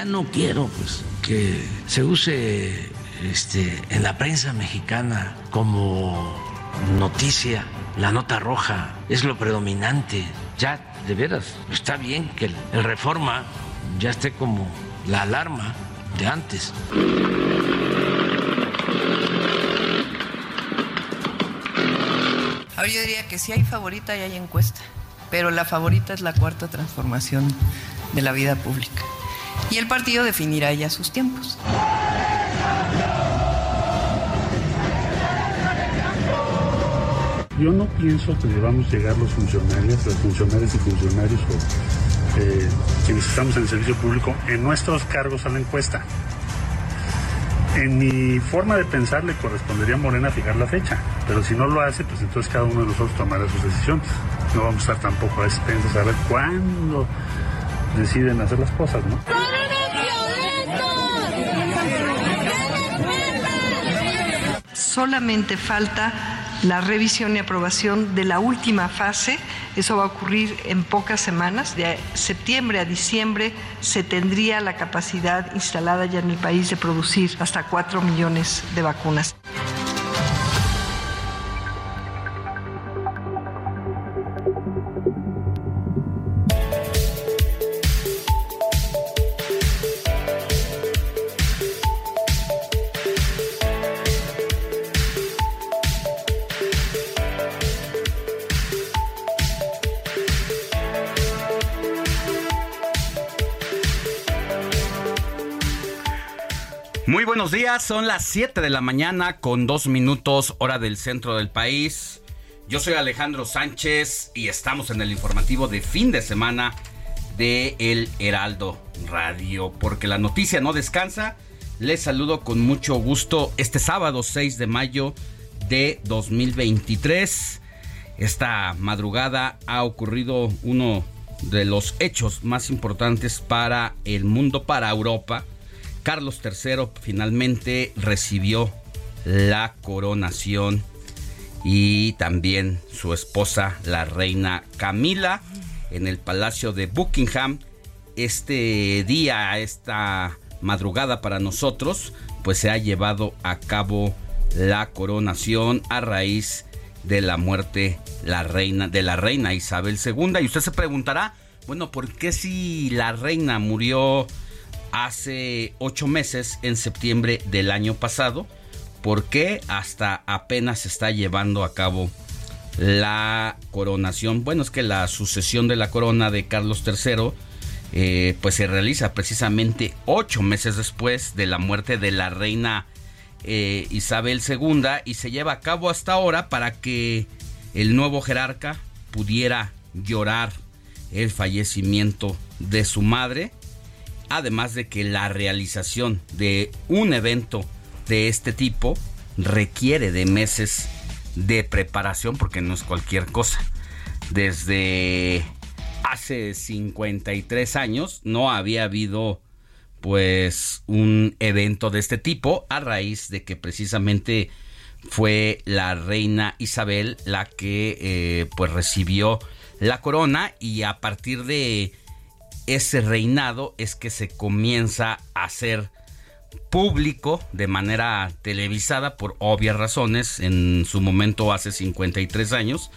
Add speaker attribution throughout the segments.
Speaker 1: Ya no quiero pues que se use este, en la prensa mexicana como noticia la nota roja es lo predominante. Ya, de veras, está bien que el, reforma ya esté como la alarma de antes.
Speaker 2: Ahora yo diría que sí hay favorita y hay encuesta, pero la favorita es la cuarta transformación de la vida pública. Y el partido definirá ya sus tiempos.
Speaker 3: Yo no pienso que debamos llegar los funcionarios, los funcionarios y funcionarios o eh, quienes estamos en el servicio público en nuestros cargos a la encuesta. En mi forma de pensar le correspondería a Morena fijar la fecha, pero si no lo hace, pues entonces cada uno de nosotros tomará sus decisiones. No vamos a estar tampoco a expensas a ver cuándo deciden hacer las cosas, ¿no?
Speaker 4: Solamente falta la revisión y aprobación de la última fase. Eso va a ocurrir en pocas semanas. De septiembre a diciembre se tendría la capacidad instalada ya en el país de producir hasta 4 millones de vacunas.
Speaker 5: Buenos días, son las 7 de la mañana con dos minutos hora del centro del país. Yo soy Alejandro Sánchez y estamos en el informativo de fin de semana de El Heraldo Radio, porque la noticia no descansa. Les saludo con mucho gusto este sábado 6 de mayo de 2023. Esta madrugada ha ocurrido uno de los hechos más importantes para el mundo, para Europa Carlos III finalmente recibió la coronación y también su esposa, la reina Camila, en el Palacio de Buckingham. Este día, esta madrugada para nosotros, pues se ha llevado a cabo la coronación a raíz de la muerte la reina, de la reina Isabel II. Y usted se preguntará, bueno, ¿por qué si la reina murió hace ocho meses, en septiembre del año pasado. porque hasta apenas se está llevando a cabo la coronación? Bueno, es que la sucesión de la corona de Carlos III eh, pues se realiza precisamente ocho meses después de la muerte de la reina eh, Isabel II y se lleva a cabo hasta ahora para que el nuevo jerarca pudiera llorar el fallecimiento de su madre además de que la realización de un evento de este tipo requiere de meses de preparación porque no es cualquier cosa. Desde hace 53 años no había habido pues un evento de este tipo a raíz de que precisamente fue la reina Isabel la que eh, pues recibió la corona y a partir de ese reinado es que se comienza a hacer público de manera televisada por obvias razones. En su momento, hace 53 años,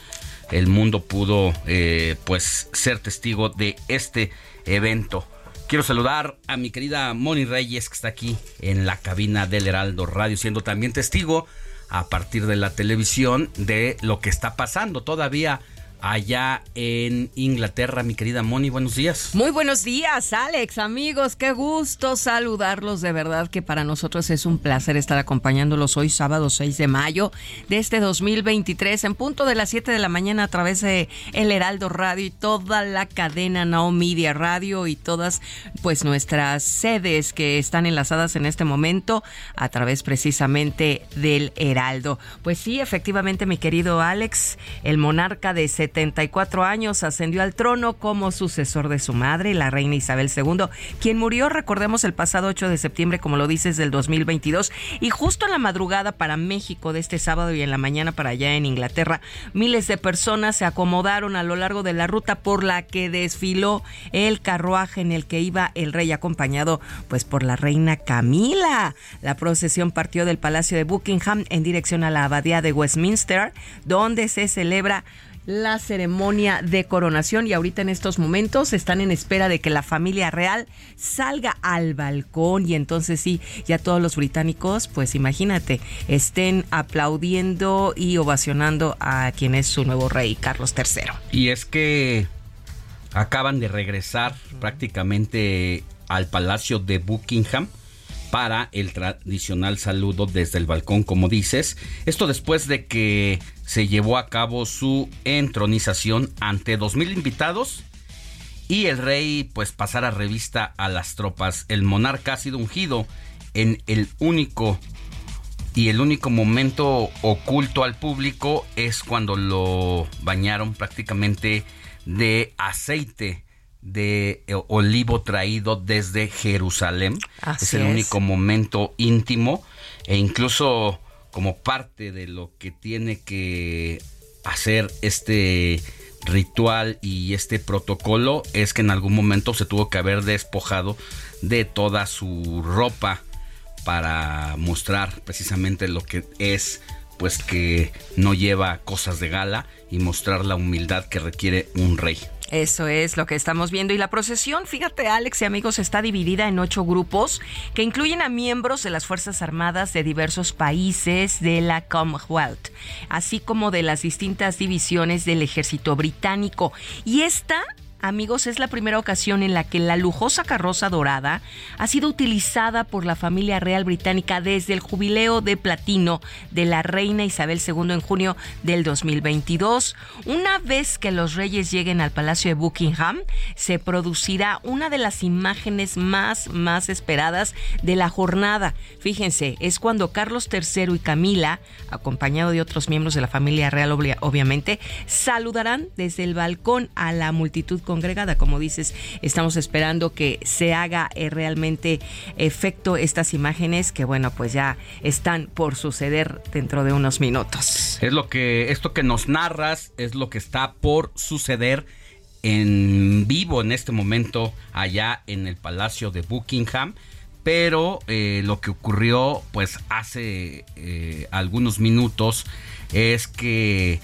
Speaker 5: el mundo pudo eh, pues ser testigo de este evento. Quiero saludar a mi querida Moni Reyes que está aquí en la cabina del Heraldo Radio, siendo también testigo a partir de la televisión de lo que está pasando todavía allá en Inglaterra. Mi querida Moni, buenos días.
Speaker 6: Muy buenos días, Alex, amigos. Qué gusto saludarlos. De verdad que para nosotros es un placer estar acompañándolos hoy, sábado 6 de mayo de este 2023, en punto de las 7 de la mañana a través de El Heraldo Radio y toda la cadena Now Media Radio y todas pues nuestras sedes que están enlazadas en este momento a través precisamente del Heraldo. Pues sí, efectivamente, mi querido Alex, el monarca de 74 años, ascendió al trono como sucesor de su madre, la reina Isabel II, quien murió, recordemos, el pasado 8 de septiembre, como lo dices, del 2022. Y justo en la madrugada para México de este sábado y en la mañana para allá en Inglaterra, miles de personas se acomodaron a lo largo de la ruta por la que desfiló el carruaje en el que iba el rey acompañado pues por la reina Camila. La procesión partió del Palacio de Buckingham en dirección a la abadía de Westminster, donde se celebra la ceremonia de coronación y ahorita en estos momentos están en espera de que la familia real salga al balcón y entonces sí, ya todos los británicos, pues imagínate, estén aplaudiendo y ovacionando a quien es su nuevo rey, Carlos III.
Speaker 5: Y es que acaban de regresar prácticamente al Palacio de Buckingham para el tradicional saludo desde el balcón, como dices. Esto después de que se llevó a cabo su entronización ante 2.000 invitados y el rey pues pasara revista a las tropas. El monarca ha sido ungido en el único y el único momento oculto al público es cuando lo bañaron prácticamente de aceite de eh, olivo traído desde Jerusalén. es el único momento íntimo e incluso como parte de lo que tiene que hacer este ritual y este protocolo es que en algún momento se tuvo que haber despojado de toda su ropa para mostrar precisamente lo que es pues que no lleva cosas de gala y mostrar la humildad que requiere un rey.
Speaker 6: Eso es lo que estamos viendo. Y la procesión, fíjate Alex y amigos, está dividida en ocho grupos que incluyen a miembros de las Fuerzas Armadas de diversos países de la Commonwealth, así como de las distintas divisiones del ejército británico. Y esta amigos, es la primera ocasión en la que la lujosa carroza dorada ha sido utilizada por la familia real británica desde el jubileo de platino de la reina Isabel II en junio del 2022. Una vez que los reyes lleguen al Palacio de Buckingham, se producirá una de las imágenes más, más esperadas de la jornada. Fíjense, es cuando Carlos III y Camila, acompañado de otros miembros de la familia real, obviamente, saludarán desde el balcón a la multitud congregada. Como dices, estamos esperando que se haga eh, realmente efecto estas imágenes que, bueno, pues ya están por suceder dentro de unos minutos.
Speaker 5: Es lo que, esto que nos narras es lo que está por suceder en vivo en este momento allá en el Palacio de Buckingham pero eh, lo que ocurrió pues hace eh, algunos minutos es que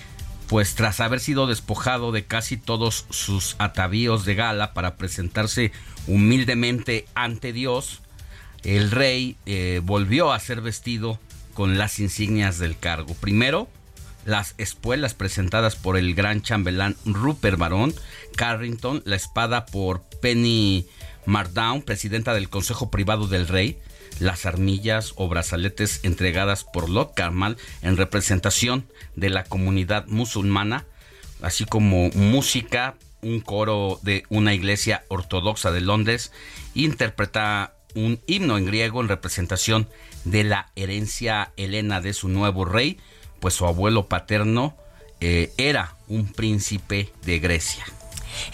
Speaker 5: pues tras haber sido despojado de casi todos sus atavíos de gala para presentarse humildemente ante Dios, el rey eh, volvió a ser vestido con las insignias del cargo. Primero, las espuelas presentadas por el gran chambelán Rupert Baron Carrington, la espada por Penny Mardown, presidenta del Consejo Privado del Rey, las armillas o brazaletes entregadas por Lord Carmal en representación de la comunidad musulmana, así como música, un coro de una iglesia ortodoxa de Londres interpreta un himno en griego en representación de la herencia helena de su nuevo rey, pues su abuelo paterno eh, era un príncipe de Grecia.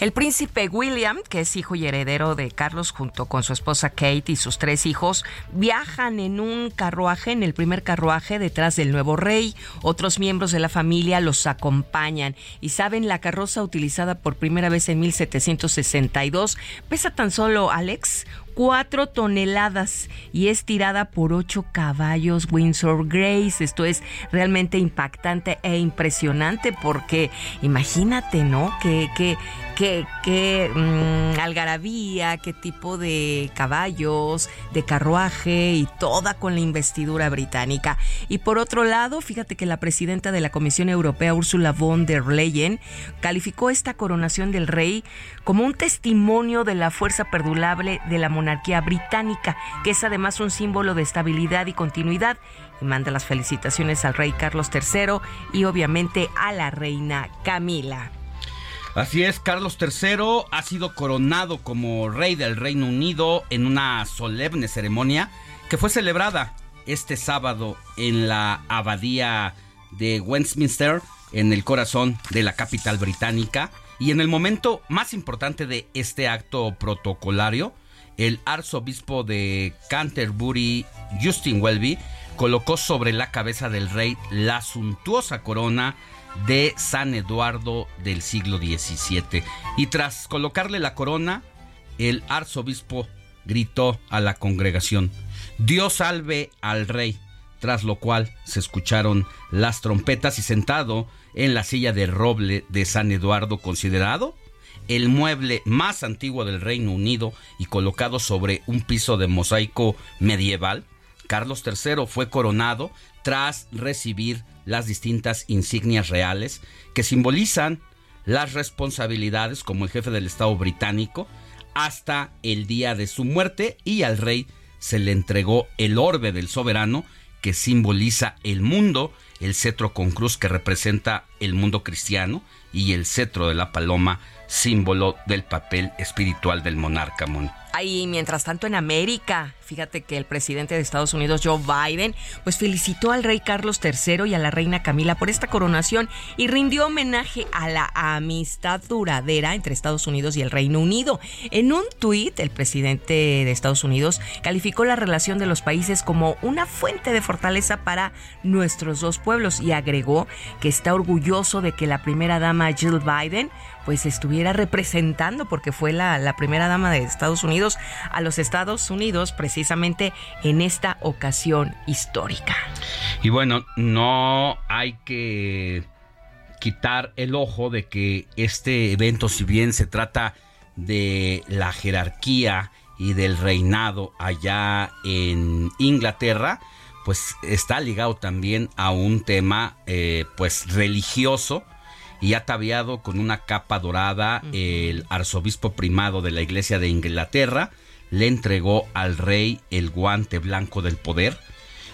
Speaker 6: El príncipe William, que es hijo y heredero de Carlos, junto con su esposa Kate y sus tres hijos, viajan en un carruaje, en el primer carruaje detrás del nuevo rey. Otros miembros de la familia los acompañan y saben la carroza utilizada por primera vez en 1762 pesa tan solo, Alex, 4 toneladas y es tirada por 8 caballos Windsor Grace. Esto es realmente impactante e impresionante porque imagínate, ¿no? Que, que, que, que mm, algarabía, qué tipo de caballos, de carruaje y toda con la investidura británica. Y por otro lado, fíjate que la presidenta de la Comisión Europea, Ursula von der Leyen, calificó esta coronación del rey como un testimonio de la fuerza perdurable de la monarquía británica, que es además un símbolo de estabilidad y continuidad. Y manda las felicitaciones al rey Carlos III y obviamente a la reina Camila.
Speaker 5: Así es, Carlos III ha sido coronado como rey del Reino Unido en una solemne ceremonia que fue celebrada este sábado en la abadía de Westminster, en el corazón de la capital británica. Y en el momento más importante de este acto protocolario, el arzobispo de Canterbury, Justin Welby, colocó sobre la cabeza del rey la suntuosa corona de San Eduardo del siglo XVII. Y tras colocarle la corona, el arzobispo gritó a la congregación, Dios salve al rey, tras lo cual se escucharon las trompetas y sentado en la silla de roble de San Eduardo, considerado el mueble más antiguo del Reino Unido y colocado sobre un piso de mosaico medieval, Carlos III fue coronado tras recibir las distintas insignias reales que simbolizan las responsabilidades como el jefe del Estado británico hasta el día de su muerte y al rey se le entregó el orbe del soberano que simboliza el mundo, el cetro con cruz que representa el mundo cristiano y el cetro de la paloma, símbolo del papel espiritual del monarca.
Speaker 6: Ahí, mientras tanto, en América, fíjate que el presidente de Estados Unidos, Joe Biden, pues felicitó al rey Carlos III y a la reina Camila por esta coronación y rindió homenaje a la amistad duradera entre Estados Unidos y el Reino Unido. En un tuit, el presidente de Estados Unidos calificó la relación de los países como una fuente de fortaleza para nuestros dos pueblos y agregó que está orgulloso de que la primera dama Jill Biden pues estuviera representando, porque fue la, primera dama de Estados Unidos, a los Estados Unidos precisamente en esta ocasión histórica.
Speaker 5: Y bueno, no hay que quitar el ojo de que este evento, si bien se trata de la jerarquía y del reinado allá en Inglaterra, pues está ligado también a un tema eh, pues religioso y ataviado con una capa dorada, el arzobispo primado de la iglesia de Inglaterra le entregó al rey el guante blanco del poder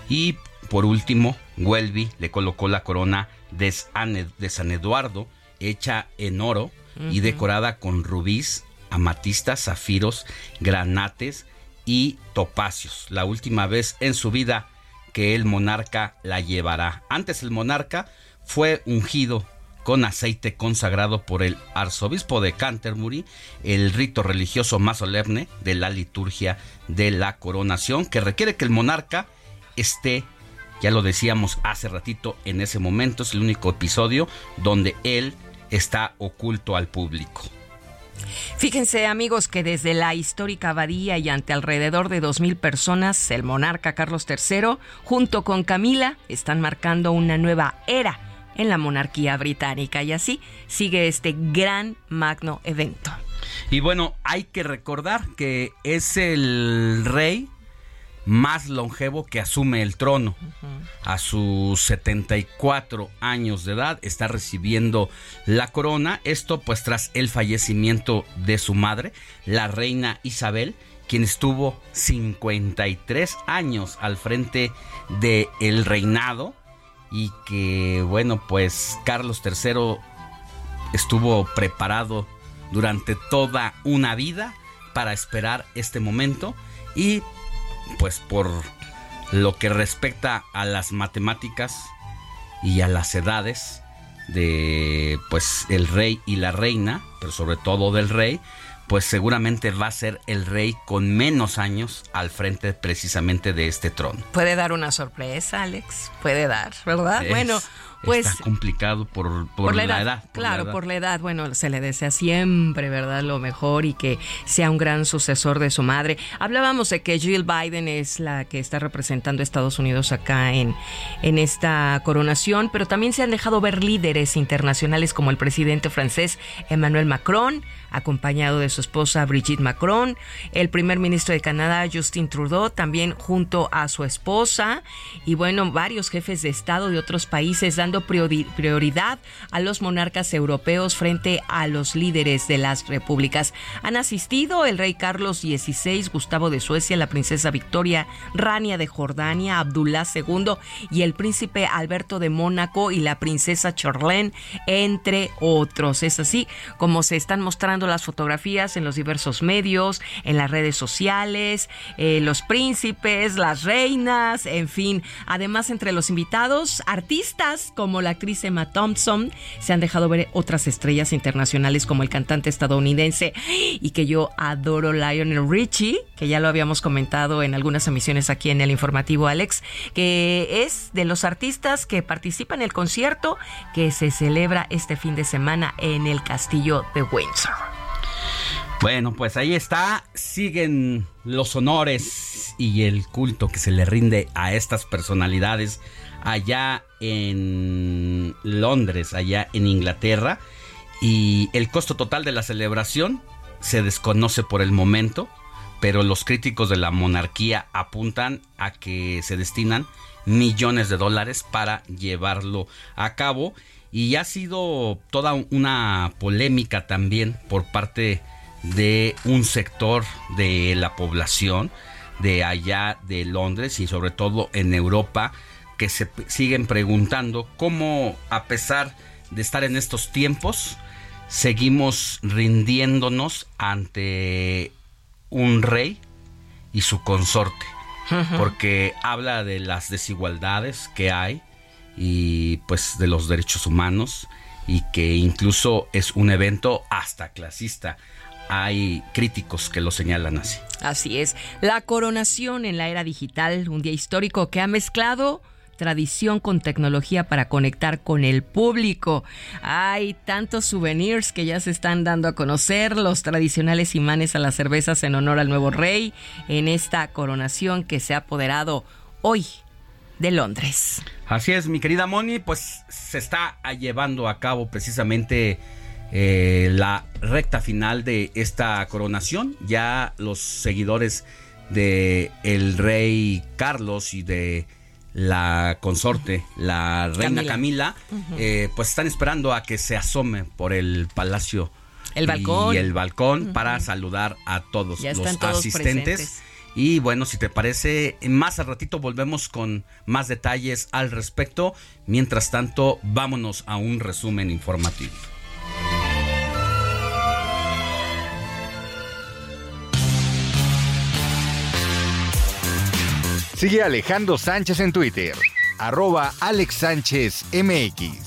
Speaker 5: y por último Welby le colocó la corona de San Eduardo hecha en oro y decorada con rubíes, amatistas, zafiros, granates y topacios. La última vez en su vida que el monarca la llevará. Antes el monarca fue ungido con aceite consagrado por el arzobispo de Canterbury, el rito religioso más solemne de la liturgia de la coronación, que requiere que el monarca esté, ya lo decíamos hace ratito, en ese momento es el único episodio donde él está oculto al público.
Speaker 6: Fíjense amigos que desde la histórica abadía y ante alrededor de 2.000 personas, el monarca Carlos III, junto con Camila, están marcando una nueva era en la monarquía británica y así sigue este gran magno evento.
Speaker 5: Y bueno, hay que recordar que es el rey más longevo que asume el trono. A sus 74 años de edad está recibiendo la corona. Esto pues tras el fallecimiento de su madre, la reina Isabel, quien estuvo 53 años al frente del el reinado y que bueno pues Carlos III estuvo preparado durante toda una vida para esperar este momento y pues por lo que respecta a las matemáticas y a las edades de pues el rey y la reina, pero sobre todo del rey, pues seguramente va a ser el rey con menos años al frente precisamente de este trono.
Speaker 6: Puede dar una sorpresa, Alex, puede dar, ¿verdad? Bueno,
Speaker 5: pues, está complicado por, por, la, edad.
Speaker 6: claro, por la edad. Bueno, se le desea siempre, ¿verdad? Lo mejor y que sea un gran sucesor de su madre. Hablábamos de que Jill Biden es la que está representando a Estados Unidos acá en, en esta coronación, pero también se han dejado ver líderes internacionales como el presidente francés Emmanuel Macron, acompañado de su esposa Brigitte Macron, el primer ministro de Canadá Justin Trudeau, también junto a su esposa, y bueno, varios jefes de Estado de otros países dando prioridad a los monarcas europeos frente a los líderes de las repúblicas. Han asistido el rey Carlos XVI, Gustavo de Suecia, la princesa Victoria, Rania de Jordania, Abdullah II y el príncipe Alberto de Mónaco y la princesa Charlene, entre otros. Es así como se están mostrando las fotografías en los diversos medios, en las redes sociales, eh, los príncipes, las reinas, en fin. Además, entre los invitados, artistas como la actriz Emma Thompson, se han dejado ver otras estrellas internacionales como el cantante estadounidense y que yo adoro Lionel Richie, que ya lo habíamos comentado en algunas emisiones aquí en el informativo Alex, que es de los artistas que participan en el concierto que se celebra este fin de semana en el castillo de Windsor.
Speaker 5: Bueno, pues ahí está. Siguen los honores y el culto que se le rinde a estas personalidades allá en Londres, allá en Inglaterra. Y el costo total de la celebración se desconoce por el momento, pero los críticos de la monarquía apuntan a que se destinan millones de dólares para llevarlo a cabo. Y ha sido toda una polémica también por parte de un sector de la población de allá de Londres y sobre todo en Europa que se siguen preguntando cómo a pesar de estar en estos tiempos seguimos rindiéndonos ante un rey y su consorte porque habla de las desigualdades que hay y pues de los derechos humanos y que incluso es un evento hasta clasista hay críticos que lo señalan así.
Speaker 6: Así es. La coronación en la era digital, un día histórico que ha mezclado tradición con tecnología para conectar con el público. Hay tantos souvenirs que ya se están dando a conocer, los tradicionales imanes a las cervezas en honor al nuevo rey en esta coronación que se ha apoderado hoy de Londres.
Speaker 5: Así es, mi querida Moni, pues se está llevando a cabo precisamente eh, la recta final de esta coronación. Ya los seguidores de el rey Carlos y de la consorte, la reina Camila, eh, pues están esperando a que se asome por el palacio
Speaker 6: el balcón.
Speaker 5: y el balcón para saludar a todos los asistentes. Y bueno, si te parece, más al ratito volvemos con más detalles al respecto. Mientras tanto, vámonos a un resumen informativo.
Speaker 7: Sigue Alejandro Sánchez en Twitter, arroba Alex Sánchez MX.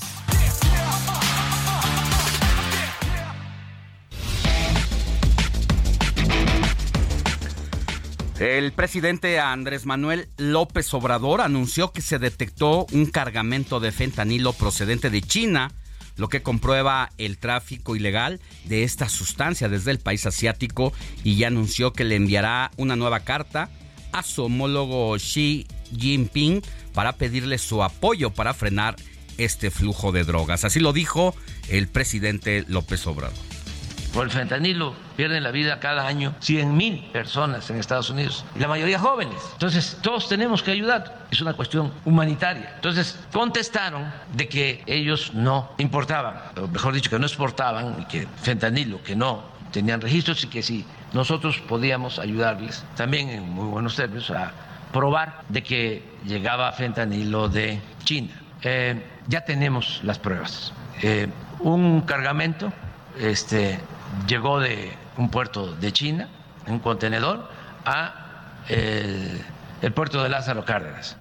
Speaker 5: El presidente Andrés Manuel López Obrador anunció que se detectó un cargamento de fentanilo procedente de China, lo que comprueba el tráfico ilegal de esta sustancia desde el país asiático y ya anunció que le enviará una nueva carta a su homólogo Xi Jinping para pedirle su apoyo para frenar este flujo de drogas. Así lo dijo el presidente López Obrador.
Speaker 8: Por el fentanilo pierden la vida cada año 100 mil personas en Estados Unidos y la mayoría jóvenes. Entonces todos tenemos que ayudar. Es una cuestión humanitaria. Entonces contestaron de que ellos no importaban, o mejor dicho, que no exportaban y que fentanilo, que no tenían registros y que si nosotros podíamos ayudarles también en muy buenos términos a probar de que llegaba fentanilo de China. Eh, ya tenemos las pruebas. Eh, un cargamento este, llegó de un puerto de China, un contenedor, a el, el puerto de Lázaro Cárdenas.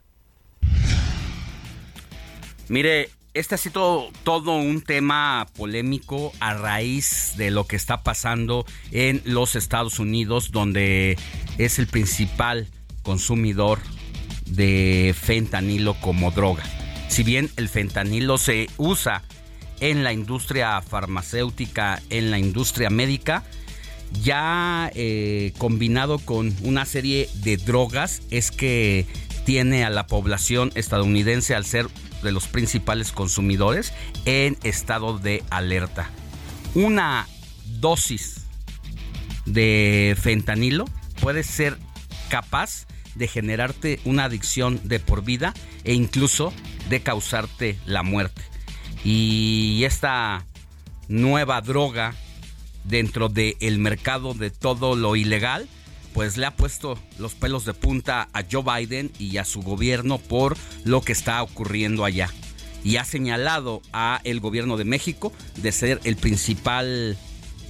Speaker 5: Mire, este ha sido todo un tema polémico a raíz de lo que está pasando en los Estados Unidos, donde es el principal consumidor de fentanilo como droga. Si bien el fentanilo se usa en la industria farmacéutica, en la industria médica, ya eh, combinado con una serie de drogas, es que tiene a la población estadounidense al ser de los principales consumidores en estado de alerta. Una dosis de fentanilo puede ser capaz de generarte una adicción de por vida e incluso de causarte la muerte. Y esta nueva droga dentro del mercado de todo lo ilegal, pues le ha puesto los pelos de punta a Joe Biden y a su gobierno por lo que está ocurriendo allá. Y ha señalado a el gobierno de México de ser el principal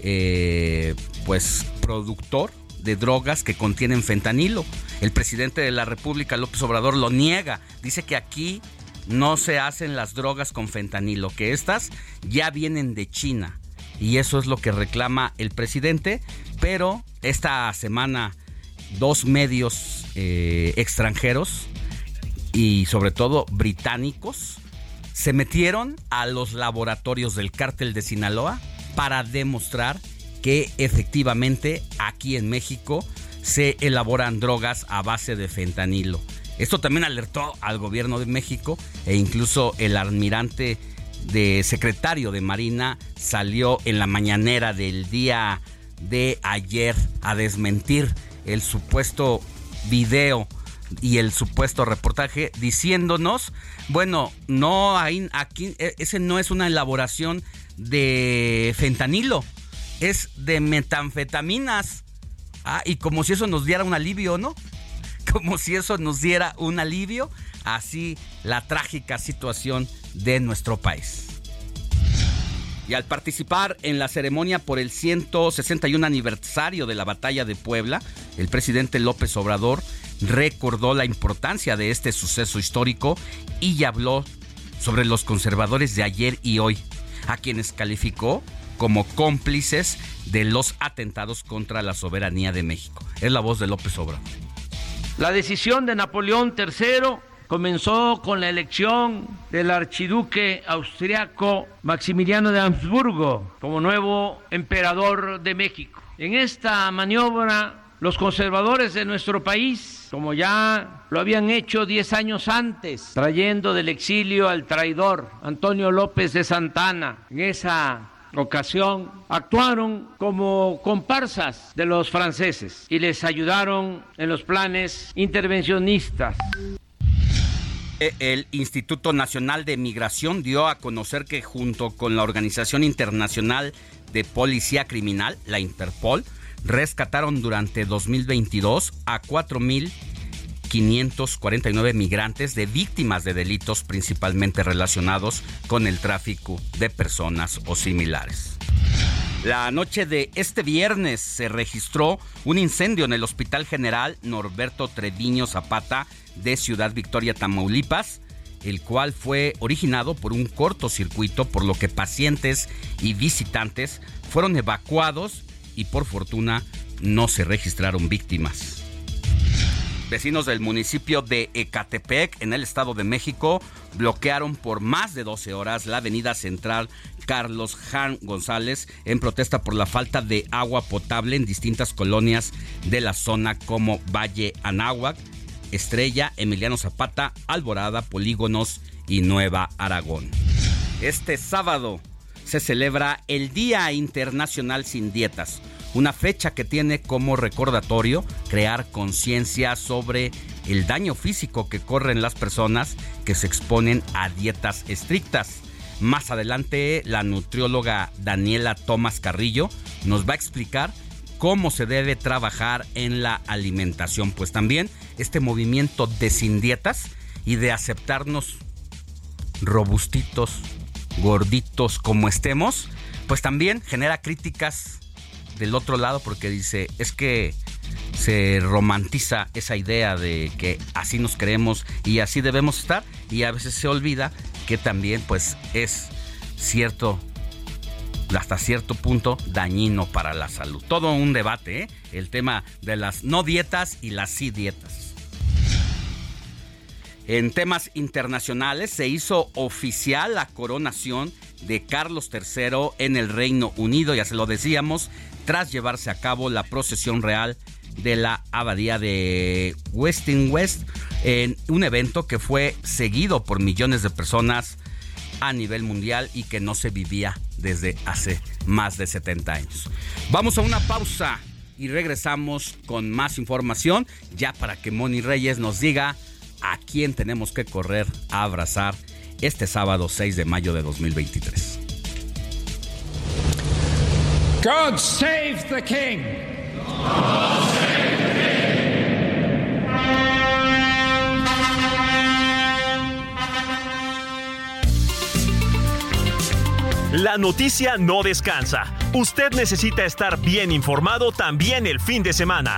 Speaker 5: eh, pues productor de drogas que contienen fentanilo. El presidente de la República, López Obrador, lo niega. Dice que aquí no se hacen las drogas con fentanilo, que estas ya vienen de China y eso es lo que reclama el presidente, pero esta semana dos medios eh, extranjeros y sobre todo británicos se metieron a los laboratorios del cártel de Sinaloa para demostrar que efectivamente aquí en México se elaboran drogas a base de fentanilo. Esto también alertó al gobierno de México e incluso el almirante de secretario de Marina salió en la mañanera del día de ayer a desmentir el supuesto video y el supuesto reportaje diciéndonos, bueno, no hay aquí e, ese no es una elaboración de fentanilo, es de metanfetaminas. Ah, y como si eso nos diera un alivio, ¿no? Como si eso nos diera un alivio, así la trágica situación de nuestro país. Y al participar en la ceremonia por el 161 aniversario de la batalla de Puebla, el presidente López Obrador recordó la importancia de este suceso histórico y habló sobre los conservadores de ayer y hoy, a quienes calificó como cómplices de los atentados contra la soberanía de México. Es la voz de López Obrador.
Speaker 8: La decisión de Napoleón III comenzó con la elección del archiduque austriaco Maximiliano de Habsburgo como nuevo emperador de México. En esta maniobra, los conservadores de nuestro país, como ya lo habían hecho diez años antes, trayendo del exilio al traidor Antonio López de Santana, en esa ocasión actuaron como comparsas de los franceses y les ayudaron en los planes intervencionistas.
Speaker 5: El Instituto Nacional de Migración dio a conocer que junto con la Organización Internacional de Policía Criminal, la Interpol, rescataron durante 2022 a 4.549 migrantes de víctimas de delitos principalmente relacionados con el tráfico de personas o similares. La noche de este viernes se registró un incendio en el Hospital General Norberto Treviño Zapata de Ciudad Victoria, Tamaulipas, el cual fue originado por un cortocircuito, por lo que pacientes y visitantes fueron evacuados y por fortuna no se registraron víctimas. Vecinos del municipio de Ecatepec, en el Estado de México, bloquearon por más de 12 horas la avenida central Carlos Jan González en protesta por la falta de agua potable en distintas colonias de la zona como Valle Anáhuac, Estrella, Emiliano Zapata, Alborada, Polígonos y Nueva Aragón. Este sábado se celebra el Día Internacional sin Dietas, una fecha que tiene como recordatorio crear conciencia sobre el daño físico que corren las personas que se exponen a dietas estrictas. Más adelante, la nutrióloga Daniela Tomás Carrillo nos va a explicar cómo se debe trabajar en la alimentación. Pues también este movimiento de sin dietas y de aceptarnos robustitos, gorditos como estemos, pues también genera críticas del otro lado porque dice, es que se romantiza esa idea de que así nos queremos y así debemos estar y a veces se olvida que también pues es cierto hasta cierto punto dañino para la salud. Todo un debate, ¿eh? el tema de las no dietas y las sí dietas. En temas internacionales se hizo oficial la coronación de Carlos III en el Reino Unido, ya se lo decíamos, tras llevarse a cabo la procesión real de la abadía de Westing West en un evento que fue seguido por millones de personas a nivel mundial y que no se vivía desde hace más de 70 años. Vamos a una pausa y regresamos con más información ya para que Moni Reyes nos diga a quién tenemos que correr a abrazar este sábado 6 de mayo de 2023.
Speaker 9: God save the king.
Speaker 10: La noticia no descansa. Usted necesita estar bien informado también el fin de semana.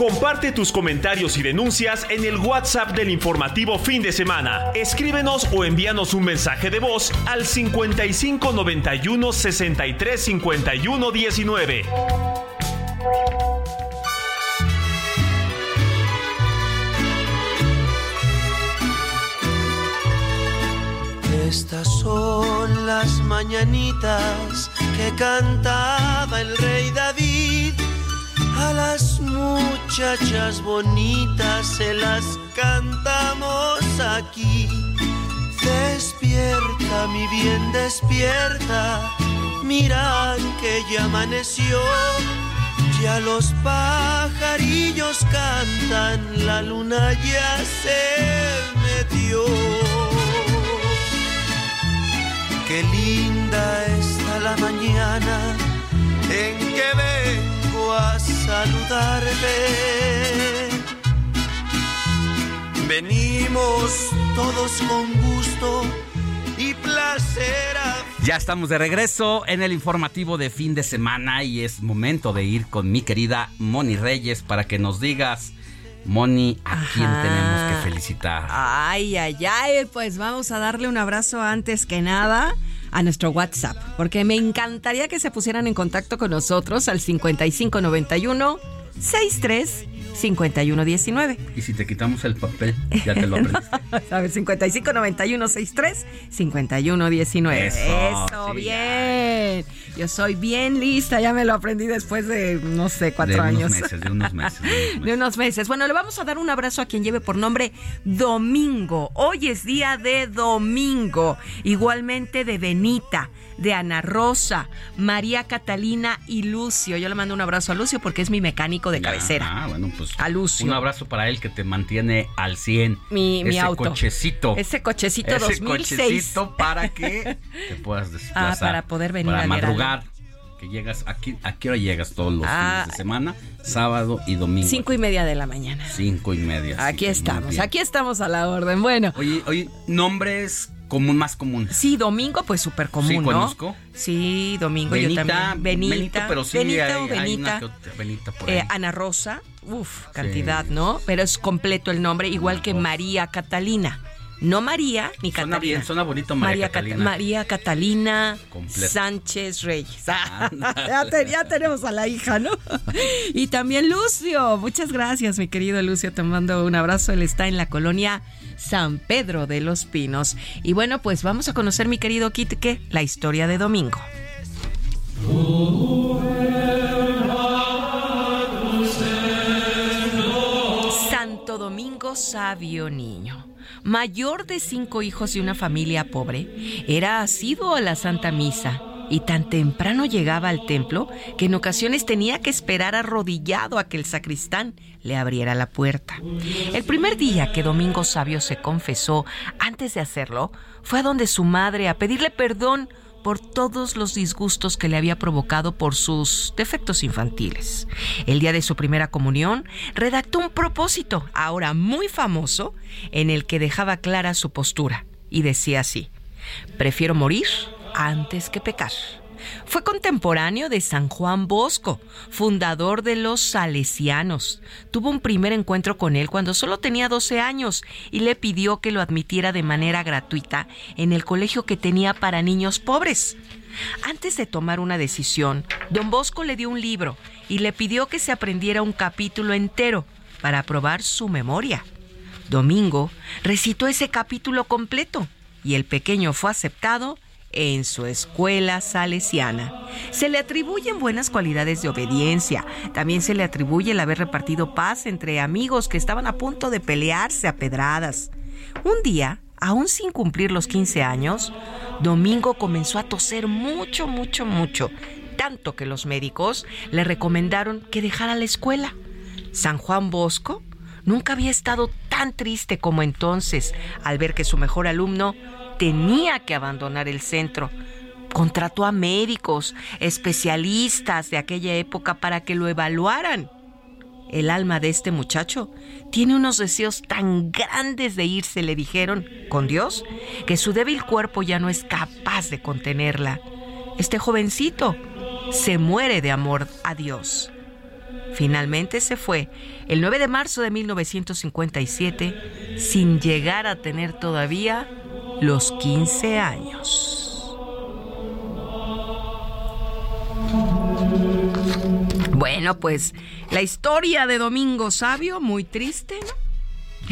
Speaker 10: Comparte tus comentarios y denuncias en el WhatsApp del informativo fin de semana. Escríbenos o envíanos un mensaje de voz al 55 91 63 51 19.
Speaker 11: Estas son las mañanitas que cantaba el rey David a las muchachas bonitas se las cantamos aquí. Despierta, mi bien, despierta. Mira que ya amaneció. Ya los pajarillos cantan, la luna ya se metió. Qué linda está la mañana en que vengo a saludarte. Venimos todos con gusto y placer a...
Speaker 5: Ya estamos de regreso en el informativo de fin de semana y es momento de ir con mi querida Moni Reyes para que nos digas, Moni, ¿a quién
Speaker 6: Ajá.
Speaker 5: tenemos que felicitar?
Speaker 6: Ay, ay, ay, pues vamos a darle un abrazo antes que nada a nuestro WhatsApp, porque me encantaría que se pusieran en contacto con nosotros al 5591 63 5119.
Speaker 5: Y si te quitamos el papel, ya te lo aprendiste.
Speaker 6: A ver, 55 91 63 51 19.
Speaker 5: Eso,
Speaker 6: Eso,
Speaker 5: sí,
Speaker 6: bien. Yo soy bien lista, ya me lo aprendí después de, no sé, cuatro
Speaker 5: de
Speaker 6: años.
Speaker 5: unos meses, de unos meses. de unos meses.
Speaker 6: De unos meses. Bueno, le vamos a dar un abrazo a quien lleve por nombre Domingo. Hoy es día de Domingo. Igualmente de Benita, de Ana Rosa, María Catalina y Lucio. Yo le mando un abrazo a Lucio porque es mi mecánico de cabecera.
Speaker 5: Ah, bueno, pues
Speaker 6: A Lucio.
Speaker 5: un abrazo para él que te mantiene al 100.
Speaker 6: Mi- mi
Speaker 5: Ese
Speaker 6: auto.
Speaker 5: cochecito.
Speaker 6: Ese cochecito
Speaker 5: Ese
Speaker 6: 2006.
Speaker 5: cochecito para que te puedas desplazar.
Speaker 6: Ah, para poder venir
Speaker 5: Para
Speaker 6: al
Speaker 5: madrugar. Que llegas aquí, ¿a qué hora llegas todos los
Speaker 6: Ah.
Speaker 5: fines de semana? Sábado y domingo.
Speaker 6: Cinco y media de la mañana.
Speaker 5: Cinco y media.
Speaker 6: Aquí estamos, aquí estamos a la orden. Bueno.
Speaker 5: Oye, oye, nombres común, más comunes.
Speaker 6: Sí, domingo, pues súper común,
Speaker 5: Sí,
Speaker 6: ¿no?
Speaker 5: conozco.
Speaker 6: Sí, domingo yo
Speaker 5: Benita,
Speaker 6: también. Benita,
Speaker 5: Benito, pero sí
Speaker 6: Benita
Speaker 5: hay,
Speaker 6: o
Speaker 5: hay una
Speaker 6: Benita.
Speaker 5: Benita
Speaker 6: Eh. Ana Rosa, uf, cantidad, ¿no? Pero es completo el nombre, igual que María Catalina. No María ni
Speaker 5: Suena
Speaker 6: Catalina.
Speaker 5: bien, suena bonito María,
Speaker 6: Cata-
Speaker 5: Catalina.
Speaker 6: María Catalina
Speaker 5: Completo.
Speaker 6: Sánchez Reyes. ya, te- ya tenemos a la hija, ¿no? y también Lucio. Muchas gracias, mi querido Lucio. Te mando un abrazo. Él está en la colonia San Pedro de los Pinos. Y bueno, pues vamos a conocer, mi querido Kitke, la historia de Domingo. Santo Domingo Sabio Niño, mayor de cinco hijos y una familia pobre, era asiduo a la Santa Misa y tan temprano llegaba al templo que en ocasiones tenía que esperar arrodillado a que el sacristán le abriera la puerta. El primer día que Domingo Sabio se confesó, antes de hacerlo, fue a donde su madre a pedirle perdón por todos los disgustos que le había provocado por sus defectos infantiles. El día de su primera comunión, redactó un propósito, ahora muy famoso, en el que dejaba clara su postura y decía así, Prefiero morir antes que pecar. Fue contemporáneo de San Juan Bosco, fundador de los Salesianos. Tuvo un primer encuentro con él cuando solo tenía 12 años y le pidió que lo admitiera de manera gratuita en el colegio que tenía para niños pobres. Antes de tomar una decisión, don Bosco le dio un libro y le pidió que se aprendiera un capítulo entero para probar su memoria. Domingo recitó ese capítulo completo y el pequeño fue aceptado en su escuela salesiana. Se le atribuyen buenas cualidades de obediencia. También se le atribuye el haber repartido paz entre amigos que estaban a punto de pelearse a pedradas. Un día, aún sin cumplir los 15 años, Domingo comenzó a toser mucho, mucho, mucho, tanto que los médicos le recomendaron que dejara la escuela. San Juan Bosco nunca había estado tan triste como entonces al ver que su mejor alumno tenía que abandonar el centro. Contrató a médicos, especialistas de aquella época para que lo evaluaran. El alma de este muchacho tiene unos deseos tan grandes de irse, le dijeron, con Dios, que su débil cuerpo ya no es capaz de contenerla. Este jovencito se muere de amor a Dios. Finalmente se fue el 9 de marzo de 1957 sin llegar a tener todavía los 15 años. Bueno, pues la historia de Domingo Sabio, muy triste.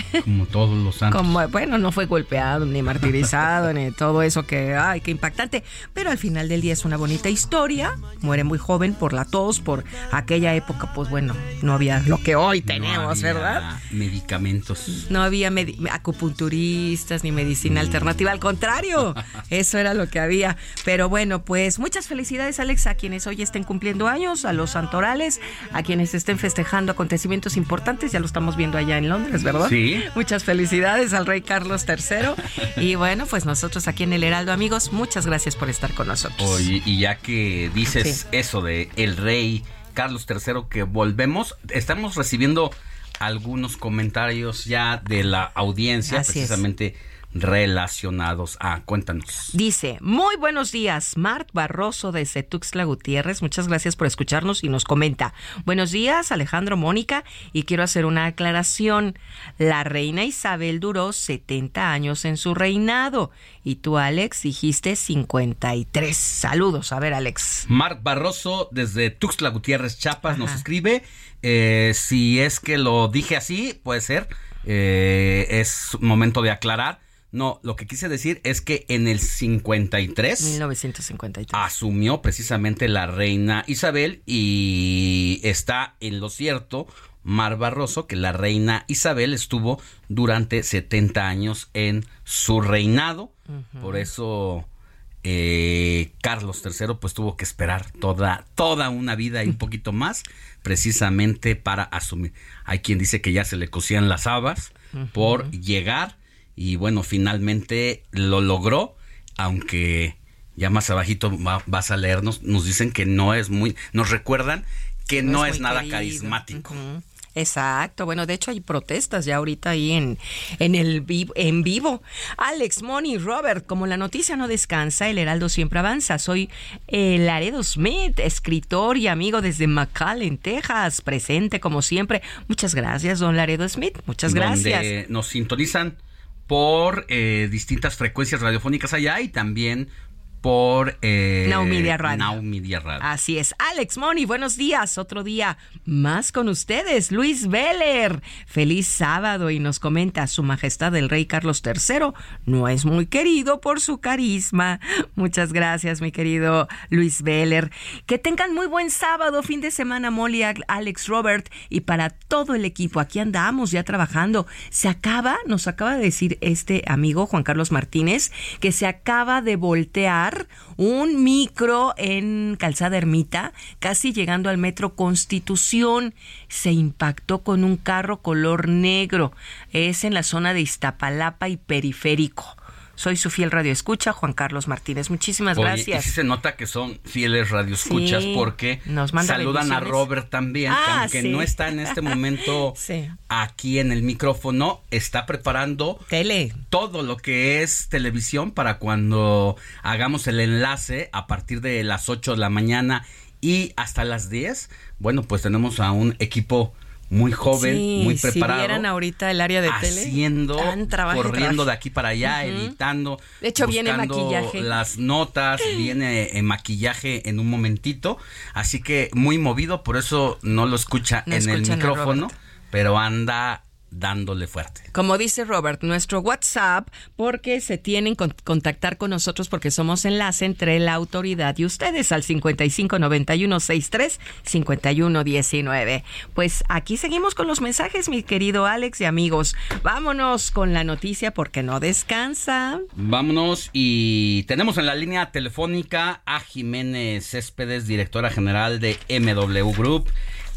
Speaker 5: Como todos los santos.
Speaker 6: Como, bueno, no fue golpeado, ni martirizado, ni todo eso que, ay, qué impactante. Pero al final del día es una bonita historia. Muere muy joven por la tos, por aquella época, pues bueno, no había lo que hoy tenemos, ¿verdad?
Speaker 5: Medicamentos.
Speaker 6: No había acupunturistas ni medicina alternativa, al contrario, eso era lo que había. Pero bueno, pues muchas felicidades, Alex, a quienes hoy estén cumpliendo años, a los santorales, a quienes estén festejando acontecimientos importantes, ya lo estamos viendo allá en Londres, ¿verdad?
Speaker 5: Sí.
Speaker 6: Muchas felicidades al rey Carlos III. Y bueno, pues nosotros aquí en el Heraldo, amigos, muchas gracias por estar con nosotros.
Speaker 5: Oye, y ya que dices eso de el rey Carlos III que volvemos, estamos recibiendo algunos comentarios ya de la audiencia, precisamente relacionados a. Cuéntanos.
Speaker 6: Dice, muy buenos días, Marc Barroso de Tuxtla Gutiérrez. Muchas gracias por escucharnos y nos comenta. Buenos días, Alejandro Mónica, y quiero hacer una aclaración. La reina Isabel duró 70 años en su reinado y tú, Alex, dijiste 53. Saludos. A ver, Alex.
Speaker 5: Marc Barroso desde Tuxtla Gutiérrez, Chiapas, nos escribe. Eh, si es que lo dije así, puede ser. Eh, es momento de aclarar no, lo que quise decir es que en el 53,
Speaker 6: 1953,
Speaker 5: asumió precisamente la reina Isabel y está en lo cierto Mar Barroso que la reina Isabel estuvo durante 70 años en su reinado, por eso eh, Carlos III pues tuvo que esperar toda toda una vida y un poquito más precisamente para asumir. Hay quien dice que ya se le cosían las habas por llegar y bueno, finalmente lo logró, aunque ya más abajito vas a leernos, nos dicen que no es muy, nos recuerdan que no, es, nada carismático.
Speaker 6: Exacto, bueno, de hecho hay protestas ya ahorita ahí en, en el en vivo. Alex, Moni, Robert, como la noticia no descansa, el Heraldo siempre avanza. Soy el Laredo Smith, escritor y amigo desde McAllen, Texas, presente como siempre. Muchas gracias, don Laredo Smith, muchas gracias.
Speaker 5: nos sintonizan por eh, distintas frecuencias radiofónicas allá y también por eh,
Speaker 6: Now Media Radio.
Speaker 5: Radio.
Speaker 6: Así es. Alex Moni, buenos días. Otro día más con ustedes. Luis Veller. Feliz sábado y nos comenta Su Majestad el Rey Carlos III no es muy querido por su carisma. Muchas gracias, mi querido Luis Veller. Que tengan muy buen sábado, fin de semana, Molly, Alex Robert y para todo el equipo. Aquí andamos ya trabajando. Se acaba, nos acaba de decir este amigo Juan Carlos Martínez, que se acaba de voltear un micro en Calzada Ermita, casi llegando al metro Constitución. Se impactó con un carro color negro. Es en la zona de Iztapalapa y Periférico Soy su fiel radio escucha, Juan Carlos Martínez. Muchísimas gracias.
Speaker 5: Y sí se nota que son fieles radioescuchas porque nos saludan a Robert también, que ah, aunque no está en este momento aquí en el micrófono, está preparando
Speaker 6: Tele.
Speaker 5: todo lo que es televisión para cuando hagamos el enlace a partir de las 8 de la mañana y hasta las 10. Bueno, pues tenemos a un equipo muy joven, muy preparado. Si
Speaker 6: vieran ahorita el área de tele,
Speaker 5: haciendo, corriendo de aquí para allá, editando.
Speaker 6: De hecho, viene maquillaje.
Speaker 5: Las notas, viene en maquillaje en un momentito. Así que muy movido, por eso no lo escucha en el micrófono, pero anda dándole fuerte.
Speaker 6: Como dice Robert, nuestro WhatsApp, porque se tienen que contactar con nosotros porque somos enlace entre la autoridad y ustedes al 5591635119. Pues aquí seguimos con los mensajes, mi querido Alex y amigos. Vámonos con la noticia porque no descansa.
Speaker 5: Vámonos y tenemos en la línea telefónica a Jiménez Céspedes, directora general de MW Group,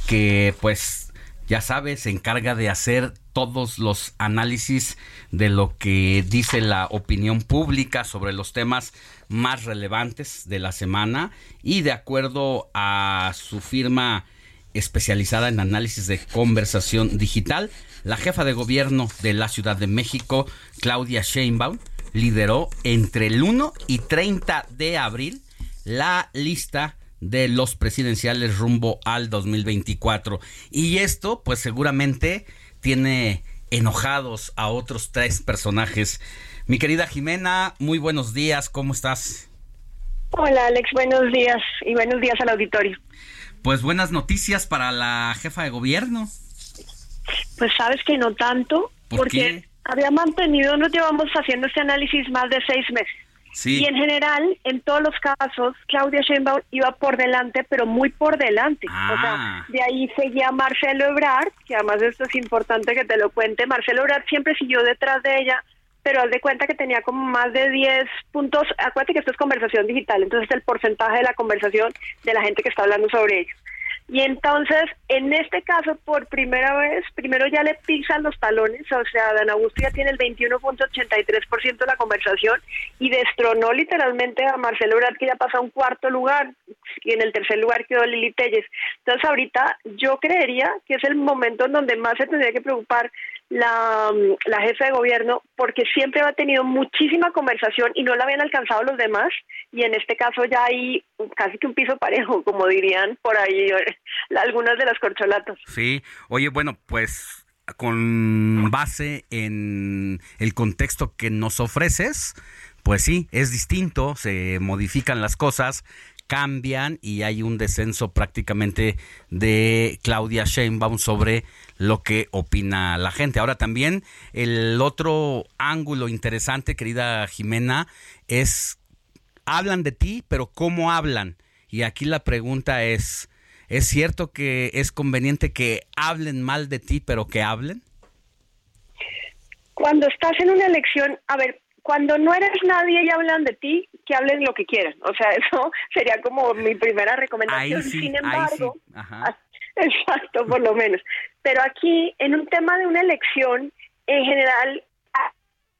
Speaker 5: que pues ya sabes, se encarga de hacer todos los análisis de lo que dice la opinión pública sobre los temas más relevantes de la semana y de acuerdo a su firma especializada en análisis de conversación digital, la jefa de gobierno de la Ciudad de México, Claudia Sheinbaum, lideró entre el 1 y 30 de abril la lista de los presidenciales rumbo al 2024. Y esto, pues seguramente tiene enojados a otros tres personajes. Mi querida Jimena, muy buenos días, ¿cómo estás?
Speaker 12: Hola Alex, buenos días y buenos días al auditorio.
Speaker 5: Pues buenas noticias para la jefa de gobierno.
Speaker 12: Pues sabes que no tanto, porque había mantenido, nos llevamos haciendo este análisis más de seis meses. Y en general, en todos los casos, Claudia Sheinbaum iba por delante, pero muy por delante. O sea, ah. de ahí seguía Marcelo Ebrard, que además esto es importante que te lo cuente. Marcelo Ebrard siempre siguió detrás de ella, pero haz de cuenta que tenía como más de 10 puntos. Acuérdate que esto es conversación digital, entonces el porcentaje de la conversación de la gente que está hablando sobre ello. Y entonces, en este caso, por primera vez, primero ya le pisan los talones, o sea, Dan Augusto ya tiene el 21.83% de la conversación y destronó literalmente a Marcelo Ebrard, que ya pasa a un cuarto lugar, y en el tercer lugar quedó Lili Telles. Entonces, ahorita yo creería que es el momento en donde más se tendría que preocupar la, la jefa de gobierno porque siempre ha tenido muchísima conversación y no la habían alcanzado los demás y en este caso ya hay casi que un piso parejo, como dirían por ahí algunas de las corcholatas.
Speaker 5: Sí, oye, bueno, pues con base en el contexto que nos ofreces, pues sí, es distinto, se modifican las cosas, cambian y hay un descenso prácticamente de Claudia Sheinbaum sobre lo que opina la gente. Ahora también el otro ángulo interesante, querida Jimena, es hablan de ti, pero ¿cómo hablan? Y aquí la pregunta es, ¿es cierto que es conveniente que hablen mal de ti, pero que hablen?
Speaker 12: Cuando estás en una elección, a ver, cuando no eres nadie y hablan de ti, que hablen lo que quieran. O sea, eso sería como mi primera recomendación. Sin embargo, exacto, por lo menos. Pero aquí, en un tema de una elección, en general,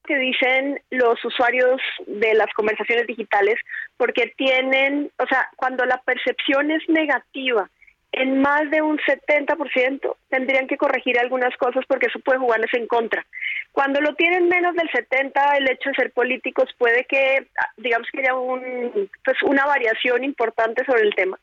Speaker 12: que dicen los usuarios de las conversaciones digitales, porque tienen, o sea, cuando la percepción es negativa, en más de un 70% tendrían que corregir algunas cosas porque eso puede jugarles en contra. Cuando lo tienen menos del 70, el hecho de ser políticos puede que, digamos que haya un, pues una variación importante sobre el tema.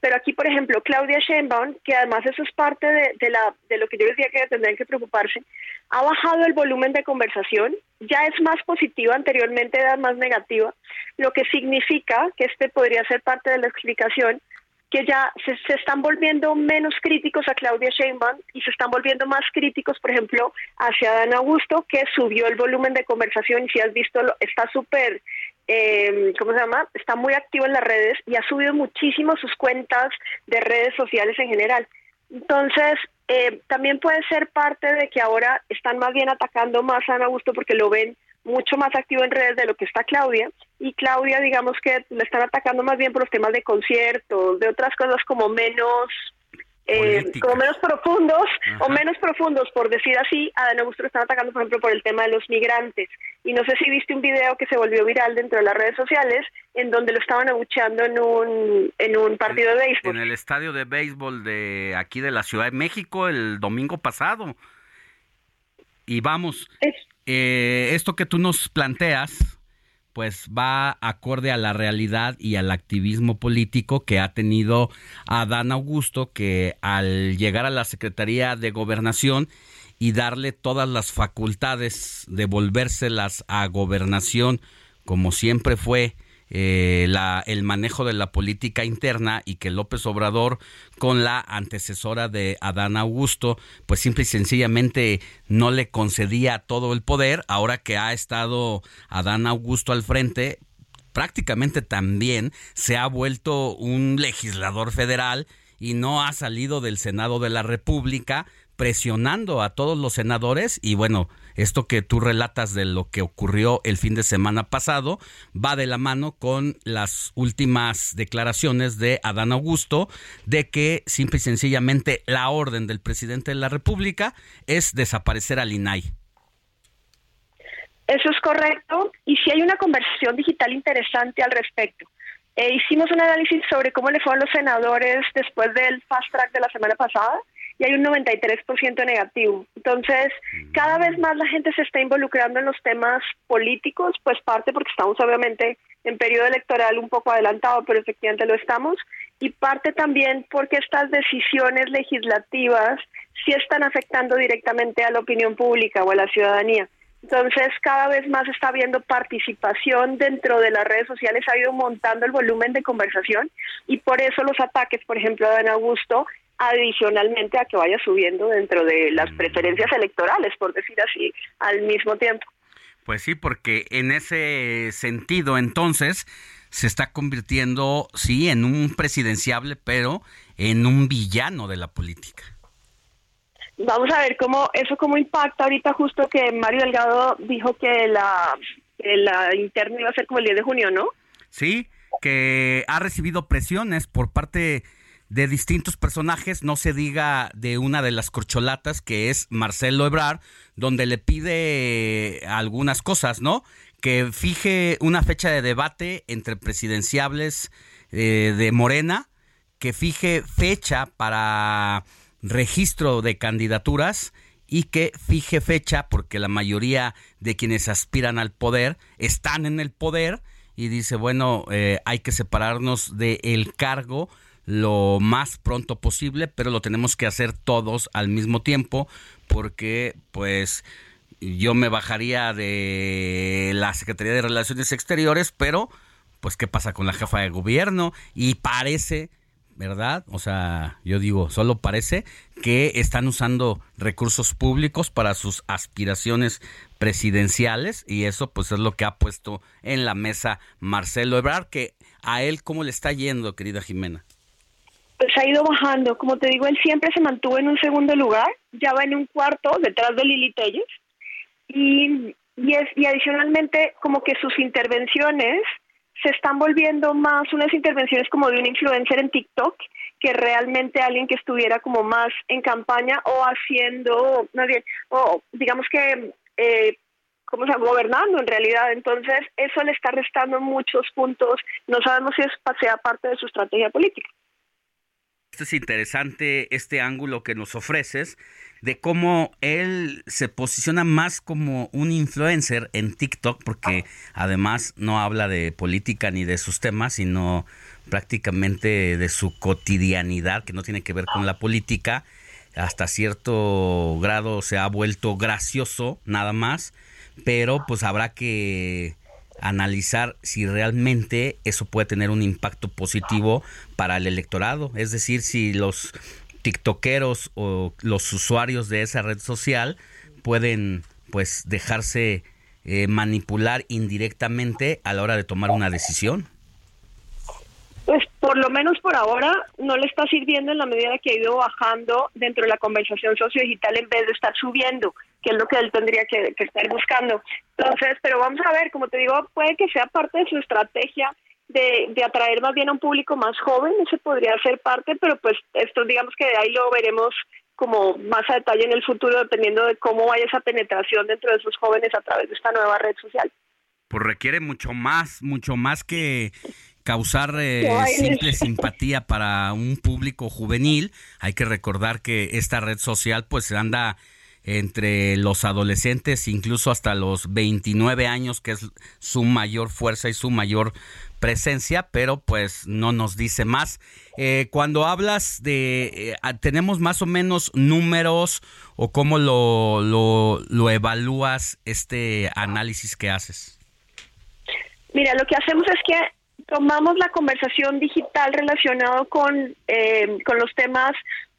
Speaker 12: Pero aquí, por ejemplo, Claudia Sheinbaum, que además eso es parte de, la, de lo que yo decía que tendrían que preocuparse, ha bajado el volumen de conversación, ya es más positiva, anteriormente era más negativa, lo que significa que este podría ser parte de la explicación que ya se, están volviendo menos críticos a Claudia Sheinbaum y se están volviendo más críticos, por ejemplo, hacia Dan Augusto, que subió el volumen de conversación y si has visto, está súper, eh, ¿cómo se llama? Está muy activo en las redes y ha subido muchísimo sus cuentas de redes sociales en general. Entonces, eh, también puede ser parte de que ahora están más bien atacando más a Dan Augusto porque lo ven mucho más activo en redes de lo que está Claudia y Claudia digamos que le están atacando más bien por los temas de conciertos, de otras cosas como menos eh, como menos profundos o menos profundos, por decir así, a Dan Augusto lo están atacando, por ejemplo, por el tema de los migrantes. Y no sé si viste un video que se volvió viral dentro de las redes sociales en donde lo estaban abucheando en un, en un partido de béisbol.
Speaker 5: En el estadio de béisbol de aquí de la Ciudad de México el domingo pasado. Y vamos, eh, esto que tú nos planteas, pues va acorde a la realidad y al activismo político que ha tenido Adán Augusto, que al llegar a la Secretaría de Gobernación y darle todas las facultades, devolvérselas a gobernación, como siempre fue eh, la, el manejo de la política interna y que López Obrador con la antecesora de Adán Augusto pues simple y sencillamente no le concedía todo el poder ahora que ha estado Adán Augusto al frente prácticamente también se ha vuelto un legislador federal y no ha salido del Senado de la República presionando a todos los senadores y bueno, esto que tú relatas de lo que ocurrió el fin de semana pasado va de la mano con las últimas declaraciones de Adán Augusto de que simple y sencillamente la orden del presidente de la República es desaparecer al INAI.
Speaker 12: Eso es correcto y si hay una conversión digital interesante al respecto. Eh, hicimos un análisis sobre cómo le fueron los senadores después del fast track de la semana pasada y hay un 93% negativo. Entonces, cada vez más la gente se está involucrando en los temas políticos, pues parte porque estamos obviamente en periodo electoral un poco adelantado, pero efectivamente lo estamos, y parte también porque estas decisiones legislativas sí están afectando directamente a la opinión pública o a la ciudadanía. Entonces, cada vez más está habiendo participación dentro de las redes sociales, ha ido montando el volumen de conversación y por eso los ataques, por ejemplo, de Dan Augusto, adicionalmente a que vaya subiendo dentro de las preferencias electorales, por decir así, al mismo tiempo.
Speaker 5: Pues sí, porque en ese sentido, entonces, se está convirtiendo, sí, en un presidenciable, pero en un villano de la política.
Speaker 12: Vamos a ver cómo eso cómo impacta ahorita justo que Mario Delgado dijo que la, que la interna iba a ser como el 10 de junio, ¿no?
Speaker 5: Sí, que ha recibido presiones por parte de distintos personajes, no se diga de una de las corcholatas que es Marcelo Ebrard, donde le pide algunas cosas, ¿no? Que fije una fecha de debate entre presidenciables eh, de Morena, que fije fecha para registro de candidaturas y que fije fecha porque la mayoría de quienes aspiran al poder están en el poder y dice, bueno, eh, hay que separarnos del cargo lo más pronto posible, pero lo tenemos que hacer todos al mismo tiempo porque pues yo me bajaría de la Secretaría de Relaciones Exteriores, pero pues qué pasa con la jefa de gobierno y parece ¿verdad? O sea, yo digo, solo parece que están usando recursos públicos para sus aspiraciones presidenciales y eso pues es lo que ha puesto en la mesa Marcelo Ebrard, que a él cómo le está yendo, querida Jimena
Speaker 12: pues ha ido bajando. Como te digo, él siempre se mantuvo en un segundo lugar, ya va en un cuarto detrás de Lili Telles. Y, y, es, y adicionalmente, como que sus intervenciones se están volviendo más unas intervenciones como de un influencer en TikTok que realmente alguien que estuviera como más en campaña o haciendo, más bien, o digamos que, eh, ¿cómo se llama? Gobernando en realidad. Entonces, eso le está restando muchos puntos. No sabemos si es sea parte de su estrategia política.
Speaker 5: Este es interesante este ángulo que nos ofreces de cómo él se posiciona más como un influencer en TikTok, porque además no habla de política ni de sus temas, sino prácticamente de su cotidianidad, que no tiene que ver con la política. Hasta cierto grado se ha vuelto gracioso, nada más, pero pues habrá que analizar si realmente eso puede tener un impacto positivo para el electorado. Es decir, si los tiktokeros o los usuarios de esa red social pueden pues dejarse eh, manipular indirectamente a la hora de tomar una decisión.
Speaker 12: Pues por lo menos por ahora no le está sirviendo en la medida que ha ido bajando dentro de la conversación sociodigital en vez de estar subiendo, que es lo que él tendría que, que estar buscando. Entonces, pero vamos a ver, como te digo, puede que sea parte de su estrategia de, de, atraer más bien a un público más joven, ese podría ser parte, pero pues esto digamos que de ahí lo veremos como más a detalle en el futuro, dependiendo de cómo vaya esa penetración dentro de esos jóvenes a través de esta nueva red social.
Speaker 5: Pues requiere mucho más, mucho más que causar eh, simple simpatía para un público juvenil. Hay que recordar que esta red social pues anda entre los adolescentes, incluso hasta los 29 años, que es su mayor fuerza y su mayor presencia, pero pues no nos dice más. Eh, cuando hablas de, eh, tenemos más o menos números o cómo lo, lo, evalúas este análisis que haces.
Speaker 12: Mira, lo que hacemos es que tomamos la conversación digital relacionado con, eh, con los temas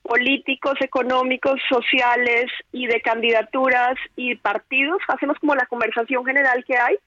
Speaker 12: políticos, económicos, sociales y de candidaturas y partidos. Hacemos como la conversación general que hay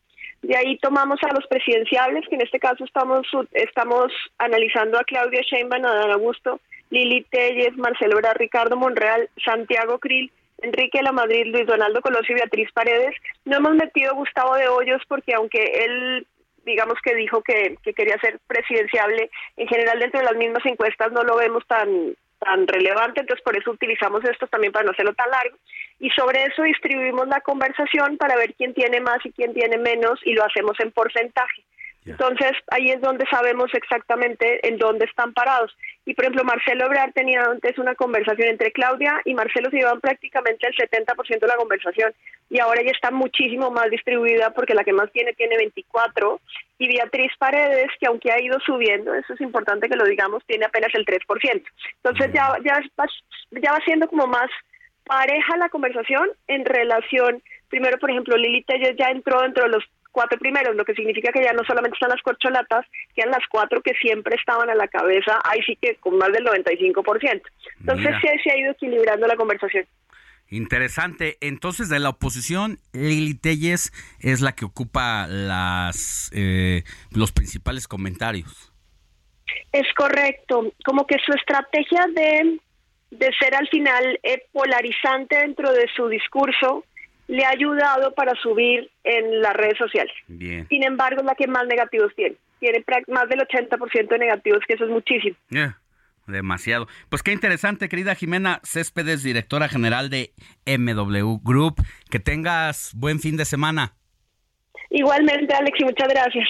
Speaker 12: de ahí tomamos a los presidenciables, que en este caso estamos, estamos analizando a Claudia Sheinbaum, a Dan Augusto, Lili Telles, Marcelo Ebrard, Ricardo Monreal, Santiago Krill, Enrique La Madrid, Luis Donaldo Colosio y Beatriz Paredes. No hemos metido a Gustavo de Hoyos porque aunque él digamos que dijo que, que quería ser presidenciable, en general dentro de las mismas encuestas no lo vemos tan tan relevante, entonces por eso utilizamos esto también para no hacerlo tan largo. Y sobre eso distribuimos la conversación para ver quién tiene más y quién tiene menos y lo hacemos en porcentaje. Entonces ahí es donde sabemos exactamente en dónde están parados. Y por ejemplo, Marcelo Ebrard tenía antes una conversación entre Claudia y Marcelo se llevan prácticamente el 70% de la conversación y ahora ya está muchísimo más distribuida porque la que más tiene tiene 24 y Beatriz Paredes, que aunque ha ido subiendo, eso es importante que lo digamos, tiene apenas el 3%. Entonces ya, ya, va, ya va siendo como más pareja la conversación en relación, primero por ejemplo, Lili Telles ya entró dentro de los cuatro primeros, lo que significa que ya no solamente están las corcholatas, quedan las cuatro que siempre estaban a la cabeza, ahí sí que con más del 95%. Entonces sí se ha ido equilibrando la conversación.
Speaker 5: Interesante. Entonces, de la oposición, Lili Telles es la que ocupa las eh, los principales comentarios.
Speaker 12: Es correcto. Como que su estrategia de, de ser al final eh, polarizante dentro de su discurso le ha ayudado para subir en las redes sociales. Sin embargo, es la que más negativos tiene. Tiene más del 80% de negativos, que eso es muchísimo.
Speaker 5: demasiado. Pues qué interesante, querida Jimena Céspedes, directora general de MW Group. Que tengas buen fin de semana.
Speaker 12: Igualmente, Alex, y muchas gracias.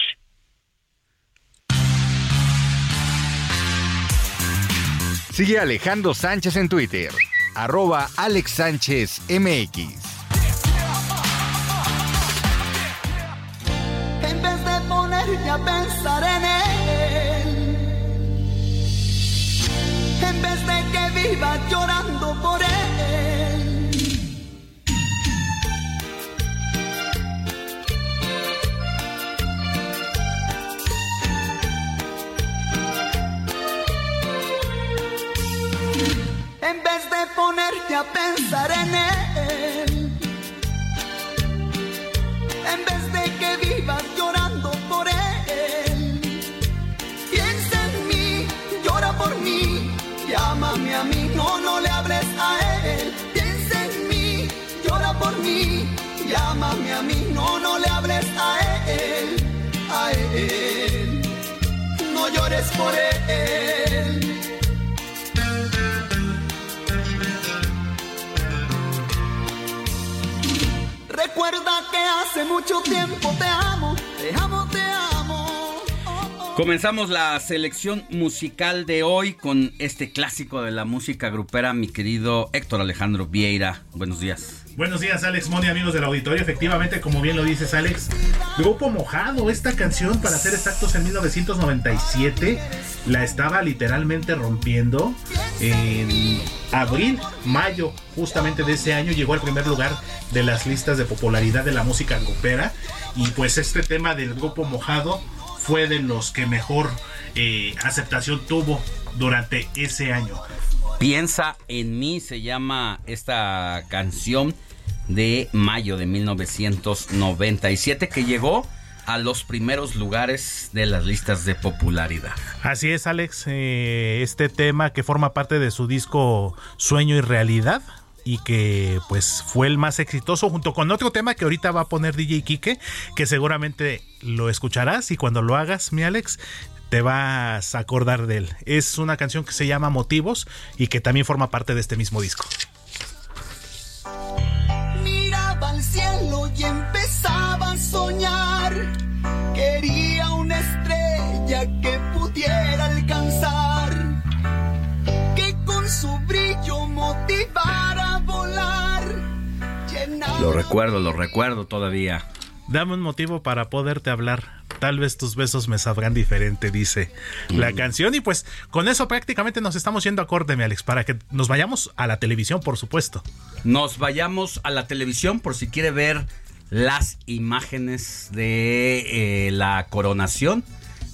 Speaker 7: Sigue Alejandro Sánchez en Twitter, arroba Alex Sánchez MX.
Speaker 13: Pensar en él. En vez de que viva llorando por él. En vez de ponerte a pensar en él. Llámame a mí, no, no le hables a él, piensa en mí, llora por mí, llámame a mí, no, no le hables a él, a él, no llores por él. Recuerda que hace mucho tiempo te amo, te amo
Speaker 5: Comenzamos la selección musical de hoy con este clásico de la música grupera, mi querido Héctor Alejandro Vieira. Buenos días.
Speaker 14: Buenos días, Alex Moni, amigos del auditorio. Efectivamente, como bien lo dices, Alex, Grupo Mojado, esta canción, para ser exactos, en 1997, la estaba literalmente rompiendo. En abril, mayo, justamente de ese año, llegó al primer lugar de las listas de popularidad de la música grupera. Y pues este tema del Grupo Mojado fue de los que mejor eh, aceptación tuvo durante ese año.
Speaker 5: Piensa en mí se llama esta canción de mayo de 1997 que llegó a los primeros lugares de las listas de popularidad.
Speaker 14: Así es, Alex. Eh, este tema que forma parte de su disco Sueño y Realidad y que pues fue el más exitoso junto con otro tema que ahorita va a poner DJ Kike, que seguramente lo escucharás y cuando lo hagas, mi Alex, te vas a acordar de él. Es una canción que se llama Motivos y que también forma parte de este mismo disco.
Speaker 13: Miraba al cielo y empezaba a soñar. Quería una estrella que
Speaker 5: Lo recuerdo, lo recuerdo todavía.
Speaker 14: Dame un motivo para poderte hablar Tal vez tus besos me sabrán diferente, dice la mm. canción. Y pues con eso prácticamente nos estamos yendo acorde, mi Alex, para que nos vayamos a la televisión, por supuesto.
Speaker 5: Nos vayamos a la televisión por si quiere ver las imágenes de eh, la coronación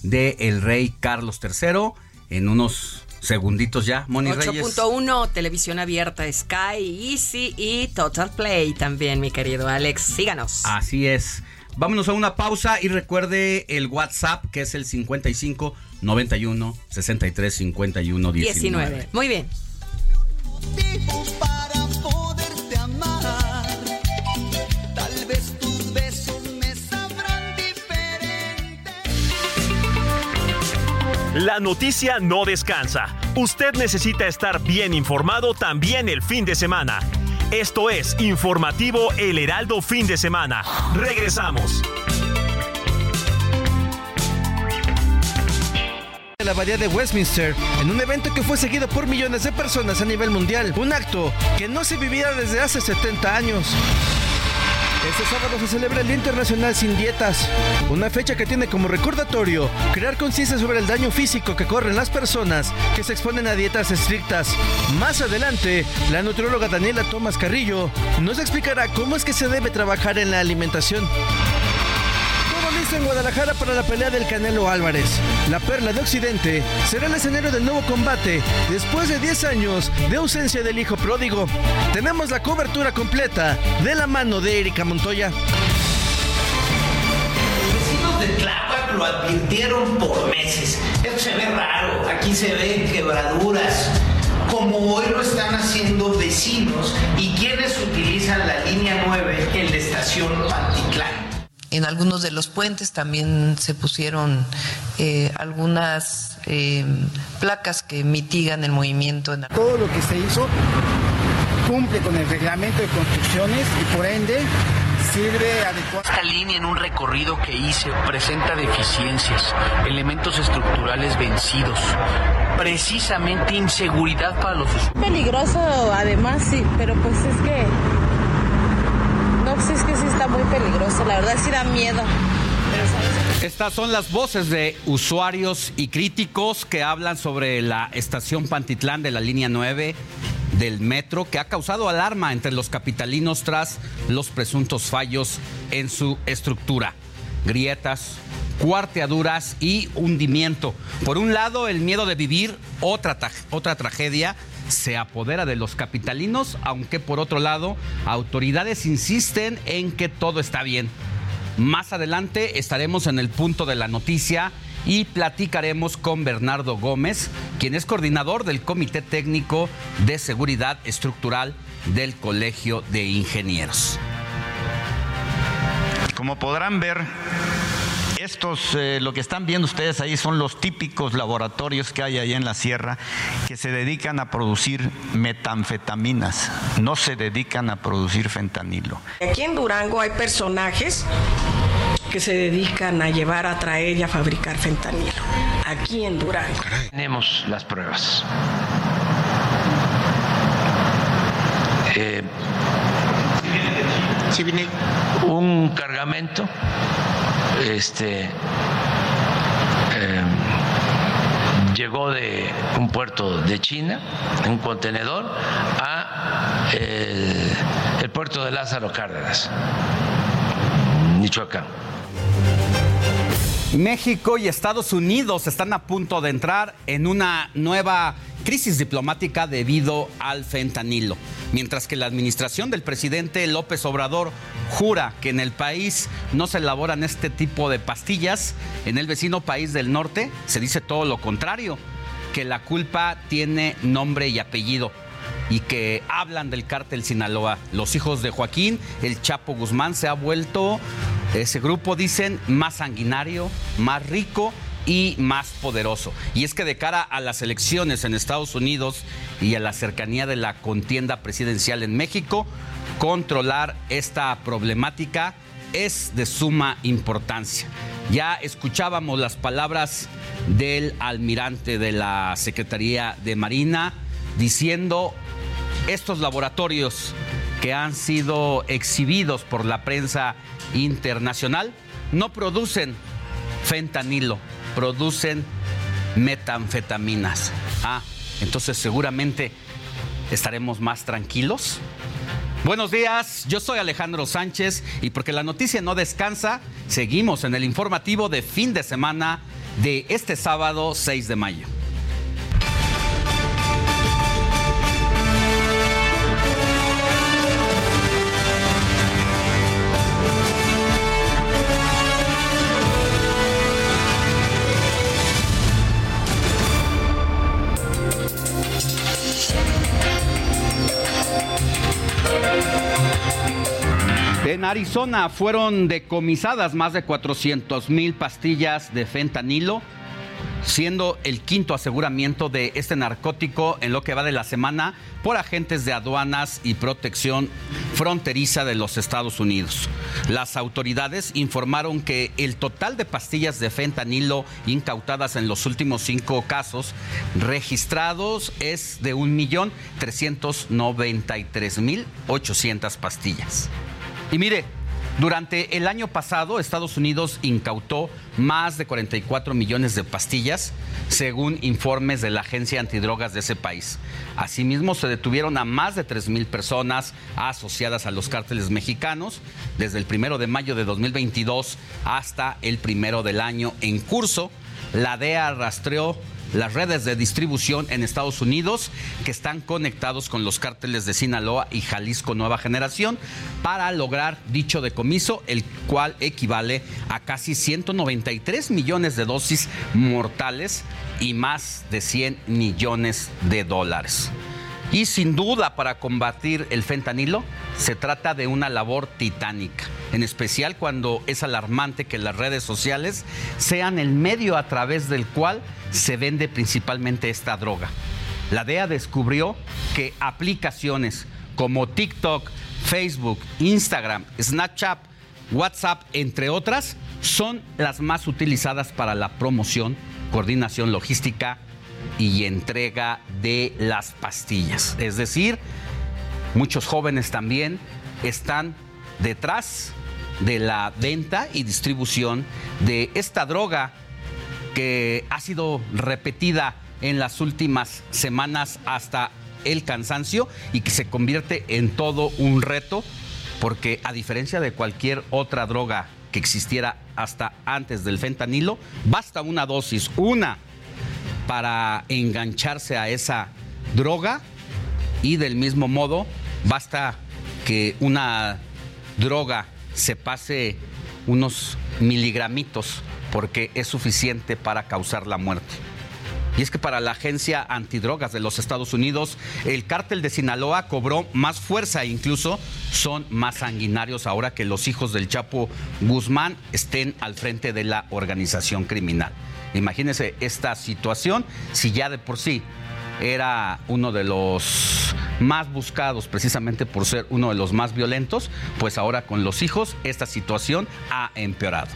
Speaker 5: de el rey Carlos III en unos segunditos ya, Moni
Speaker 6: 8.1, televisión abierta, Sky, Easy y Total Play también, mi querido Alex. Síganos.
Speaker 5: Así es. Vámonos a una pausa y recuerde el WhatsApp que es el 55 91 63 51 19.
Speaker 6: Muy bien.
Speaker 10: La noticia no descansa. Usted necesita estar bien informado también el fin de semana. Esto es Informativo El Heraldo Fin de Semana. Regresamos.
Speaker 15: la abadía de Westminster en un evento que fue seguido por millones de personas a nivel mundial, un acto que no se vivía desde hace 70 años. Este sábado se celebra el Día Internacional Sin Dietas, una fecha que tiene como recordatorio crear conciencia sobre el daño físico que corren las personas que se exponen a dietas estrictas. Más adelante, la nutrióloga Daniela Tomás Carrillo nos explicará cómo es que se debe trabajar en la alimentación en Guadalajara para la pelea del Canelo Álvarez. La Perla de Occidente será el escenario del nuevo combate después de 10 años de ausencia del hijo pródigo. Tenemos la cobertura completa de la mano de Erika Montoya.
Speaker 16: Vecinos de Tláhuac lo advirtieron por meses. Esto se ve raro, aquí se ven quebraduras como hoy lo están haciendo vecinos y quienes utilizan la línea 9, el de estación Pantitlán.
Speaker 2: En algunos de los puentes también se pusieron eh, algunas eh, placas que mitigan el movimiento.
Speaker 17: Todo lo que se hizo cumple con el reglamento de construcciones y por ende sirve adecuadamente.
Speaker 16: Esta línea en un recorrido que hice presenta deficiencias, elementos estructurales vencidos, precisamente inseguridad para los usuarios.
Speaker 18: Peligroso además, sí, pero pues es que es que sí está muy peligroso, la verdad sí da miedo.
Speaker 5: Estas son las voces de usuarios y críticos que hablan sobre la estación Pantitlán de la línea 9 del metro que ha causado alarma entre los capitalinos tras los presuntos fallos en su estructura. Grietas, cuarteaduras y hundimiento. Por un lado, el miedo de vivir otra, otra tragedia se apodera de los capitalinos, aunque por otro lado, autoridades insisten en que todo está bien. Más adelante estaremos en el punto de la noticia y platicaremos con Bernardo Gómez, quien es coordinador del Comité Técnico de Seguridad Estructural del Colegio de Ingenieros.
Speaker 19: Como podrán ver, estos, eh, lo que están viendo ustedes ahí son los típicos laboratorios que hay ahí en la sierra que se dedican a producir metanfetaminas, no se dedican a producir fentanilo.
Speaker 18: Aquí en Durango hay personajes que se dedican a llevar, a traer y a fabricar fentanilo. Aquí en Durango.
Speaker 8: Tenemos las pruebas. Eh, un cargamento este, em, llegó de un puerto de China, en un contenedor, a el, puerto de Lázaro Cárdenas, Michoacán.
Speaker 5: México y Estados Unidos están a punto de entrar en una nueva crisis diplomática debido al fentanilo. Mientras que la administración del presidente López Obrador jura que en el país no se elaboran este tipo de pastillas, en el vecino país del norte se dice todo lo contrario, que la culpa tiene nombre y apellido. y que hablan del cártel Sinaloa. Los hijos de Joaquín, el Chapo Guzmán, se ha vuelto, ese grupo dicen, más sanguinario, más rico y más poderoso. Y es que de cara a las elecciones en Estados Unidos y a la cercanía de la contienda presidencial en México, controlar esta problemática es de suma importancia. Ya escuchábamos las palabras del almirante de la Secretaría de Marina diciendo estos laboratorios que han sido exhibidos por la prensa internacional no producen fentanilo, producen metanfetaminas. Ah, entonces seguramente estaremos más tranquilos. Buenos días, yo soy Alejandro Sánchez y porque la noticia no descansa, seguimos en el informativo de fin de semana de este sábado 6 de mayo. Arizona fueron decomisadas más de 400 mil pastillas de fentanilo, siendo el quinto aseguramiento de este narcótico en lo que va de la semana por agentes de aduanas y protección fronteriza de los Estados Unidos. Las autoridades informaron que el total de pastillas de fentanilo incautadas en los últimos cinco casos registrados es de 1.393.800 pastillas. Y mire, durante el año pasado, Estados Unidos incautó más de 44 millones de pastillas, según informes de la Agencia Antidrogas de ese país. Asimismo, se detuvieron a más de 3 mil personas asociadas a los cárteles mexicanos desde el primero de mayo de 2022 hasta el primero del año en curso. La DEA rastreó las redes de distribución en Estados Unidos que están conectados con los cárteles de Sinaloa y Jalisco Nueva Generación para lograr dicho decomiso, el cual equivale a casi 193 millones de dosis mortales y más de 100 millones de dólares. Y sin duda para combatir el fentanilo se trata de una labor titánica, en especial cuando es alarmante que las redes sociales sean el medio a través del cual se vende principalmente esta droga. La DEA descubrió que aplicaciones como TikTok, Facebook, Instagram, Snapchat, WhatsApp, entre otras, son las más utilizadas para la promoción, coordinación logística y entrega de las pastillas. Es decir, muchos jóvenes también están detrás de la venta y distribución de esta droga que ha sido repetida en las últimas semanas hasta el cansancio y que se convierte en todo un reto porque a diferencia de cualquier otra droga que existiera hasta antes del fentanilo, basta una dosis, una, para engancharse a esa droga y del mismo modo basta que una droga se pase unos miligramitos porque es suficiente para causar la muerte. Y es que para la agencia antidrogas de los Estados Unidos, el cártel de Sinaloa cobró más fuerza e incluso son más sanguinarios ahora que los hijos del Chapo Guzmán estén al frente de la organización criminal. Imagínense esta situación si ya de por sí era uno de los más buscados precisamente por ser uno de los más violentos, pues ahora con los hijos esta situación ha empeorado.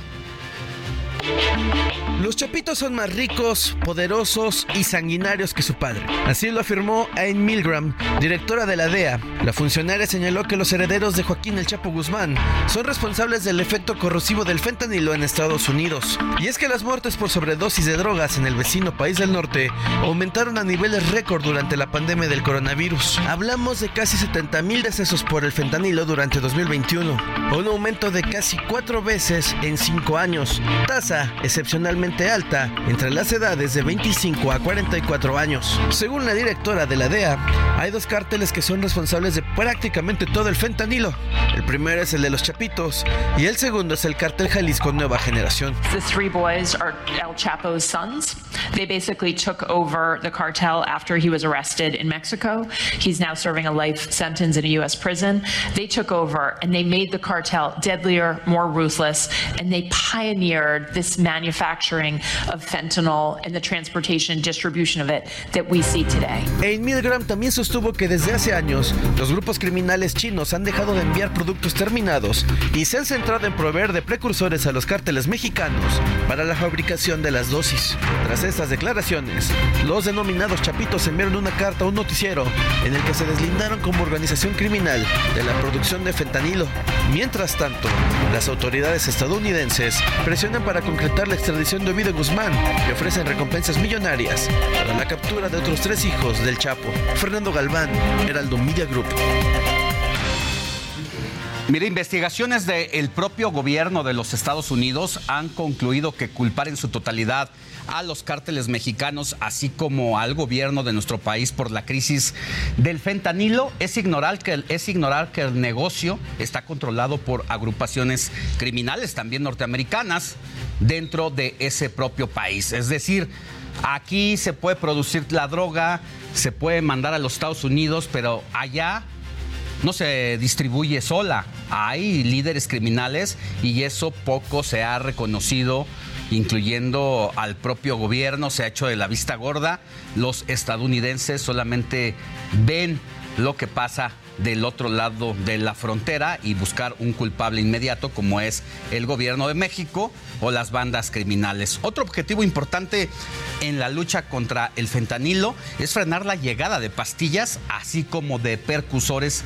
Speaker 15: Los chapitos son más ricos, poderosos y sanguinarios que su padre. Así lo afirmó Anne Milgram, directora de la DEA. La funcionaria señaló que los herederos de Joaquín El Chapo Guzmán son responsables del efecto corrosivo del fentanilo en Estados Unidos. Y es que las muertes por sobredosis de drogas en el vecino país del norte aumentaron a niveles récord durante la pandemia del coronavirus. Hablamos de casi 70 mil decesos por el fentanilo durante 2021, un aumento de casi cuatro veces en cinco años, tasa excepcionalmente especialmente alta entre las edades de 25 a 44 años. Según la directora de la DEA, hay dos cárteles que son responsables de prácticamente todo el fentanilo. El primero es el de los Chapitos y el segundo es el cártel Jalisco Nueva Generación.
Speaker 20: The three boys are El Chapo's sons. They basically took over the cartel after he was arrested in Mexico. He's now serving a life sentence in a U.S. prison. They took over and they made the cartel deadlier, more ruthless, and they pioneered this manufacturing of fentanyl and the transportation and distribution of it that we see today.
Speaker 15: En Milgram también sostuvo que desde hace años los grupos criminales chinos han dejado de enviar productos terminados y se han centrado en proveer de precursores a los cárteles mexicanos para la fabricación de las dosis. Tras estas declaraciones, los denominados chapitos enviaron una carta a un noticiero en el que se deslindaron como organización criminal de la producción de fentanilo. Mientras tanto, las autoridades estadounidenses presionan para concretar la extradición de Ovidio Guzmán y ofrecen recompensas millonarias para la captura de otros tres hijos del Chapo. Fernando Galván, Heraldo Media Group.
Speaker 5: Mire, investigaciones del propio gobierno de los Estados Unidos han concluido que culpar en su totalidad a los cárteles mexicanos, así como al gobierno de nuestro país por la crisis del fentanilo, es ignorar que, es ignorar que el negocio está controlado por agrupaciones criminales, también norteamericanas, dentro de ese propio país. Es decir, aquí se puede producir la droga, se puede mandar a los Estados Unidos, pero allá no se distribuye sola. Hay líderes criminales y eso poco se ha reconocido, incluyendo al propio gobierno, se ha hecho de la vista gorda. Los estadounidenses solamente ven lo que pasa del otro lado de la frontera y buscar un culpable inmediato como es el gobierno de México o las bandas criminales. Otro objetivo importante en la lucha contra el fentanilo es frenar la llegada de pastillas así como de percusores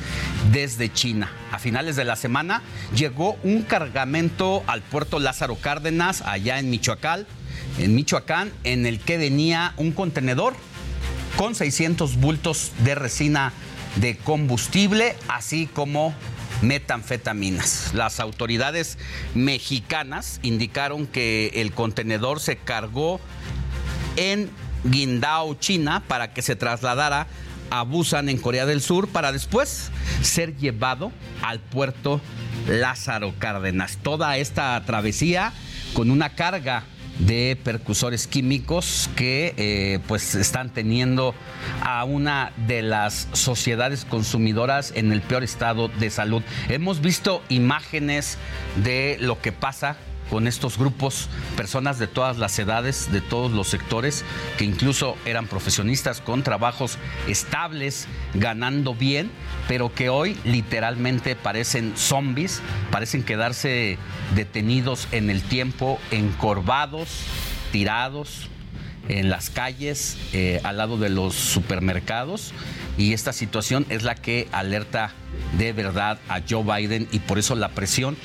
Speaker 5: desde China. A finales de la semana llegó un cargamento al puerto Lázaro Cárdenas allá en Michoacán, en Michoacán en el que venía un contenedor con 600 bultos de resina de combustible, así como metanfetaminas. Las autoridades mexicanas indicaron que el contenedor se cargó en Guindao, China, para que se trasladara a Busan, en Corea del Sur, para después ser llevado al puerto Lázaro Cárdenas. Toda esta travesía con una carga de percusores químicos que eh, pues están teniendo a una de las sociedades consumidoras en el peor estado de salud. Hemos visto imágenes de lo que pasa con estos grupos, personas de todas las edades, de todos los sectores, que incluso eran profesionistas con trabajos estables, ganando bien, pero que hoy literalmente parecen zombies, parecen quedarse detenidos en el tiempo, encorvados, tirados en las calles, eh, al lado de los supermercados. Y esta situación es la que alerta de verdad a Joe Biden y por eso la presión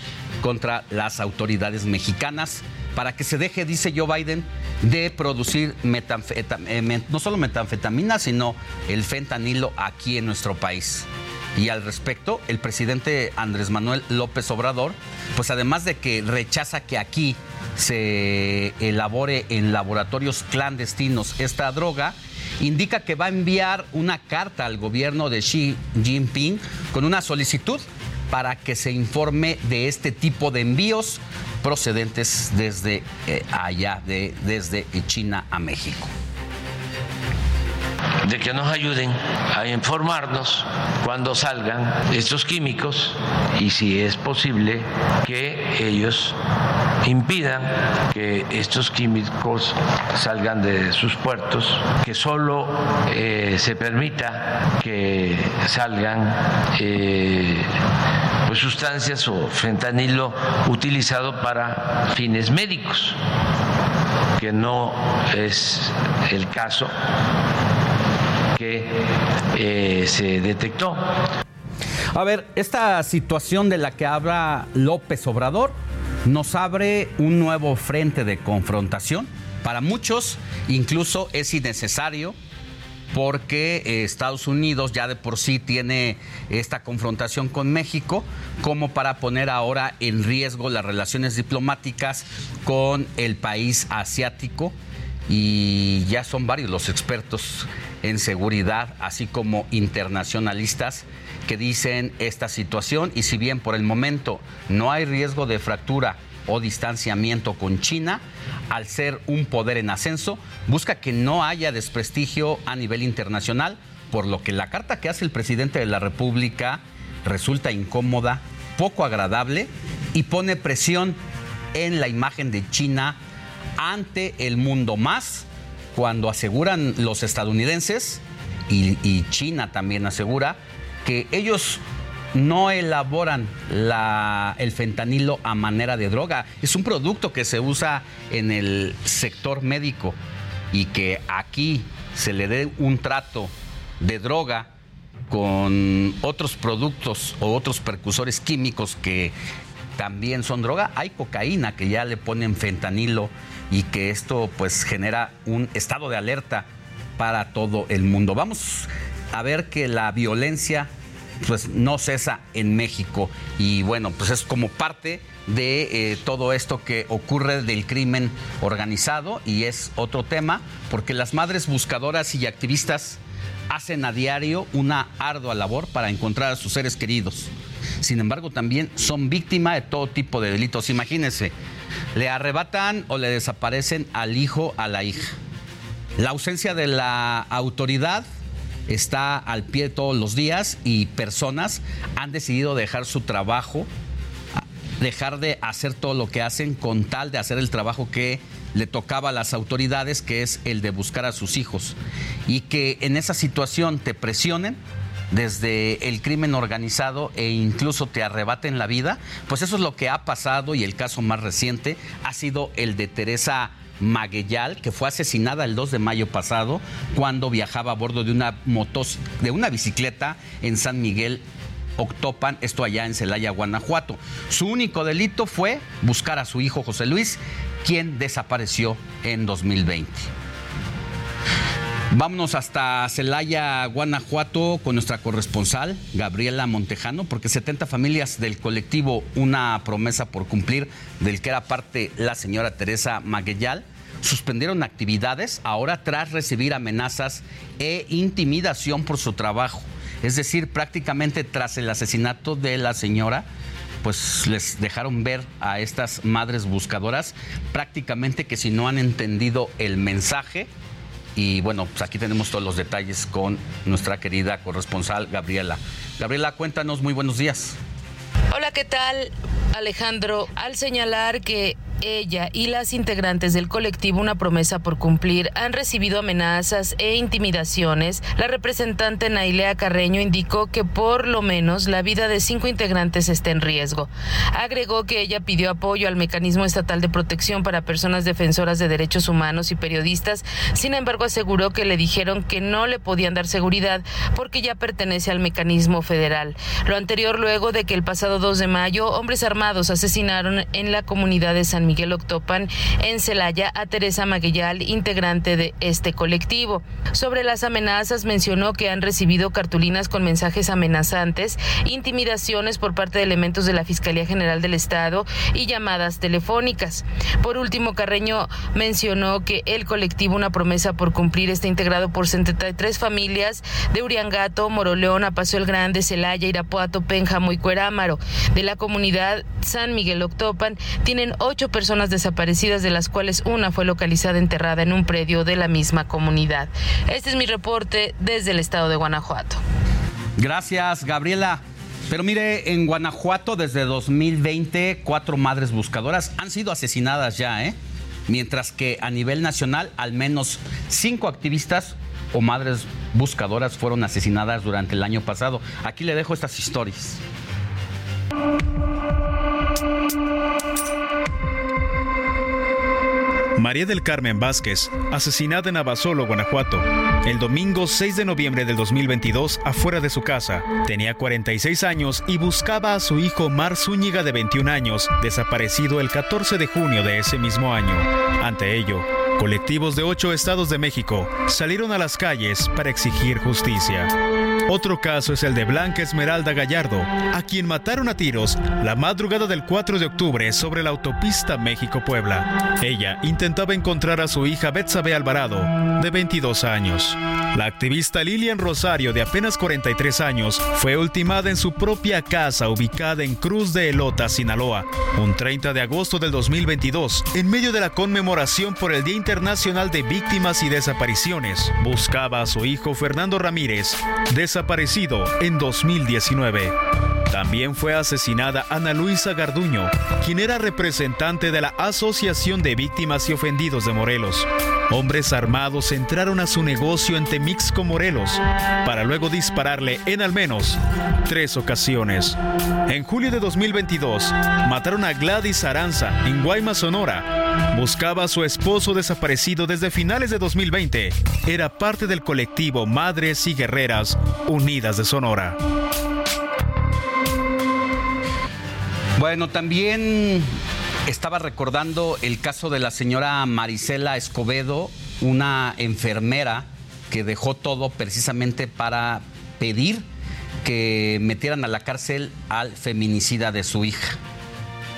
Speaker 5: contra las autoridades mexicanas para que se deje, dice Joe Biden, de producir eh, no solo metanfetamina, sino el fentanilo aquí en nuestro país. Y al respecto, el presidente Andrés Manuel López Obrador, pues además de que rechaza que aquí se elabore en laboratorios clandestinos. Esta droga, indica que va a enviar una carta al gobierno de Xi Jinping con una solicitud para que se informe de este tipo de envíos procedentes desde eh, allá, de, desde China a México
Speaker 8: de que nos ayuden a informarnos cuando salgan estos químicos y si es posible que ellos impidan que estos químicos salgan de sus puertos, que solo eh, se permita que salgan eh, pues sustancias o fentanilo utilizado para fines médicos, que no es el caso que eh, se detectó.
Speaker 5: A ver, esta situación de la que habla López Obrador nos abre un nuevo frente de confrontación. Para muchos incluso es innecesario porque eh, Estados Unidos ya de por sí tiene esta confrontación con México, como para poner ahora en riesgo las relaciones diplomáticas con el país asiático. Y ya son varios los expertos en seguridad, así como internacionalistas, que dicen esta situación. Y si bien por el momento no hay riesgo de fractura o distanciamiento con China, al ser un poder en ascenso, busca que no haya desprestigio a nivel internacional, por lo que la carta que hace el presidente de la República resulta incómoda, poco agradable y pone presión en la imagen de China ante el mundo más cuando aseguran los estadounidenses y, China también asegura que ellos no elaboran el fentanilo a manera de droga. Es un producto que se usa en el sector médico y que aquí se le dé un trato de droga con otros productos o otros precursores químicos que también son droga. Hay cocaína que ya le ponen fentanilo y que esto pues genera un estado de alerta para todo el mundo. Vamos a ver que la violencia pues no cesa en México y bueno, pues es como parte de eh, todo esto que ocurre del crimen organizado y es otro tema porque las madres buscadoras y activistas hacen a diario una ardua labor para encontrar a sus seres queridos. Sin embargo, también son víctimas de todo tipo de delitos. Imagínense, le arrebatan o le desaparecen al hijo, a la hija. La ausencia de la autoridad está al pie todos los días y personas han decidido dejar su trabajo, dejar de hacer todo lo que hacen con tal de hacer el trabajo que le tocaba a las autoridades, que es el de buscar a sus hijos. Y que en esa situación te presionen desde el crimen organizado e incluso te arrebaten la vida, pues eso es lo que ha pasado y el caso más reciente ha sido el de Teresa Maguellal, que fue asesinada el 2 de mayo pasado cuando viajaba a bordo de una motos, de una bicicleta en San Miguel Octopan, esto allá en Celaya, Guanajuato. Su único delito fue buscar a su hijo José Luis, quien desapareció en 2020. Vámonos hasta Celaya, Guanajuato, con nuestra corresponsal, Gabriela Montejano, porque 70 familias del colectivo Una promesa por cumplir, del que era parte la señora Teresa Maguellal, suspendieron actividades ahora tras recibir amenazas e intimidación por su trabajo. Es decir, prácticamente tras el asesinato de la señora, pues les dejaron ver a estas madres buscadoras prácticamente que si no han entendido el mensaje, y bueno, pues aquí tenemos todos los detalles con nuestra querida corresponsal Gabriela. Gabriela, cuéntanos, muy buenos días.
Speaker 21: Hola, ¿qué tal? Alejandro, al señalar que ella y las integrantes del colectivo Una promesa por cumplir han recibido amenazas e intimidaciones, la representante Nailea Carreño indicó que por lo menos la vida de cinco integrantes está en riesgo. Agregó que ella pidió apoyo al mecanismo estatal de protección para personas defensoras de derechos humanos y periodistas, sin embargo aseguró que le dijeron que no le podían dar seguridad porque ya pertenece al mecanismo federal. Lo anterior luego de que el pasado 2 de mayo hombres armados asesinaron en la comunidad de San Miguel Octopan en Celaya a Teresa Maguillal, integrante de este colectivo. Sobre las amenazas mencionó que han recibido cartulinas con mensajes amenazantes, intimidaciones por parte de elementos de la Fiscalía General del Estado y llamadas telefónicas. Por último, Carreño mencionó que el colectivo Una promesa por cumplir está integrado por 73 familias de Uriangato, Moroleón, Apaso el Grande, Celaya, Irapuato, Pénjamo y Cuerámaro. De la comunidad San Miguel Octopan tienen ocho personas desaparecidas, de las cuales una fue localizada enterrada en un predio de la misma comunidad. Este es mi reporte desde el estado de Guanajuato.
Speaker 5: Gracias, Gabriela. Pero mire, en Guanajuato desde 2020 cuatro madres buscadoras han sido asesinadas ya, ¿eh? Mientras que a nivel nacional al menos cinco activistas o madres buscadoras fueron asesinadas durante el año pasado. Aquí le dejo estas historias.
Speaker 22: María del Carmen Vázquez, asesinada en Abasolo, Guanajuato, el domingo 6 de noviembre del 2022 afuera de su casa. Tenía 46 años y buscaba a su hijo Mar Zúñiga de 21 años, desaparecido el 14 de junio de ese mismo año. Ante ello, colectivos de ocho estados de México salieron a las calles para exigir justicia. Otro caso es el de Blanca Esmeralda Gallardo, a quien mataron a tiros la madrugada del 4 de octubre sobre la autopista México-Puebla. Ella intentaba encontrar a su hija Betsabe Alvarado, de 22 años. La activista Lilian Rosario, de apenas 43 años, fue ultimada en su propia casa ubicada en Cruz de Elota, Sinaloa, un 30 de agosto del 2022, en medio de la conmemoración por el Día Internacional de Víctimas y Desapariciones. Buscaba a su hijo Fernando Ramírez, en 2019. También fue asesinada Ana Luisa Garduño, quien era representante de la Asociación de Víctimas y Ofendidos de Morelos. Hombres armados entraron a su negocio en Temixco, Morelos, para luego dispararle en al menos tres ocasiones. En julio de 2022, mataron a Gladys Aranza en Guaymas, Sonora. Buscaba a su esposo desaparecido desde finales de 2020. Era parte del colectivo Madres y Guerreras Unidas de Sonora.
Speaker 5: Bueno, también estaba recordando el caso de la señora Marisela Escobedo, una enfermera que dejó todo precisamente para pedir que metieran a la cárcel al feminicida de su hija.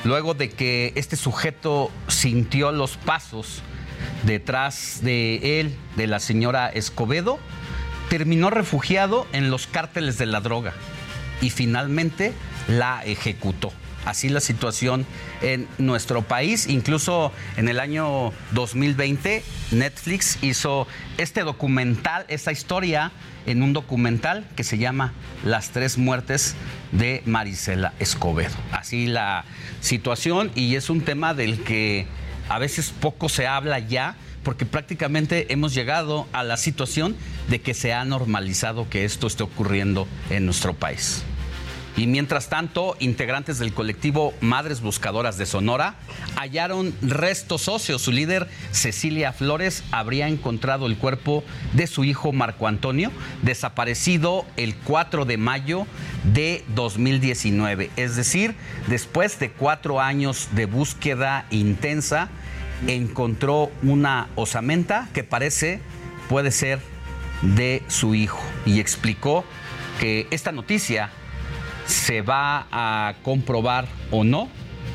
Speaker 5: Luego de que este sujeto sintió los pasos detrás de él, de la señora Escobedo, terminó refugiado en los cárteles de la droga y finalmente la ejecutó así la situación en nuestro país. Incluso en el año 2020 Netflix hizo este documental, esta historia en un documental que se llama Las tres muertes de Marisela Escobedo. Así la situación y es un tema del que a veces poco se habla ya porque prácticamente hemos llegado a la situación de que se ha normalizado que esto esté ocurriendo en nuestro país. Y mientras tanto, integrantes del colectivo Madres Buscadoras de Sonora hallaron restos óseos. Su líder, Cecilia Flores, habría encontrado el cuerpo de su hijo Marco Antonio, desaparecido el 4 de mayo de 2019. Es decir, después de cuatro años de búsqueda intensa, encontró una osamenta que parece puede ser de su hijo y explicó que esta noticia se va a comprobar o no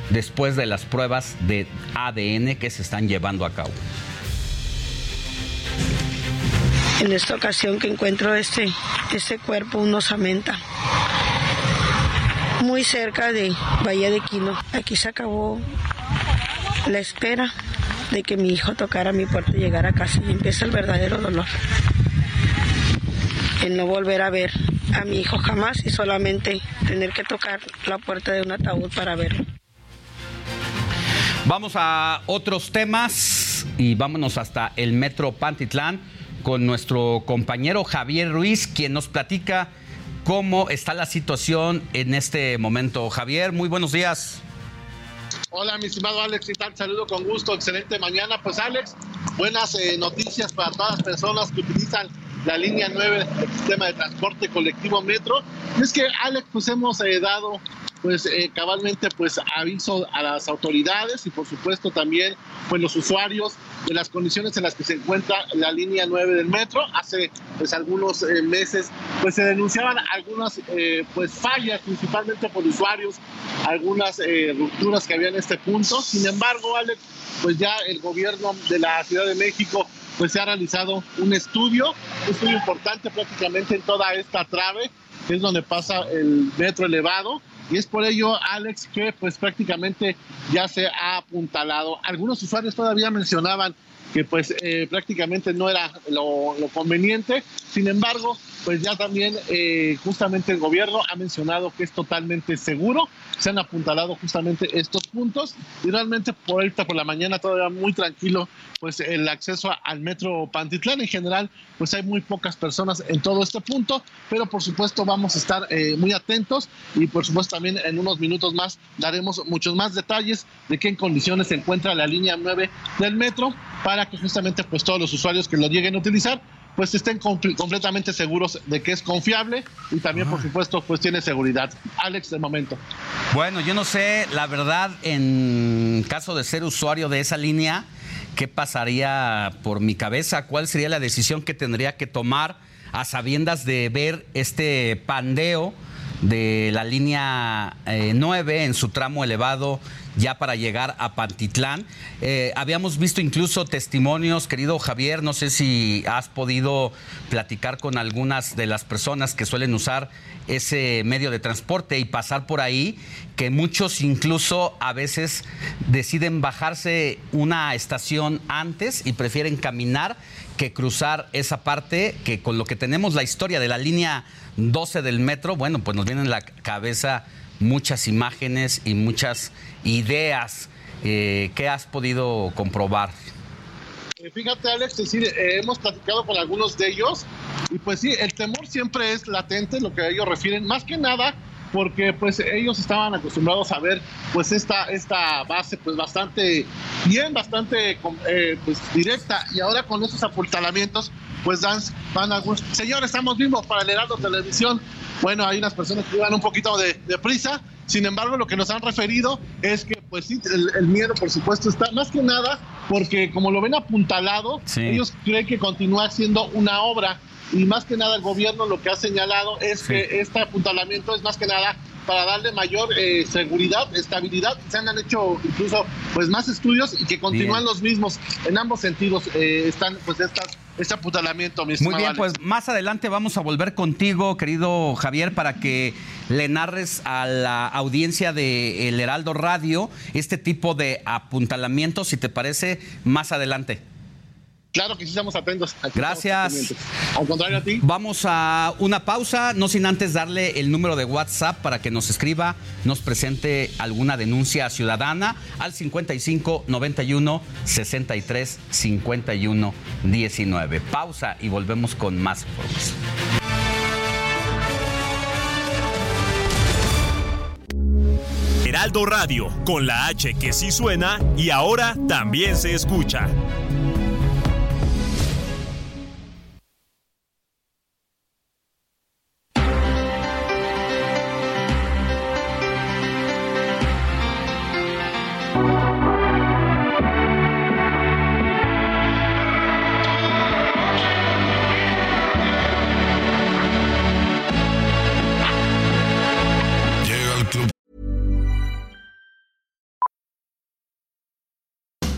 Speaker 5: después de las pruebas de ADN que se están llevando a cabo.
Speaker 18: En esta ocasión que encuentro este, este cuerpo, una osamenta, muy cerca de Bahía de Quino. Aquí se acabó la espera de que mi hijo tocara mi puerta y llegara a casa y empieza el verdadero dolor. El no volver a ver a mi hijo jamás y solamente tener que tocar la puerta de un ataúd para verlo.
Speaker 5: Vamos a otros temas y vámonos hasta el metro Pantitlán con nuestro compañero Javier Ruiz, quien nos platica cómo está la situación en este momento. Javier, muy buenos días.
Speaker 23: Hola, mi estimado Alex, y tal? Saludo con gusto, excelente mañana. Pues Alex, buenas eh, noticias para todas las personas que utilizan la línea 9 del sistema de transporte colectivo metro. Y es que, Alex, pues hemos eh, dado pues eh, cabalmente pues aviso a las autoridades y por supuesto también pues los usuarios de las condiciones en las que se encuentra la línea 9 del metro. Hace pues algunos eh, meses pues se denunciaban algunas pues fallas principalmente por usuarios, algunas rupturas que había en este punto. Sin embargo, Alex, pues ya el gobierno de la Ciudad de México pues se ha realizado un estudio, un estudio importante prácticamente en toda esta trave, que es donde pasa el metro elevado. Y es por ello, Alex, que pues prácticamente ya se ha apuntalado. Algunos usuarios todavía mencionaban que pues eh, prácticamente no era lo, conveniente. Sin embargo, pues ya también eh, justamente el gobierno ha mencionado que es totalmente seguro. Se han apuntalado justamente estos puntos. Y realmente por ahorita por la mañana todavía muy tranquilo pues el acceso al metro Pantitlán. En general pues hay muy pocas personas en todo este punto, pero por supuesto vamos a estar eh, muy atentos. Y por supuesto también en unos minutos más daremos muchos más detalles de qué condiciones se encuentra la línea 9 del metro para que justamente pues todos los usuarios que lo lleguen a utilizar pues estén completamente seguros de que es confiable y también, por ah. supuesto, pues tiene seguridad. Alex, de momento.
Speaker 5: Bueno, yo no sé, la verdad, en caso de ser usuario de esa línea, ¿qué pasaría por mi cabeza? ¿Cuál sería la decisión que tendría que tomar a sabiendas de ver este pandeo? De la línea 9 eh, en su tramo elevado ya para llegar a Pantitlán. Eh, habíamos visto incluso testimonios, querido Javier, no sé si has podido platicar con algunas de las personas que suelen usar ese medio de transporte y pasar por ahí, que muchos incluso a veces deciden bajarse una estación antes y prefieren caminar que cruzar esa parte, que con lo que tenemos la historia de la línea 12 del metro, bueno, pues nos viene en la cabeza muchas imágenes y muchas ideas eh, que has podido comprobar.
Speaker 23: Eh, fíjate, Alex, decir, eh, hemos platicado con algunos de ellos y pues sí, el temor siempre es latente, lo que ellos refieren, más que nada porque pues ellos estaban acostumbrados a ver pues esta, esta base pues bastante bien, bastante pues directa. Y ahora con esos apuntalamientos pues dan, van algunos, señores, estamos vivos para el Heraldo Televisión. Bueno, hay unas personas que llevan un poquito de, prisa, sin embargo, lo que nos han referido es que, pues sí, el, miedo, por supuesto, está más que nada porque como lo ven apuntalado, ellos creen que continúa siendo una obra y más que nada el gobierno lo que ha señalado es que este apuntalamiento es más que nada para darle mayor eh, seguridad, estabilidad. Se han hecho incluso pues más estudios y que continúan los mismos en ambos sentidos. Eh, están pues estas este apuntalamiento, mi
Speaker 5: Muy bien, pues más adelante vamos a volver contigo, querido Javier, para que le narres a la audiencia de El Heraldo Radio este tipo de apuntalamiento, si te parece, más adelante.
Speaker 23: Claro que sí estamos atentos.
Speaker 5: Gracias.
Speaker 23: Al contrario a ti.
Speaker 5: Vamos a una pausa, no sin antes darle el número de WhatsApp para que nos escriba, nos presente alguna denuncia ciudadana al 55 91 63 51 19. Pausa y volvemos con más información.
Speaker 10: Heraldo Radio, con la H que sí suena y ahora también se escucha.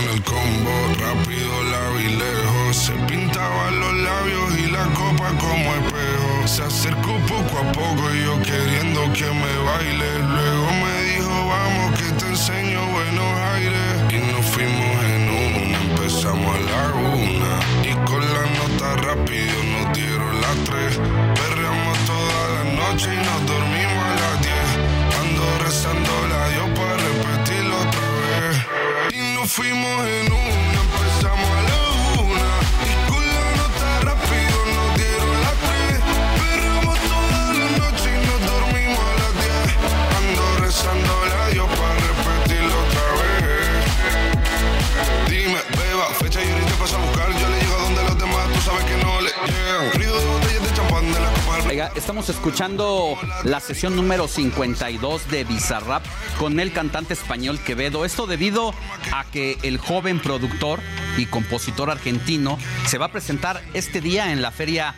Speaker 24: Con el combo rápido, la y lejos. Se pintaban los labios y la copa como espejo. Se acercó poco a poco y yo queriendo que me baile. Fuimos en una,
Speaker 5: Estamos escuchando la sesión número 52 de Bizarrap con el cantante español Quevedo. Esto debido a que el joven productor y compositor argentino se va a presentar este día en la feria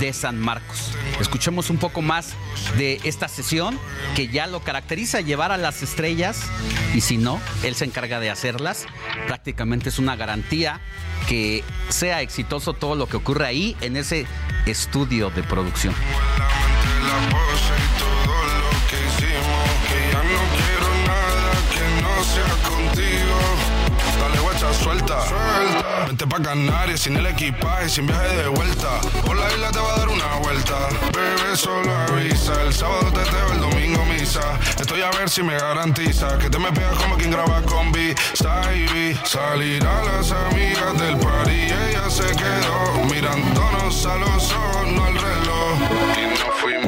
Speaker 5: de San Marcos. Escuchemos un poco más de esta sesión que ya lo caracteriza llevar a las estrellas y si no, él se encarga de hacerlas. Prácticamente es una garantía que sea exitoso todo lo que ocurre ahí en ese estudio de producción.
Speaker 24: Suelta. Vente pa' Canarias sin el equipaje, sin viaje de vuelta. Por la isla te va a dar una vuelta. Bebé, solo avisa. El sábado te teo, el domingo misa. Estoy a ver si me garantiza que te me pegas como quien graba con B. Salir a las amigas del party. Ella se quedó mirándonos a los ojos, no al reloj. Y nos fuimos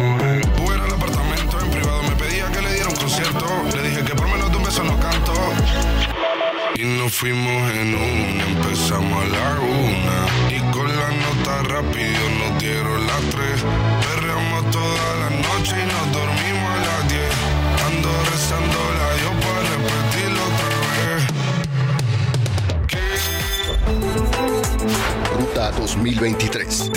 Speaker 24: Y nos fuimos en una, empezamos a la una. Y con la nota rápido nos dieron las tres. Perreamos toda la noche y nos dormimos a las diez. Ando rezándola yo
Speaker 25: para repetirlo otra vez. Ruta 2023.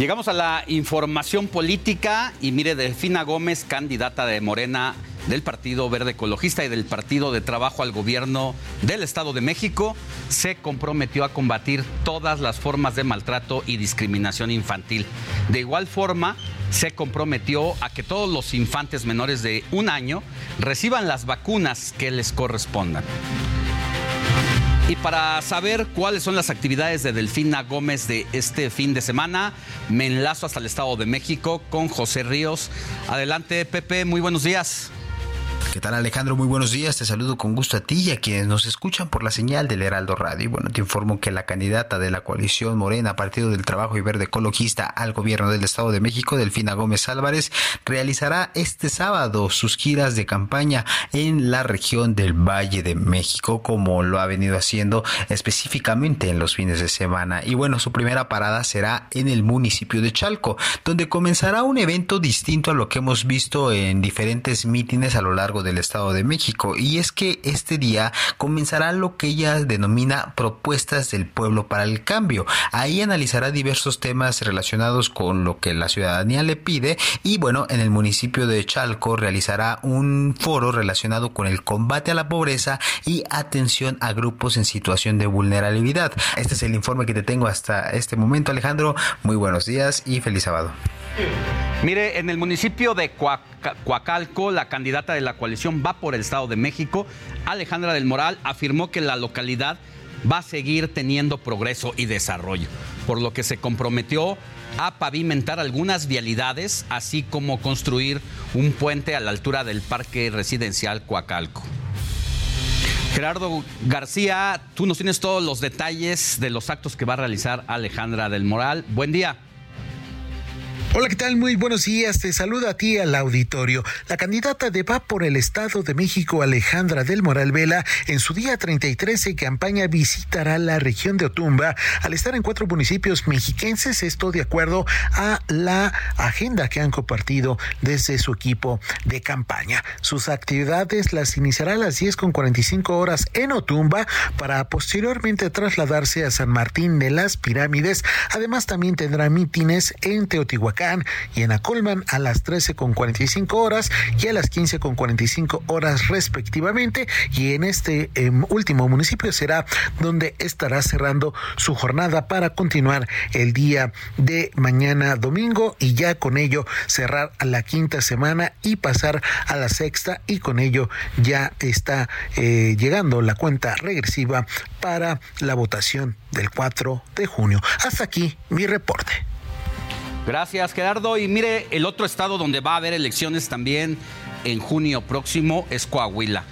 Speaker 5: Llegamos a la información política y mire, Delfina Gómez, candidata de Morena del Partido Verde Ecologista y del Partido de Trabajo al Gobierno del Estado de México, se comprometió a combatir todas las formas de maltrato y discriminación infantil. De igual forma, se comprometió a que todos los infantes menores de un año reciban las vacunas que les correspondan. Y para saber cuáles son las actividades de Delfina Gómez de este fin de semana, me enlazo hasta el Estado de México con José Ríos. Adelante, Pepe, muy buenos días.
Speaker 26: ¿Qué tal Alejandro? Muy buenos días, te saludo con gusto a ti y a quienes nos escuchan por la señal del Heraldo Radio. Bueno, te informo que la candidata de la coalición Morena, Partido del Trabajo y Verde Ecologista al gobierno del Estado de México, Delfina Gómez Álvarez, realizará este sábado sus giras de campaña en la región del Valle de México, como lo ha venido haciendo específicamente en los fines de semana. Y bueno, su primera parada será en el municipio de Chalco, donde comenzará un evento distinto a lo que hemos visto en diferentes mítines a lo largo del Estado de México y es que este día comenzará lo que ella denomina propuestas del pueblo para el cambio. Ahí analizará diversos temas relacionados con lo que la ciudadanía le pide y bueno, en el municipio de Chalco realizará un foro relacionado con el combate a la pobreza y atención a grupos en situación de vulnerabilidad. Este es el informe que te tengo hasta este momento, Alejandro. Muy buenos días y feliz sábado.
Speaker 5: Mire, en el municipio de Coacalco, la candidata de la coalición va por el Estado de México, Alejandra del Moral, afirmó que la localidad va a seguir teniendo progreso y desarrollo, por lo que se comprometió a pavimentar algunas vialidades, así como construir un puente a la altura del parque residencial Coacalco. Gerardo García, tú nos tienes todos los detalles de los actos que va a realizar Alejandra del Moral. Buen día.
Speaker 27: Hola, ¿qué tal? Muy buenos días. Te saluda a ti al auditorio. La candidata de Va por el Estado de México, Alejandra del Moral Vela, en su día 33 de campaña visitará la región de Otumba al estar en cuatro municipios mexiquenses, esto de acuerdo a la agenda que han compartido desde su equipo de campaña. Sus actividades las iniciará a las 10 con 45 horas en Otumba para posteriormente trasladarse a San Martín de las Pirámides. Además, también tendrá mítines en Teotihuacán y en Acolman a las 13 con 45 horas y a las 15 con 45 horas respectivamente. Y en este em, último municipio será donde estará cerrando su jornada para continuar el día de mañana domingo y ya con ello cerrar la quinta semana y pasar a la sexta y con ello ya está eh, llegando la cuenta regresiva para la votación del 4 de junio. Hasta aquí mi reporte.
Speaker 5: Gracias, Gerardo. Y mire, el otro estado donde va a haber elecciones también en junio próximo es Coahuila.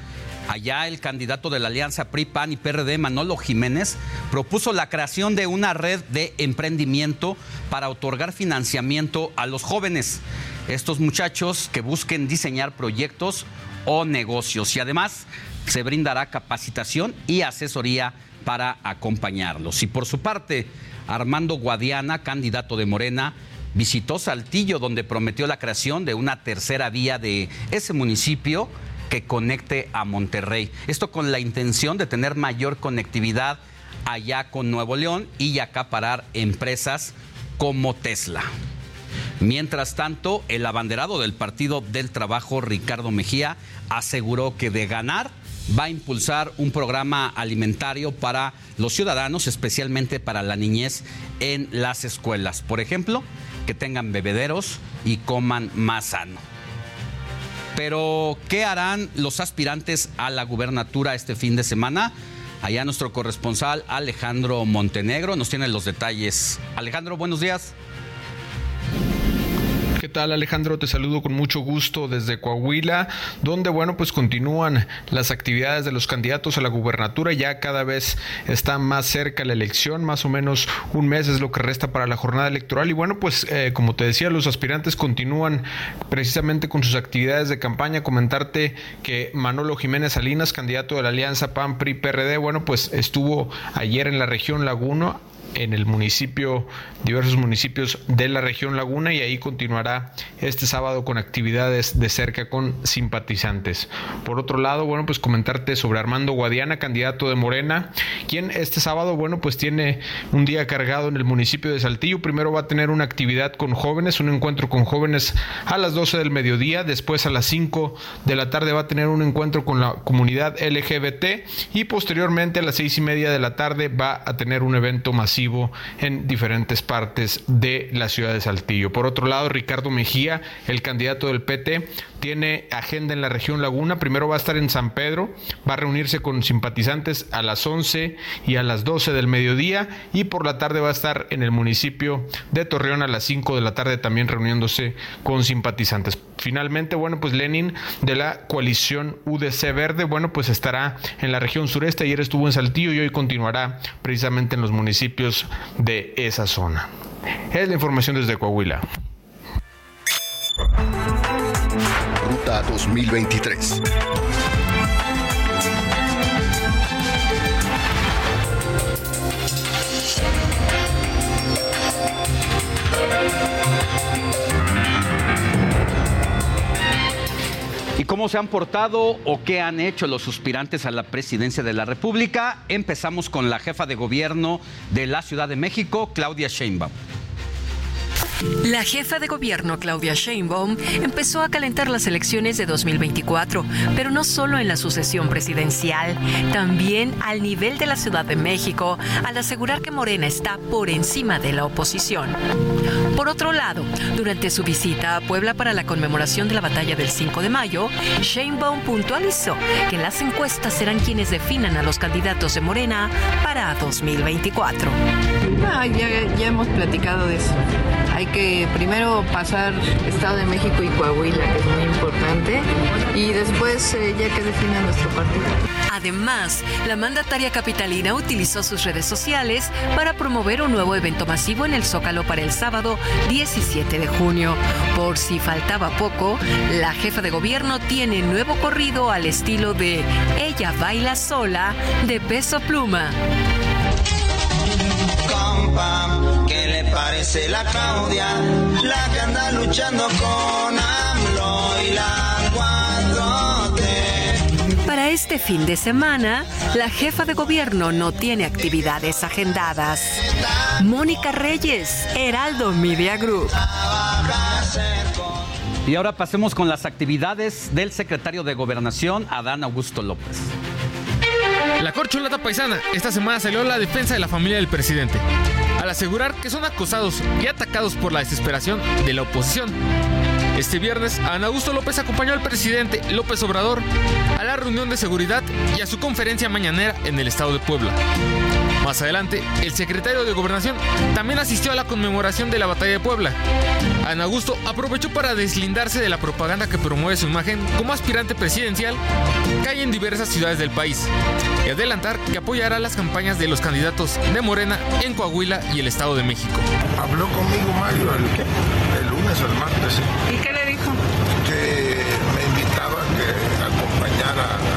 Speaker 5: Allá el candidato de la alianza PRI, PAN y PRD, Manolo Jiménez, propuso la creación de una red de emprendimiento para otorgar financiamiento a los jóvenes, estos muchachos que busquen diseñar proyectos o negocios. Y además se brindará capacitación y asesoría para acompañarlos. Y por su parte, Armando Guadiana, candidato de Morena, visitó Saltillo, donde prometió la creación de una tercera vía de ese municipio que conecte a Monterrey. Esto con la intención de tener mayor conectividad allá con Nuevo León y acaparar empresas como Tesla. Mientras tanto, el abanderado del Partido del Trabajo, Ricardo Mejía, aseguró que de ganar va a impulsar un programa alimentario para los ciudadanos, especialmente para la niñez en las escuelas. Por ejemplo, que tengan bebederos y coman más sano. Pero, ¿qué harán los aspirantes a la gubernatura este fin de semana? Allá nuestro corresponsal Alejandro Montenegro nos tiene los detalles. Alejandro, buenos días.
Speaker 28: ¿Qué tal Alejandro? Te saludo con mucho gusto desde Coahuila, donde bueno, pues continúan las actividades de los candidatos a la gubernatura, ya cada vez está más cerca la elección, más o menos un mes es lo que resta para la jornada electoral. Y bueno, pues eh, como te decía, los aspirantes continúan precisamente con sus actividades de campaña, comentarte que Manolo Jiménez Salinas, candidato de la Alianza PAN PRI PRD, bueno, pues estuvo ayer en la región Laguna en el municipio, diversos municipios de la región Laguna y ahí continuará este sábado con actividades de cerca con simpatizantes. Por otro lado, bueno, pues comentarte sobre Armando Guadiana, candidato de Morena, quien este sábado, bueno, pues tiene un día cargado en el municipio de Saltillo. Primero va a tener una actividad con jóvenes, un encuentro con jóvenes a las 12 del mediodía, después a las 5 de la tarde va a tener un encuentro con la comunidad LGBT y posteriormente a las seis y media de la tarde va a tener un evento masivo en diferentes partes de la ciudad de Saltillo. Por otro lado, Ricardo Mejía, el candidato del PT, tiene agenda en la región Laguna. Primero va a estar en San Pedro, va a reunirse con simpatizantes a las 11 y a las 12 del mediodía y por la tarde va a estar en el municipio de Torreón a las 5 de la tarde también reuniéndose con simpatizantes. Finalmente, bueno, pues Lenin de la coalición UDC Verde, bueno, pues estará en la región sureste. Ayer estuvo en Saltillo y hoy continuará precisamente en los municipios de esa zona. Es la información desde Coahuila.
Speaker 29: Ruta 2023.
Speaker 5: ¿Y cómo se han portado o qué han hecho los suspirantes a la presidencia de la República? Empezamos con la jefa de gobierno de la Ciudad de México, Claudia Sheinbaum.
Speaker 6: La jefa de gobierno, Claudia Sheinbaum, empezó a calentar las elecciones de 2024, pero no solo en la sucesión presidencial, también al nivel de la Ciudad de México, al asegurar que Morena está por encima de la oposición. Por otro lado, durante su visita a Puebla para la conmemoración de la batalla del 5 de mayo, Sheinbaum puntualizó que las encuestas serán quienes definan a los candidatos de Morena para 2024.
Speaker 30: Ah, ya, ya hemos platicado de eso. Hay que primero pasar Estado de México y Coahuila, que es muy importante, y después eh, ya que defina nuestro partido.
Speaker 6: Además, la mandataria capitalina utilizó sus redes sociales para promover un nuevo evento masivo en el Zócalo para el sábado 17 de junio. Por si faltaba poco, la jefa de gobierno tiene nuevo corrido al estilo de Ella baila sola de peso pluma.
Speaker 31: ¿Qué le parece la Claudia? La que anda luchando con AMLO y la 4T.
Speaker 6: Para este fin de semana, la jefa de gobierno no tiene actividades agendadas. Mónica Reyes, Heraldo Media Group.
Speaker 5: Y ahora pasemos con las actividades del secretario de Gobernación, Adán Augusto López.
Speaker 32: La corcholata paisana esta semana salió a la defensa de la familia del presidente, al asegurar que son acosados y atacados por la desesperación de la oposición. Este viernes, Ana Augusto López acompañó al presidente López Obrador a la reunión de seguridad y a su conferencia mañanera en el estado de Puebla. Más adelante, el secretario de Gobernación también asistió a la conmemoración de la Batalla de Puebla. Ana Augusto aprovechó para deslindarse de la propaganda que promueve su imagen como aspirante presidencial que hay en diversas ciudades del país y adelantar que apoyará las campañas de los candidatos de Morena en Coahuila y el Estado de México.
Speaker 24: Habló conmigo Mario el, el lunes o el martes.
Speaker 30: ¿Y qué le dijo?
Speaker 24: Que me invitaba a que acompañara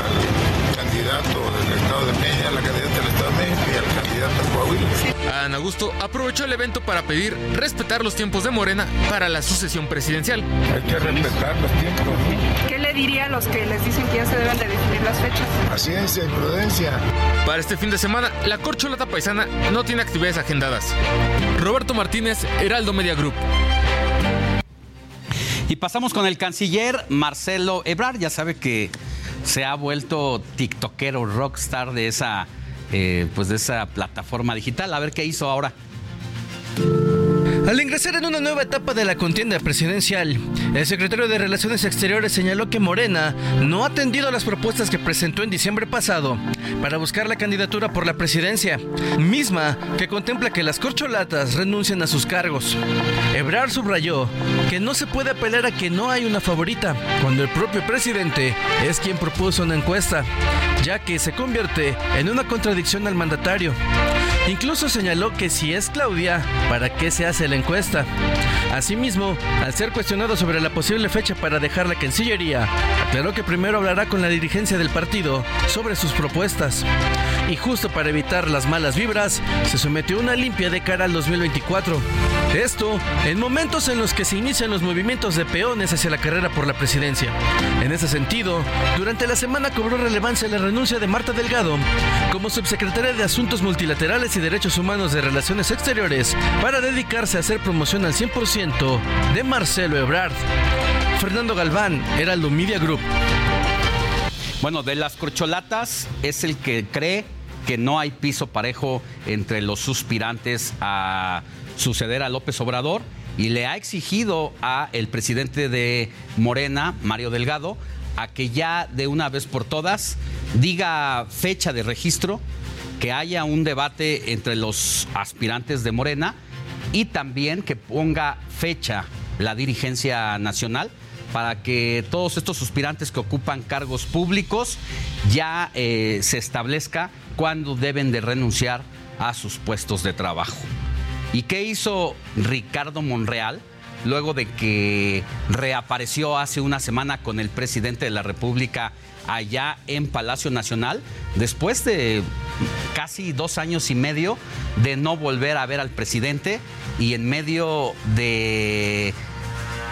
Speaker 32: Ana Augusto aprovechó el evento para pedir respetar los tiempos de Morena para la sucesión presidencial.
Speaker 24: Hay que respetar los tiempos.
Speaker 33: ¿Qué le diría a los que les dicen que ya se deben de definir las fechas?
Speaker 24: Paciencia y prudencia.
Speaker 32: Para este fin de semana, la corcholata paisana no tiene actividades agendadas. Roberto Martínez, Heraldo Media Group.
Speaker 5: Y pasamos con el canciller Marcelo Ebrard. Ya sabe que se ha vuelto tiktokero, rockstar de esa, eh, pues de esa plataforma digital. A ver qué hizo ahora.
Speaker 15: Al ingresar en una nueva etapa de la contienda presidencial, el secretario de Relaciones Exteriores señaló que Morena no ha atendido las propuestas que presentó en diciembre pasado para buscar la candidatura por la presidencia, misma que contempla que las corcholatas renuncien a sus cargos. Ebrard subrayó que no se puede apelar a que no hay una favorita cuando el propio presidente es quien propuso una encuesta, ya que se convierte en una contradicción al mandatario. Incluso señaló que si es Claudia, ¿para qué se hace la encuesta? Asimismo, al ser cuestionado sobre la posible fecha para dejar la Cancillería, aclaró que primero hablará con la dirigencia del partido sobre sus propuestas. Y justo para evitar las malas vibras, se sometió a una limpia de cara al 2024. Esto en momentos en los que se inician los movimientos de peones hacia la carrera por la presidencia. En ese sentido, durante la semana cobró relevancia la renuncia de Marta Delgado como subsecretaria de Asuntos Multilaterales y Derechos Humanos de Relaciones Exteriores para dedicarse a hacer promoción al 100% de Marcelo Ebrard. Fernando Galván, Heraldo Media Group.
Speaker 5: Bueno, de las corcholatas es el que cree que no hay piso parejo entre los suspirantes a suceder a López Obrador y le ha exigido a el presidente de Morena, Mario Delgado, a que ya de una vez por todas diga fecha de registro, que haya un debate entre los aspirantes de Morena y también que ponga fecha la dirigencia nacional para que todos estos suspirantes que ocupan cargos públicos ya eh, se establezca cuándo deben de renunciar a sus puestos de trabajo. ¿Y qué hizo Ricardo Monreal? Luego de que reapareció hace una semana con el presidente de la República allá en Palacio Nacional, después de casi dos años y medio de no volver a ver al presidente y en medio de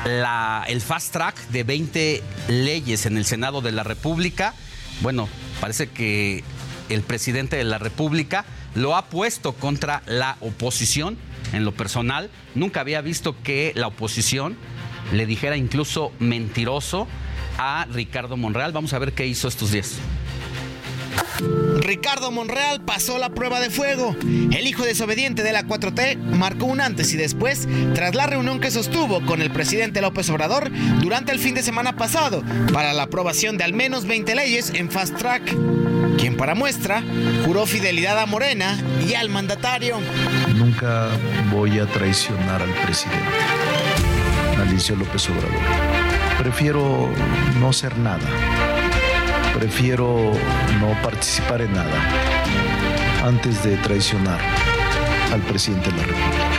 Speaker 5: la, el fast track de 20 leyes en el Senado de la República, bueno, parece que el presidente de la República lo ha puesto contra la oposición. En lo personal, nunca había visto que la oposición le dijera incluso mentiroso a Ricardo Monreal. Vamos a ver qué hizo estos días.
Speaker 34: Ricardo Monreal pasó la prueba de fuego. El hijo desobediente de la 4T marcó un antes y después tras la reunión que sostuvo con el presidente López Obrador durante el fin de semana pasado para la aprobación de al menos 20 leyes en fast track. Quien para muestra juró fidelidad a Morena y al mandatario.
Speaker 35: Nunca voy a traicionar al presidente, Alicia López Obrador. Prefiero no ser nada prefiero no participar en nada antes de traicionar al presidente de la República.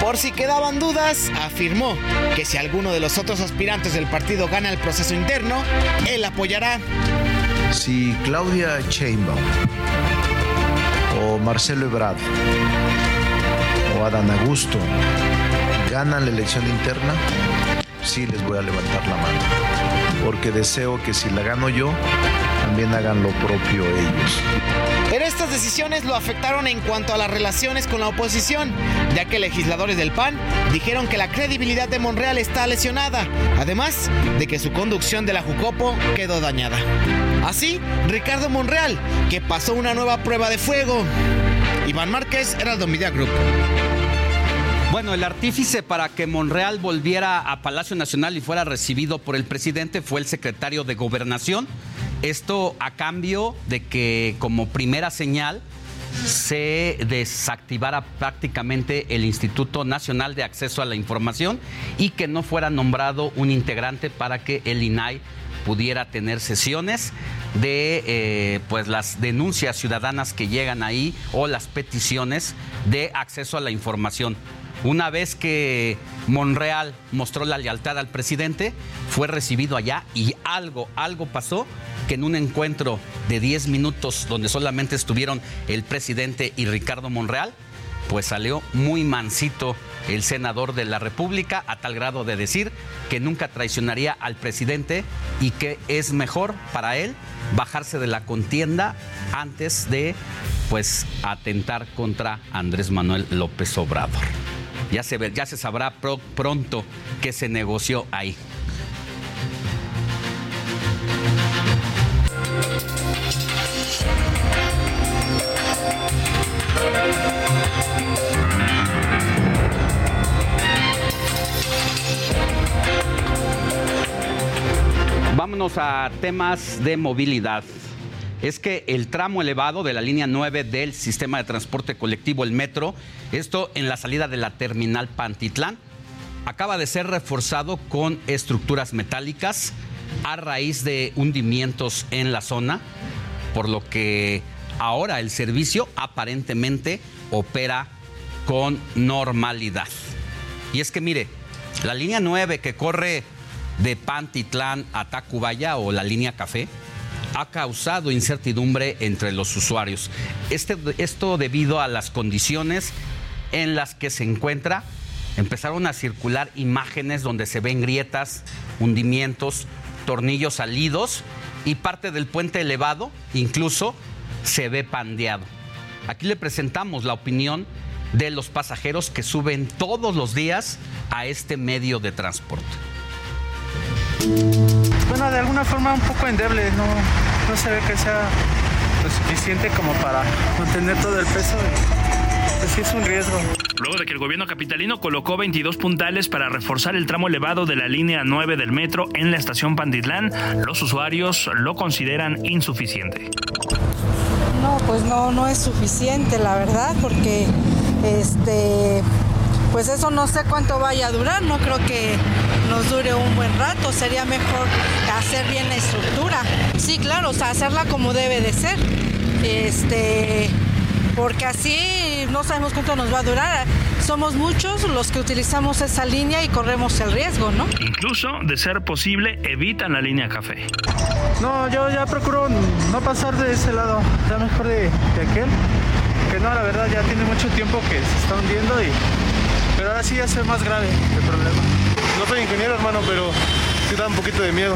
Speaker 34: Por si quedaban dudas, afirmó que si alguno de los otros aspirantes del partido gana el proceso interno, él apoyará.
Speaker 35: Si Claudia Sheinbaum o Marcelo Ebrard o Adán Augusto ganan la elección interna, sí les voy a levantar la mano porque deseo que si la gano yo, también hagan lo propio ellos.
Speaker 34: Pero estas decisiones lo afectaron en cuanto a las relaciones con la oposición, ya que legisladores del PAN dijeron que la credibilidad de Monreal está lesionada, además de que su conducción de la Jucopo quedó dañada. Así, Ricardo Monreal, que pasó una nueva prueba de fuego. Iván Márquez, Heraldo Media Group.
Speaker 5: Bueno, el artífice para que Monreal volviera a Palacio Nacional y fuera recibido por el presidente fue el secretario de Gobernación. Esto a cambio de que como primera señal se desactivara prácticamente el Instituto Nacional de Acceso a la Información y que no fuera nombrado un integrante para que el INAI pudiera tener sesiones de eh, pues las denuncias ciudadanas que llegan ahí o las peticiones de acceso a la información. Una vez que Monreal mostró la lealtad al presidente, fue recibido allá y algo, algo pasó que en un encuentro de 10 minutos donde solamente estuvieron el presidente y Ricardo Monreal, pues salió muy mansito el senador de la República a tal grado de decir que nunca traicionaría al presidente y que es mejor para él bajarse de la contienda antes de pues atentar contra Andrés Manuel López Obrador. Ya se, ve, ya se sabrá pronto qué se negoció ahí. Vámonos a temas de movilidad. Es que el tramo elevado de la línea 9 del sistema de transporte colectivo, el metro, esto en la salida de la terminal Pantitlán, acaba de ser reforzado con estructuras metálicas a raíz de hundimientos en la zona, por lo que ahora el servicio aparentemente opera con normalidad. Y es que mire, la línea 9 que corre de Pantitlán a Tacubaya o la línea Café ha causado incertidumbre entre los usuarios. Este, esto debido a las condiciones en las que se encuentra. Empezaron a circular imágenes donde se ven grietas, hundimientos, tornillos salidos y parte del puente elevado incluso se ve pandeado. Aquí le presentamos la opinión de los pasajeros que suben todos los días a este medio de transporte.
Speaker 36: Bueno, de alguna forma un poco endeble, no, no se ve que sea lo suficiente como para mantener todo el peso. Pues sí es un riesgo.
Speaker 37: Luego de que el gobierno capitalino colocó 22 puntales para reforzar el tramo elevado de la línea 9 del metro en la estación Panditlán, los usuarios lo consideran insuficiente.
Speaker 38: No, pues no, no es suficiente, la verdad, porque este, pues eso no sé cuánto vaya a durar, no creo que nos dure un buen rato, sería mejor hacer bien la estructura. Sí, claro, o sea, hacerla como debe de ser. Este, porque así no sabemos cuánto nos va a durar. Somos muchos los que utilizamos esa línea y corremos el riesgo, ¿no?
Speaker 37: Incluso, de ser posible, evitan la línea café.
Speaker 36: No, yo ya procuro no pasar de ese lado, ya mejor de, de aquel. Que no, la verdad ya tiene mucho tiempo que se está hundiendo y... Pero ahora sí ya se ve más grave el problema. No soy ingeniero, hermano, pero sí da un poquito de miedo.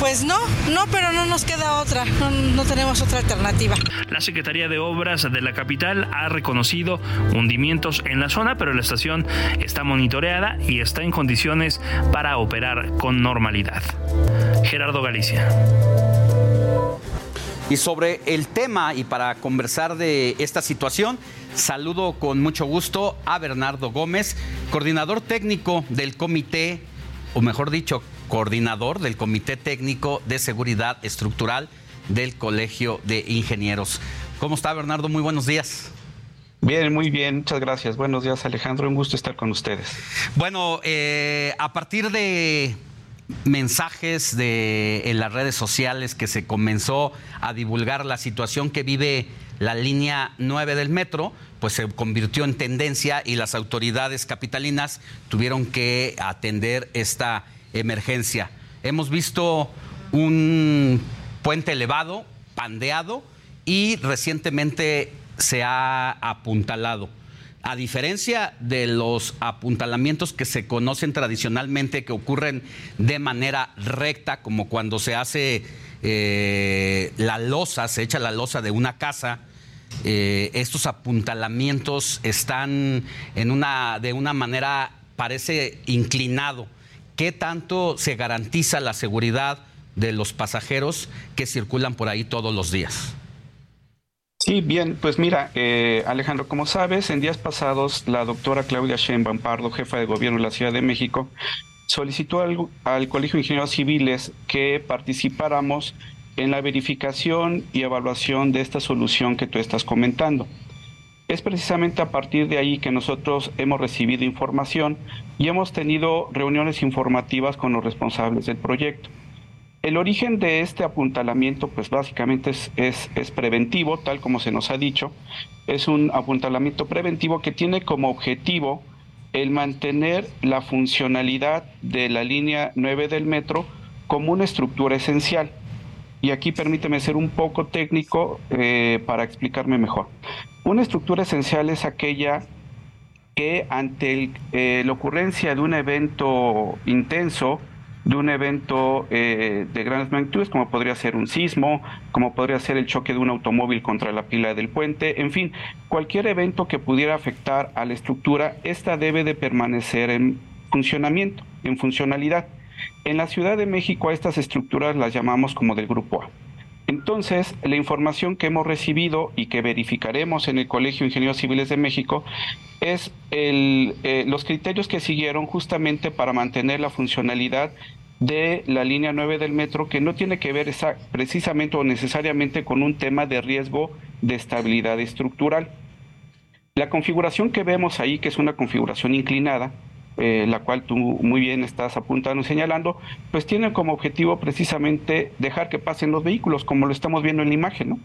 Speaker 38: Pues no, no, pero no nos queda otra, no, tenemos otra alternativa.
Speaker 37: La Secretaría de Obras de la capital ha reconocido hundimientos en la zona, pero la estación está monitoreada y está en condiciones para operar con normalidad. Gerardo Galicia.
Speaker 5: Y sobre el tema y para conversar de esta situación, saludo con mucho gusto a Bernardo Gómez, coordinador técnico del comité, o mejor dicho, coordinador del Comité Técnico de Seguridad Estructural del Colegio de Ingenieros. ¿Cómo está Bernardo? Muy buenos días.
Speaker 39: Bien, muy bien, muchas gracias. Buenos días Alejandro, un gusto estar con ustedes.
Speaker 5: Bueno, eh, a partir de mensajes de, en las redes sociales que se comenzó a divulgar la situación que vive la línea 9 del metro, pues se convirtió en tendencia y las autoridades capitalinas tuvieron que atender esta emergencia. Hemos visto un puente elevado, pandeado y recientemente se ha apuntalado. A diferencia de los apuntalamientos que se conocen tradicionalmente, que ocurren de manera recta, como cuando se hace eh, la losa, se echa la losa de una casa, eh, estos apuntalamientos están en una, de una manera, parece inclinado. ¿Qué tanto se garantiza la seguridad de los pasajeros que circulan por ahí todos los días?
Speaker 39: Sí, bien, pues mira, eh, Alejandro, como sabes, en días pasados la doctora Claudia Sheinbaum Pardo, jefa de gobierno de la Ciudad de México, solicitó al, al Colegio de Ingenieros Civiles que participáramos en la verificación y evaluación de esta solución que tú estás comentando. Es precisamente a partir de ahí que nosotros hemos recibido información y hemos tenido reuniones informativas con los responsables del proyecto. El origen de este apuntalamiento, pues básicamente es, es, preventivo, tal como se nos ha dicho. Es un apuntalamiento preventivo que tiene como objetivo el mantener la funcionalidad de la línea 9 del metro como una estructura esencial. y aquí permíteme ser un poco técnico eh, para explicarme mejor. Una estructura esencial es aquella que ante eh, la ocurrencia de un evento intenso, de un evento eh, de grandes magnitudes, como podría ser un sismo, como podría ser el choque de un automóvil contra la pila del puente, en fin, cualquier evento que pudiera afectar a la estructura, esta debe de permanecer en funcionamiento, en funcionalidad. En la Ciudad de México a estas estructuras las llamamos como del grupo A. Entonces, la información que hemos recibido y que verificaremos en el Colegio de Ingenieros Civiles de México es eh, los criterios que siguieron justamente para mantener la funcionalidad de la línea 9 del metro, que no tiene que ver precisamente o necesariamente con un tema de riesgo de estabilidad estructural. La configuración que vemos ahí, que es una configuración inclinada, eh, la cual tú muy bien estás apuntando y señalando, pues tiene como objetivo precisamente dejar que pasen los vehículos, como lo estamos viendo en la imagen, ¿no?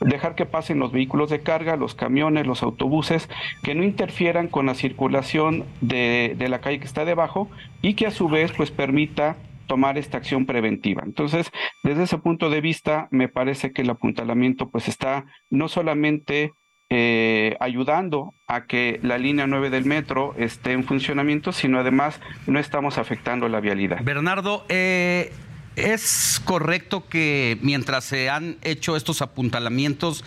Speaker 39: Dejar que pasen los vehículos de carga, los camiones, los autobuses, que no interfieran con la circulación de, de la calle que está debajo y que a su vez pues permita tomar esta acción preventiva. Entonces, desde ese punto de vista, me parece que el apuntalamiento pues está no solamente eh, ayudando a que la línea 9 del metro esté en funcionamiento, sino además no estamos afectando la vialidad.
Speaker 5: Bernardo, eh, ¿es correcto que mientras se han hecho estos apuntalamientos,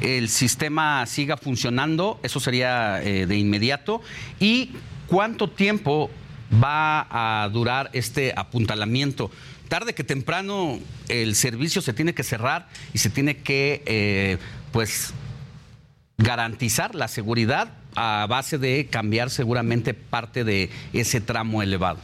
Speaker 5: el sistema siga funcionando? Eso sería eh, de inmediato. ¿Y cuánto tiempo va a durar este apuntalamiento? Tarde que temprano el servicio se tiene que cerrar y se tiene que, pues, garantizar la seguridad a base de cambiar seguramente parte de ese tramo elevado.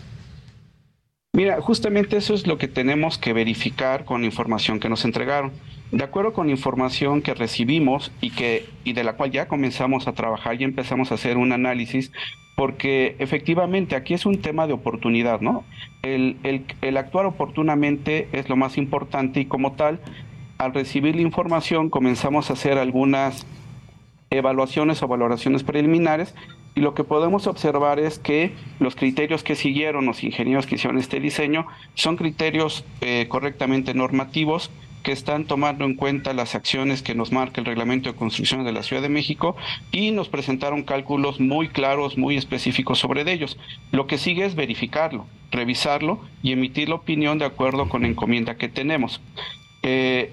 Speaker 39: Mira, justamente eso es lo que tenemos que verificar con la información que nos entregaron. De acuerdo con la información que recibimos y, que, y de la cual ya comenzamos a trabajar y empezamos a hacer un análisis, porque efectivamente aquí es un tema de oportunidad, ¿no? El, el, el actuar oportunamente es lo más importante y como tal, al recibir la información comenzamos a hacer algunas evaluaciones o valoraciones preliminares y lo que podemos observar es que los criterios que siguieron los ingenieros que hicieron este diseño son criterios eh, correctamente normativos que están tomando en cuenta las acciones que nos marca el reglamento de construcción de la Ciudad de México y nos presentaron cálculos muy claros, muy específicos sobre ellos. Lo que sigue es verificarlo, revisarlo y emitir la opinión de acuerdo con la encomienda que tenemos. Eh,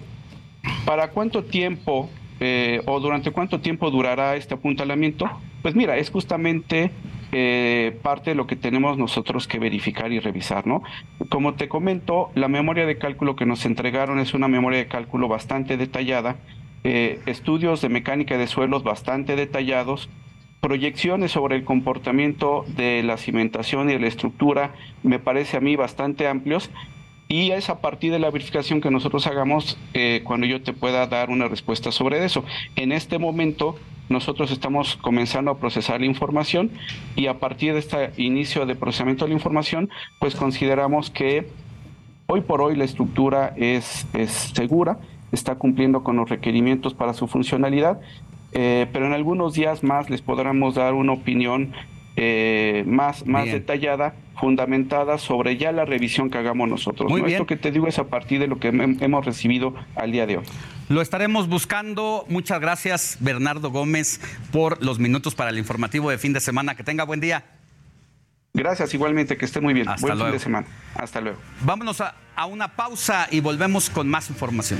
Speaker 39: ¿Para cuánto tiempo eh, o durante cuánto tiempo durará este apuntalamiento, pues mira, es justamente eh, parte de lo que tenemos nosotros que verificar y revisar, ¿no? Como te comento, la memoria de cálculo que nos entregaron es una memoria de cálculo bastante detallada, eh, estudios de mecánica de suelos bastante detallados, proyecciones sobre el comportamiento de la cimentación y la estructura, me parece a mí bastante amplios y es a partir de la verificación que nosotros hagamos eh, cuando yo te pueda dar una respuesta sobre eso. En este momento nosotros estamos comenzando a procesar la información y a partir de este inicio de procesamiento de la información, pues consideramos que hoy por hoy la estructura es, es segura, está cumpliendo con los requerimientos para su funcionalidad, eh, pero en algunos días más les podremos dar una opinión eh, más, más detallada, fundamentada sobre ya la revisión que hagamos nosotros. Muy Esto que te digo es a partir de lo que hemos recibido al día de hoy.
Speaker 5: Lo estaremos buscando. Muchas gracias, Bernardo Gómez, por los minutos para el informativo de fin de semana. Que tenga buen día.
Speaker 39: Gracias, igualmente, que esté muy bien. Hasta buen fin de semana. Hasta luego.
Speaker 5: Vámonos a, a una pausa y volvemos con más información.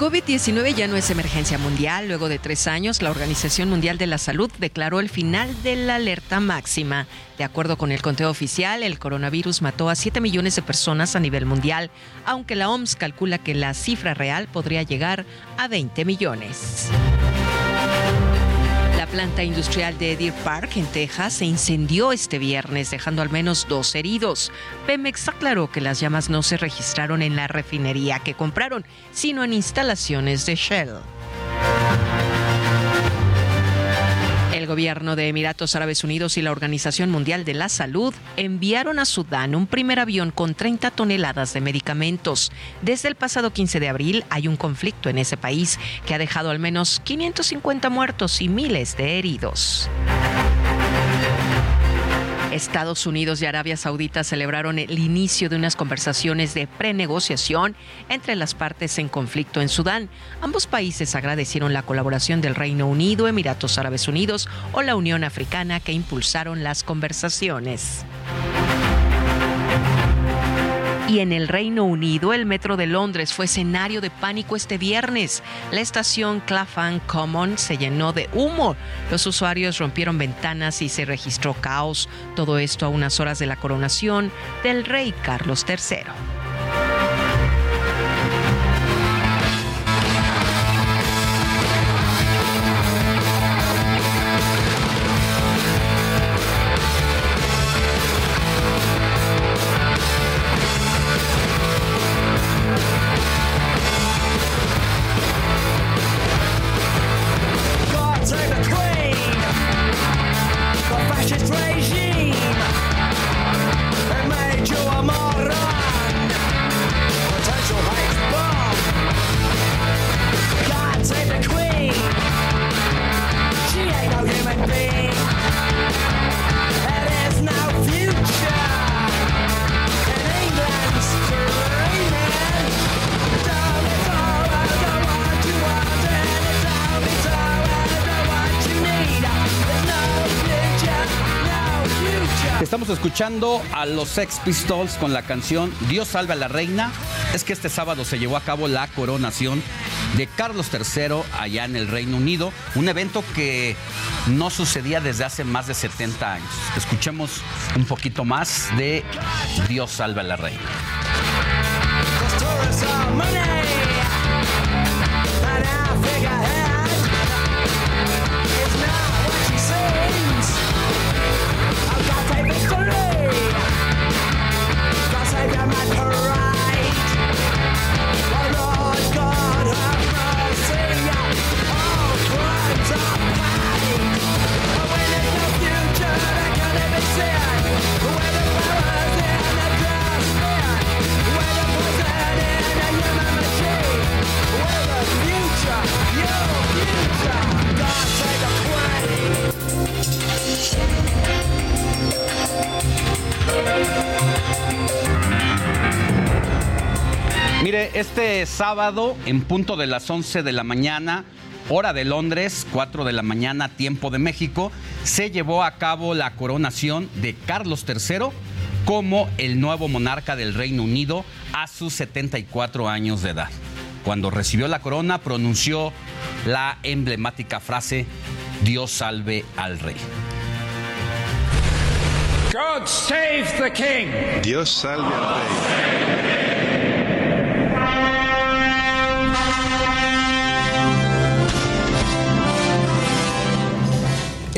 Speaker 40: COVID-19 ya no es emergencia mundial. Luego de tres años, la Organización Mundial de la Salud declaró el final de la alerta máxima. De acuerdo con el conteo oficial, el coronavirus mató a 7 millones de personas a nivel mundial, aunque la OMS calcula que la cifra real podría llegar a 20 millones. La planta industrial de Deer Park, en Texas, se incendió este viernes, dejando al menos dos heridos. Pemex aclaró que las llamas no se registraron en la refinería que compraron, sino en instalaciones de Shell. Gobierno de Emiratos Árabes Unidos y la Organización Mundial de la Salud enviaron a Sudán un primer avión con 30 toneladas de medicamentos. Desde el pasado 15 de abril hay un conflicto en ese país que ha dejado al menos 550 muertos y miles de heridos. Estados Unidos y Arabia Saudita celebraron el inicio de unas conversaciones de prenegociación entre las partes en conflicto en Sudán. Ambos países agradecieron la colaboración del Reino Unido, Emiratos Árabes Unidos o la Unión Africana que impulsaron las conversaciones. Y en el Reino Unido, el metro de Londres fue escenario de pánico este viernes. La estación Clapham Common se llenó de humo. Los usuarios rompieron ventanas y se registró caos. Todo esto a unas horas de la coronación del rey Carlos III.
Speaker 5: A los Sex Pistols con la canción Dios salve a la reina. Es que este sábado se llevó a cabo la coronación de Carlos III allá en el Reino Unido, un evento que no sucedía desde hace más de 70 años. Escuchemos un poquito más de Dios salve a la reina. Mire, este sábado, en punto de las 11 de la mañana, hora de Londres, 4 de la mañana, tiempo de México, se llevó a cabo la coronación de Carlos III como el nuevo monarca del Reino Unido a sus 74 años de edad. Cuando recibió la corona, pronunció la emblemática frase, Dios salve al rey.
Speaker 41: God save the king.
Speaker 35: Dios salve al rey.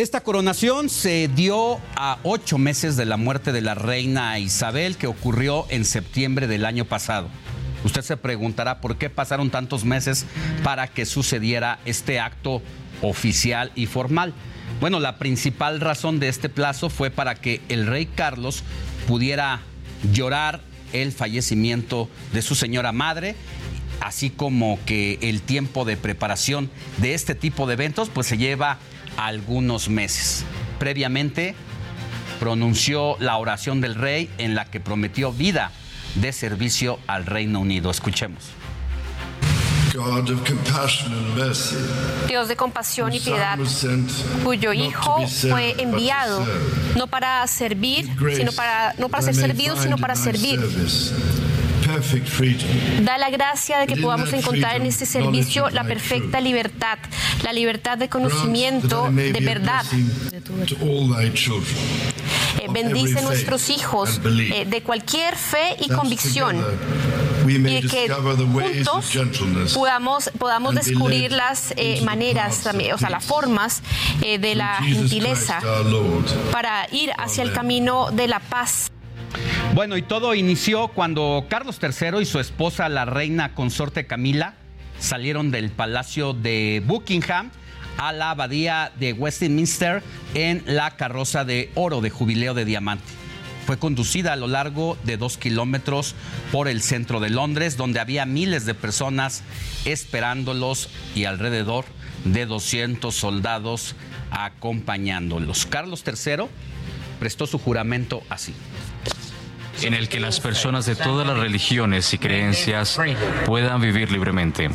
Speaker 5: Esta coronación se dio a ocho meses de la muerte de la reina Isabel que ocurrió en septiembre del año pasado. Usted se preguntará por qué pasaron tantos meses para que sucediera este acto oficial y formal. Bueno, la principal razón de este plazo fue para que el rey Carlos pudiera llorar el fallecimiento de su señora madre, así como que el tiempo de preparación de este tipo de eventos pues se lleva algunos meses. Previamente pronunció la oración del rey en la que prometió vida de servicio al Reino Unido. Escuchemos.
Speaker 42: Dios de compasión y piedad, cuyo Hijo fue enviado no para servir, sino para no para ser servido, sino para servir. Da la gracia de que podamos encontrar en este servicio la perfecta libertad, la libertad de conocimiento, de verdad. Eh, bendice nuestros hijos eh, de cualquier fe y convicción. y que juntos podamos, podamos descubrir las eh, maneras, o sea, las formas de la gentileza para ir hacia el camino de la paz.
Speaker 5: Bueno, y todo inició cuando Carlos III y su esposa, la reina consorte Camila, salieron del palacio de Buckingham a la abadía de Westminster en la carroza de oro de jubileo de diamante. Fue conducida a lo largo de dos kilómetros por el centro de Londres, donde había miles de personas esperándolos y alrededor de 200 soldados acompañándolos. Carlos III prestó su juramento así
Speaker 24: en el que las personas de todas las religiones y creencias puedan vivir libremente.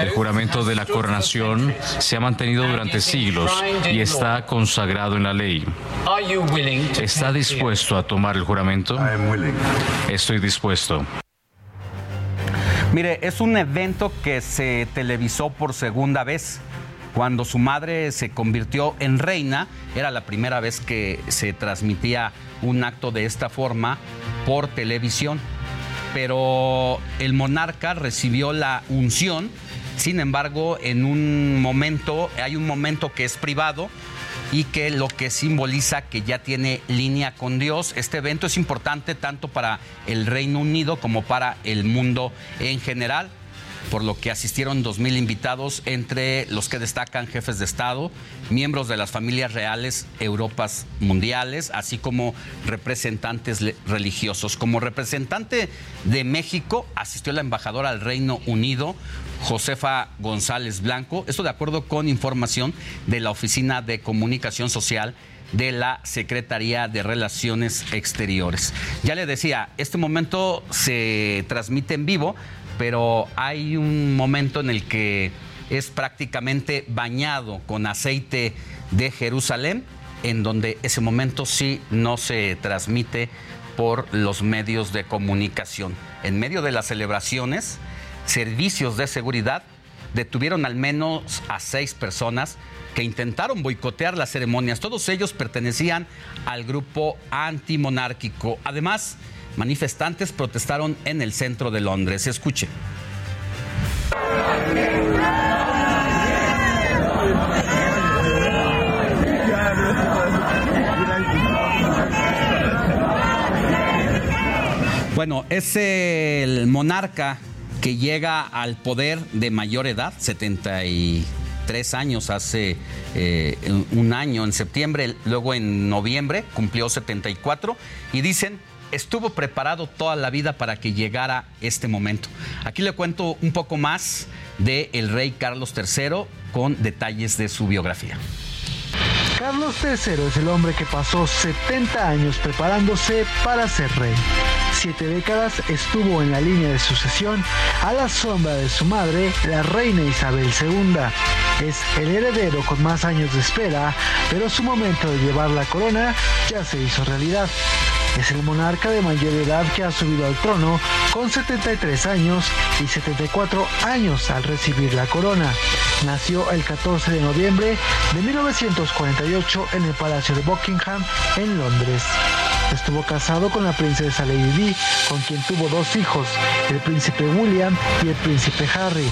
Speaker 24: El juramento de la coronación se ha mantenido durante siglos y está consagrado en la ley. ¿Está dispuesto a tomar el juramento? Estoy dispuesto.
Speaker 5: Mire, es un evento que se televisó por segunda vez. Cuando su madre se convirtió en reina, era la primera vez que se transmitía un acto de esta forma por televisión. Pero el monarca recibió la unción, sin embargo, en un momento, hay un momento que es privado y que lo que simboliza que ya tiene línea con Dios. Este evento es importante tanto para el Reino Unido como para el mundo en general por lo que asistieron 2.000 invitados, entre los que destacan jefes de Estado, miembros de las familias reales Europas mundiales, así como representantes religiosos. Como representante de México asistió la embajadora al Reino Unido, Josefa González Blanco, esto de acuerdo con información de la Oficina de Comunicación Social de la Secretaría de Relaciones Exteriores. Ya le decía, este momento se transmite en vivo pero hay un momento en el que es prácticamente bañado con aceite de Jerusalén, en donde ese momento sí no se transmite por los medios de comunicación. En medio de las celebraciones, servicios de seguridad detuvieron al menos a seis personas que intentaron boicotear las ceremonias. Todos ellos pertenecían al grupo antimonárquico. Además, Manifestantes protestaron en el centro de Londres. Escuche. Bueno, es el monarca que llega al poder de mayor edad, 73 años, hace eh, un año en septiembre, luego en noviembre cumplió 74 y dicen estuvo preparado toda la vida para que llegara este momento. Aquí le cuento un poco más de el rey Carlos III con detalles de su biografía.
Speaker 43: Carlos III es el hombre que pasó 70 años preparándose para ser rey. Siete décadas estuvo en la línea de sucesión a la sombra de su madre, la reina Isabel II. Es el heredero con más años de espera, pero su momento de llevar la corona ya se hizo realidad. Es el monarca de mayor edad que ha subido al trono con 73 años y 74 años al recibir la corona. Nació el 14 de noviembre de 1948 en el Palacio de Buckingham en Londres. Estuvo casado con la princesa Lady Di, con quien tuvo dos hijos, el príncipe William y el príncipe Harry.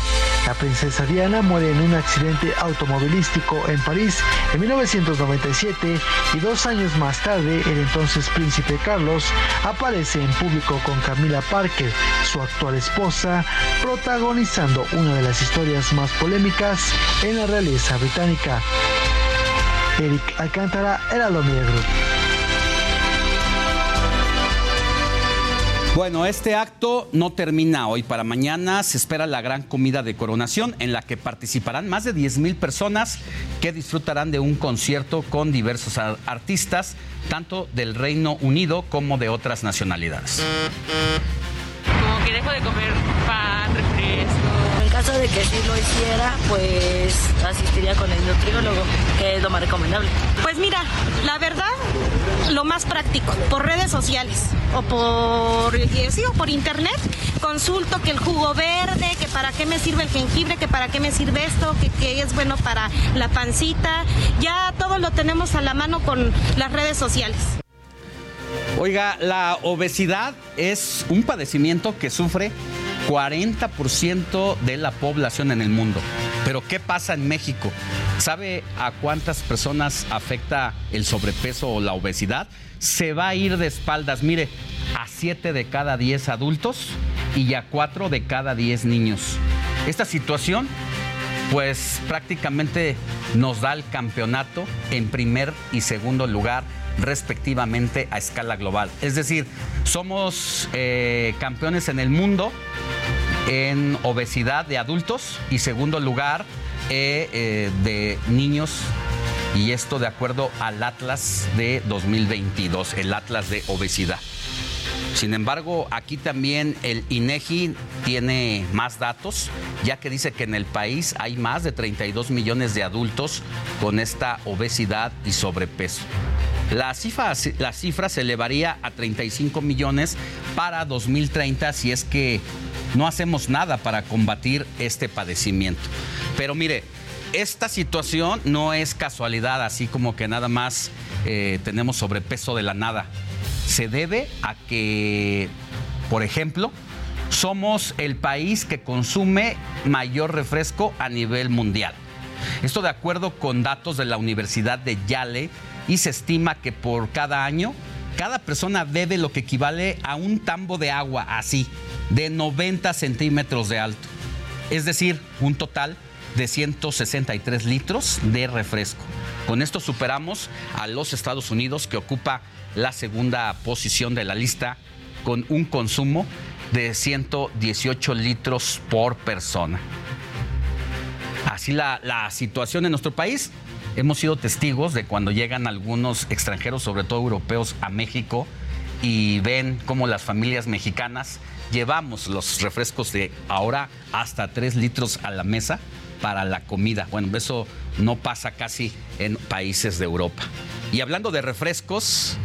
Speaker 43: La princesa Diana muere en un accidente automovilístico en París en 1997 y dos años más tarde el entonces príncipe Carlos aparece en público con Camila Parker, su actual esposa, protagonizando una de las historias más polémicas en la realeza británica. Eric Alcántara era lo negro.
Speaker 5: Bueno, este acto no termina hoy. Para mañana se espera la gran comida de coronación en la que participarán más de 10 mil personas que disfrutarán de un concierto con diversos artistas, tanto del Reino Unido como de otras nacionalidades.
Speaker 44: Como que dejo de comer pan, refresco.
Speaker 45: Caso de que sí lo hiciera, pues asistiría con el nutriólogo, que es lo más recomendable.
Speaker 40: Pues mira, la verdad, lo más práctico, por redes sociales o por, eh, sí, o por internet, consulto que el jugo verde, que para qué me sirve el jengibre, que para qué me sirve esto, que, que es bueno para la pancita. Ya todo lo tenemos a la mano con las redes sociales.
Speaker 5: Oiga, la obesidad es un padecimiento que sufre 40% de la población en el mundo. Pero ¿qué pasa en México? ¿Sabe a cuántas personas afecta el sobrepeso o la obesidad? Se va a ir de espaldas, mire, a 7 de cada 10 adultos y a 4 de cada 10 niños. Esta situación pues prácticamente nos da el campeonato en primer y segundo lugar respectivamente a escala global. Es decir, somos eh, campeones en el mundo en obesidad de adultos y segundo lugar eh, eh, de niños y esto de acuerdo al Atlas de 2022, el Atlas de obesidad. Sin embargo, aquí también el INEGI tiene más datos, ya que dice que en el país hay más de 32 millones de adultos con esta obesidad y sobrepeso. La cifra, la cifra se elevaría a 35 millones para 2030 si es que no hacemos nada para combatir este padecimiento. Pero mire, esta situación no es casualidad, así como que nada más eh, tenemos sobrepeso de la nada. Se debe a que, por ejemplo, somos el país que consume mayor refresco a nivel mundial. Esto de acuerdo con datos de la Universidad de Yale y se estima que por cada año cada persona bebe lo que equivale a un tambo de agua así, de 90 centímetros de alto. Es decir, un total de 163 litros de refresco. Con esto superamos a los Estados Unidos, que ocupa la segunda posición de la lista, con un consumo de 118 litros por persona. Así la, la situación en nuestro país. Hemos sido testigos de cuando llegan algunos extranjeros, sobre todo europeos, a México y ven cómo las familias mexicanas llevamos los refrescos de ahora hasta 3 litros a la mesa para la comida. Bueno, eso no pasa casi en países de Europa. Y hablando de refrescos,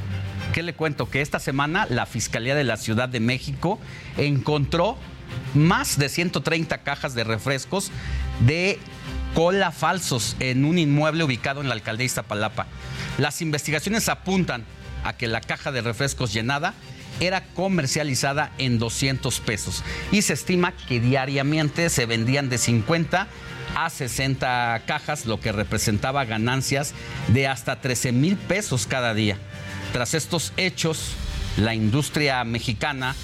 Speaker 5: ¿qué le cuento? Que esta semana la Fiscalía de la Ciudad de México encontró más de 130 cajas de refrescos de cola falsos en un inmueble ubicado en la alcaldía de Iztapalapa. Las investigaciones apuntan a que la caja de refrescos llenada era comercializada en 200 pesos y se estima que diariamente se vendían de 50 a 60 cajas, lo que representaba ganancias de hasta 13 mil pesos cada día. Tras estos hechos, la industria mexicana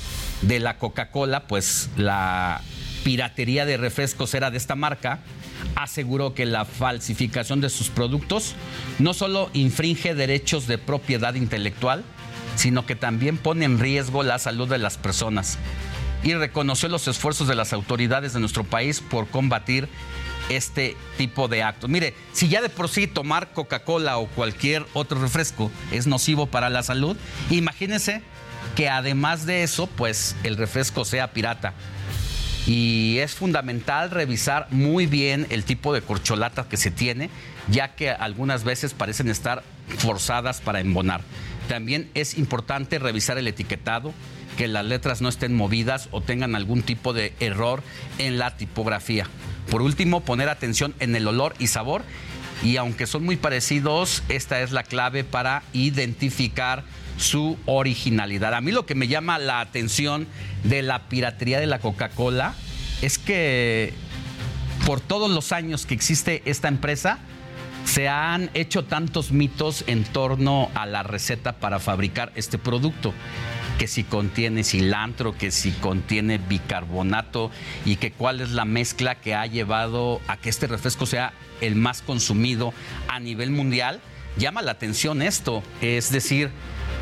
Speaker 5: de la Coca-Cola, pues la piratería de refrescos era de esta marca, aseguró que la falsificación de sus productos no solo infringe derechos de propiedad intelectual, sino que también pone en riesgo la salud de las personas y reconoció los esfuerzos de las autoridades de nuestro país por combatir este tipo de actos. Mire, si ya de por sí tomar Coca-Cola o cualquier otro refresco es nocivo para la salud, imagínense que además de eso, pues el refresco sea pirata. Y es fundamental revisar muy bien el tipo de corcholata que se tiene, ya que algunas veces parecen estar forzadas para embonar. También es importante revisar el etiquetado, que las letras no estén movidas o tengan algún tipo de error en la tipografía. Por último, poner atención en el olor y sabor. Y aunque son muy parecidos, esta es la clave para identificar su originalidad. A mí lo que me llama la atención de la piratería de la Coca-Cola es que por todos los años que existe esta empresa, se han hecho tantos mitos en torno a la receta para fabricar este producto que si contiene cilantro, que si contiene bicarbonato y que cuál es la mezcla que ha llevado a que este refresco sea el más consumido a nivel mundial, llama la atención esto. Es decir,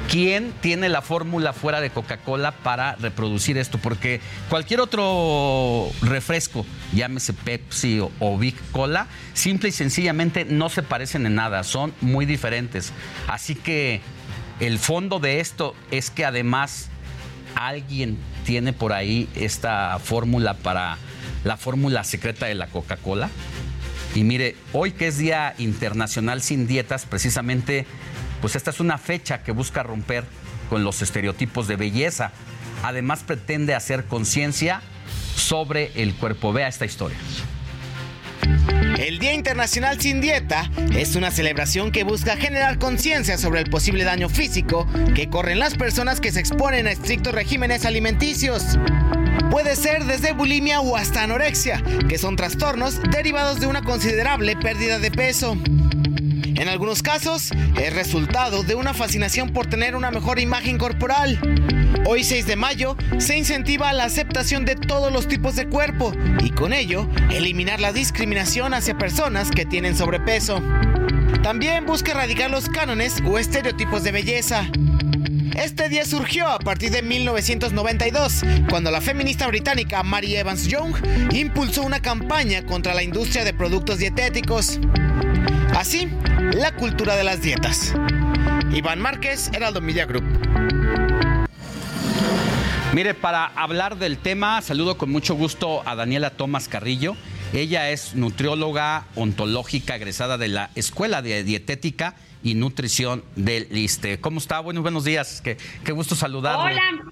Speaker 5: ¿quién tiene la fórmula fuera de Coca-Cola para reproducir esto? Porque cualquier otro refresco, llámese Pepsi o, Big Cola, simple y sencillamente no se parecen en nada, son muy diferentes. Así que el fondo de esto es que además alguien tiene por ahí esta fórmula para la fórmula secreta de la Coca-Cola. Y mire, hoy que es Día Internacional sin Dietas, precisamente, pues esta es una fecha que busca romper con los estereotipos de belleza. Además pretende hacer conciencia sobre el cuerpo. Vea esta historia.
Speaker 34: El Día Internacional sin Dieta es una celebración que busca generar conciencia sobre el posible daño físico que corren las personas que se exponen a estrictos regímenes alimenticios. Puede ser desde bulimia o hasta anorexia, que son trastornos derivados de una considerable pérdida de peso. En algunos casos, es resultado de una fascinación por tener una mejor imagen corporal. Hoy 6 de mayo se incentiva la aceptación de todos los tipos de cuerpo y con ello eliminar la discriminación hacia personas que tienen sobrepeso. También busca erradicar los cánones o estereotipos de belleza. Este día surgió a partir de 1992, cuando la feminista británica Mary Evans Young impulsó una campaña contra la industria de productos dietéticos. Así, la cultura de las dietas. Iván Márquez, Heraldo Media Group.
Speaker 5: Mire, para hablar del tema, saludo con mucho gusto a Daniela Tomás Carrillo. Ella es nutrióloga ontológica egresada de la Escuela de Dietética y Nutrición del ISTE. ¿Cómo está? Buenos, buenos días. Qué, qué gusto saludarle.
Speaker 46: Hola.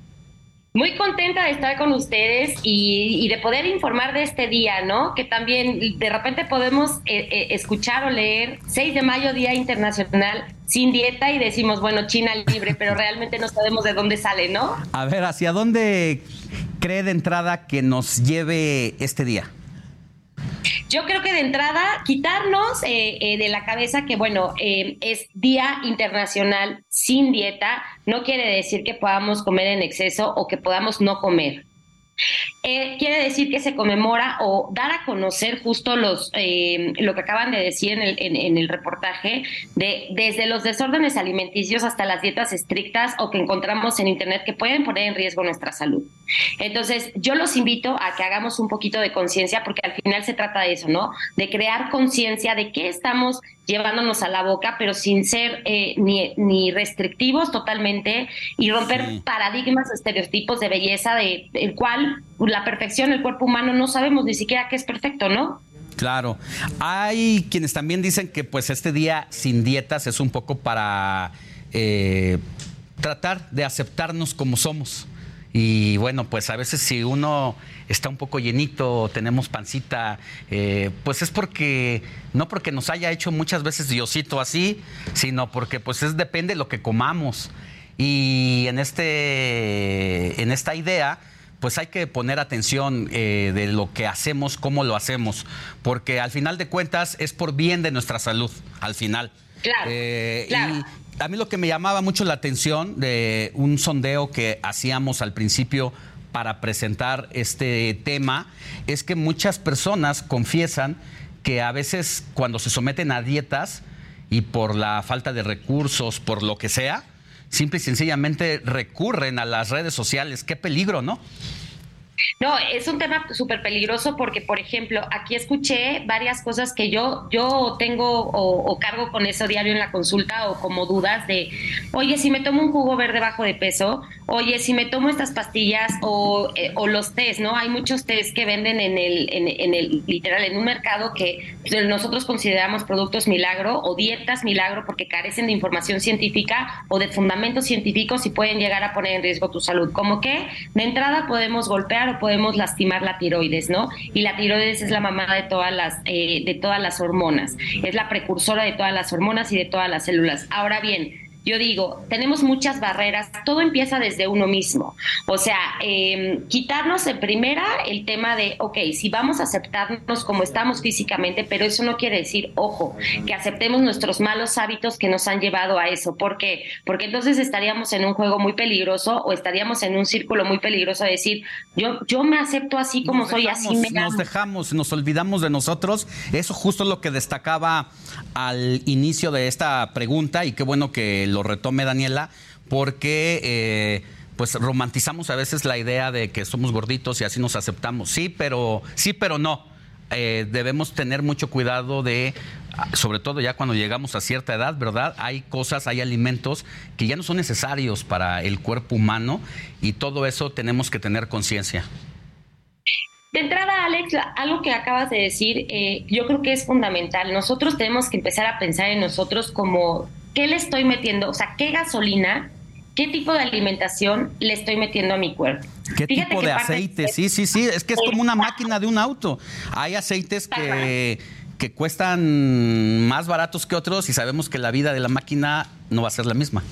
Speaker 46: Muy contenta de estar con ustedes y, de poder informar de este día, ¿no? Que también de repente podemos eh, eh, escuchar o leer 6 de mayo, Día Internacional sin dieta y decimos, bueno, China libre, pero realmente no sabemos de dónde sale, ¿no?
Speaker 5: A ver, ¿hacia dónde cree de entrada que nos lleve este día?
Speaker 46: Yo creo que de entrada quitarnos eh, eh, de la cabeza que, bueno, eh, es Día Internacional sin dieta, no quiere decir que podamos comer en exceso o que podamos no comer. Eh, quiere decir que se conmemora o dar a conocer justo los eh, lo que acaban de decir en el, en, el reportaje de desde los desórdenes alimenticios hasta las dietas estrictas o que encontramos en internet que pueden poner en riesgo nuestra salud. Entonces, yo los invito a que hagamos un poquito de conciencia porque al final se trata de eso, ¿no? De crear conciencia de qué estamos llevándonos a la boca, pero sin ser eh, ni, ni, restrictivos totalmente y romper paradigmas, estereotipos de belleza, de el cual la perfección, el cuerpo humano no sabemos ni siquiera qué es perfecto, ¿no?
Speaker 5: Claro. Hay quienes también dicen que pues este día sin dietas es un poco para eh, tratar de aceptarnos como somos. Y bueno, pues a veces si uno está un poco llenito, tenemos pancita, eh, pues es porque, no porque nos haya hecho muchas veces Diosito así, sino porque pues es depende de lo que comamos. Y en, este, en esta idea, pues hay que poner atención eh, de lo que hacemos, cómo lo hacemos, porque al final de cuentas es por bien de nuestra salud, al final.
Speaker 46: Claro,
Speaker 5: eh, claro a mí lo que me llamaba mucho la atención de un sondeo que hacíamos al principio para presentar este tema es que muchas personas confiesan que a veces cuando se someten a dietas y por la falta de recursos, por lo que sea, simple y sencillamente recurren a las redes sociales. Qué peligro, ¿no?
Speaker 46: No, es un tema súper peligroso porque, por ejemplo, aquí escuché varias cosas que yo, yo tengo o, cargo con eso diario en la consulta o como dudas de, oye, si me tomo un jugo verde bajo de peso, oye, si me tomo estas pastillas o, eh, los test, ¿no? Hay muchos test que venden en el, en, el, literal, en un mercado que nosotros consideramos productos milagro o dietas milagro porque carecen de información científica o de fundamentos científicos y pueden llegar a poner en riesgo tu salud. Como que de entrada podemos golpear podemos lastimar la tiroides, ¿no? Y la tiroides es la mamá de todas las, eh, de todas las hormonas, es la precursora de todas las hormonas y de todas las células. Ahora bien, yo digo, tenemos muchas barreras, todo empieza desde uno mismo. O sea, eh, quitarnos en primera el tema de, ok, si vamos a aceptarnos como estamos físicamente, pero eso no quiere decir, ojo, que aceptemos nuestros malos hábitos que nos han llevado a eso. ¿Por qué? Porque entonces estaríamos en un juego muy peligroso o estaríamos en un círculo muy peligroso de decir, yo, yo me acepto así como soy, así me
Speaker 5: Nos dejamos, nos olvidamos de nosotros. Eso justo es lo que destacaba al inicio de esta pregunta y qué bueno que lo retome Daniela, porque eh, pues romantizamos a veces la idea de que somos gorditos y así nos aceptamos. Sí, pero sí, pero no. Eh, debemos tener mucho cuidado de, sobre todo ya cuando llegamos a cierta edad, ¿verdad? Hay cosas, hay alimentos que ya no son necesarios para el cuerpo humano y todo eso tenemos que tener conciencia.
Speaker 46: De entrada, Alex, algo que acabas de decir, eh, yo creo que es fundamental. Nosotros tenemos que empezar a pensar en nosotros como ¿qué le estoy metiendo? O sea, ¿qué gasolina, qué tipo de alimentación le estoy metiendo a mi cuerpo?
Speaker 5: ¿Qué tipo de aceite? Sí, sí, sí, es que es como una máquina de un auto. Hay aceites que, que cuestan más baratos que otros y sabemos que la vida de la máquina no va a ser la misma.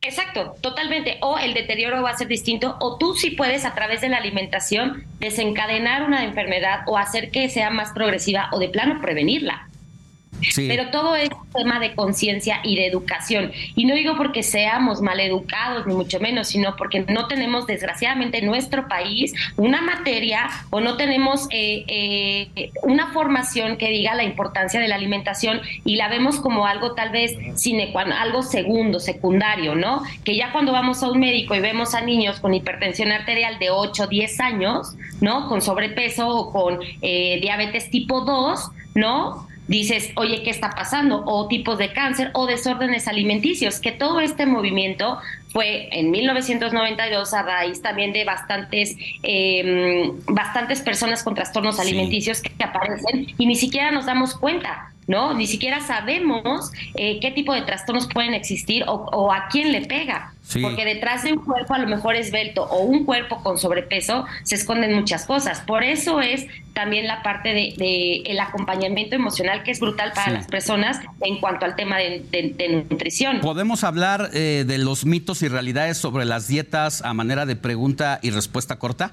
Speaker 46: Exacto, totalmente. O el deterioro va a ser distinto, o tú sí puedes a través de la alimentación desencadenar una enfermedad o hacer que sea más progresiva o de plano prevenirla. Pero todo es tema de conciencia y de educación. Y no digo porque seamos mal educados, ni mucho menos, sino porque no tenemos, desgraciadamente, en nuestro país una materia o no tenemos eh, eh, una formación que diga la importancia de la alimentación y la vemos como algo tal vez sine algo segundo, secundario, ¿no? Que ya cuando vamos a un médico y vemos a niños con hipertensión arterial de 8, 10 años, ¿no? Con sobrepeso o con eh, diabetes tipo 2, ¿no? Dices, oye, ¿qué está pasando? O tipos de cáncer o desórdenes alimenticios, que todo este movimiento fue en 1992 a raíz también de bastantes, eh, bastantes personas con trastornos alimenticios que aparecen y ni siquiera nos damos cuenta. ¿No? Ni siquiera sabemos eh, qué tipo de trastornos pueden existir o, a quién le pega. Porque detrás de un cuerpo a lo mejor esbelto o un cuerpo con sobrepeso se esconden muchas cosas. Por eso es también la parte de, el acompañamiento emocional que es brutal para las personas en cuanto al tema de, nutrición.
Speaker 5: ¿Podemos hablar eh, de los mitos y realidades sobre las dietas a manera de pregunta y respuesta corta?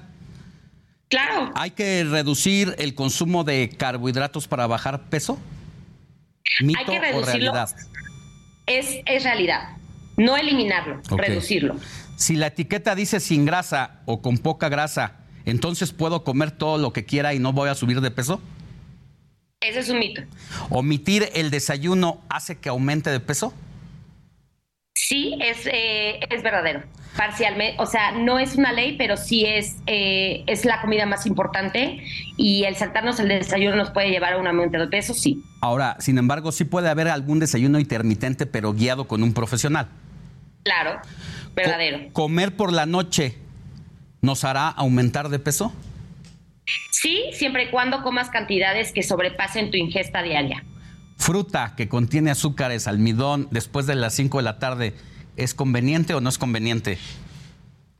Speaker 46: Claro.
Speaker 5: ¿Hay que reducir el consumo de carbohidratos para bajar peso?
Speaker 46: Hay que reducirlo. Es, es realidad. No eliminarlo, reducirlo.
Speaker 5: Si la etiqueta dice sin grasa o con poca grasa, entonces puedo comer todo lo que quiera y no voy a subir de peso?
Speaker 46: Ese es un mito.
Speaker 5: ¿Omitir el desayuno hace que aumente de peso?
Speaker 46: Sí, es, eh, es verdadero. Parcialmente, o sea, no es una ley, pero sí es, eh, es la comida más importante y el saltarnos el desayuno nos puede llevar a un aumento de peso, sí.
Speaker 5: Ahora, sin embargo, sí puede haber algún desayuno intermitente, pero guiado con un profesional.
Speaker 46: Claro, verdadero.
Speaker 5: ¿Comer por la noche nos hará aumentar de peso?
Speaker 46: Sí, siempre y cuando comas cantidades que sobrepasen tu ingesta diaria.
Speaker 5: Fruta que contiene azúcares, almidón, después de las 5 de la tarde, ¿es conveniente o no es conveniente?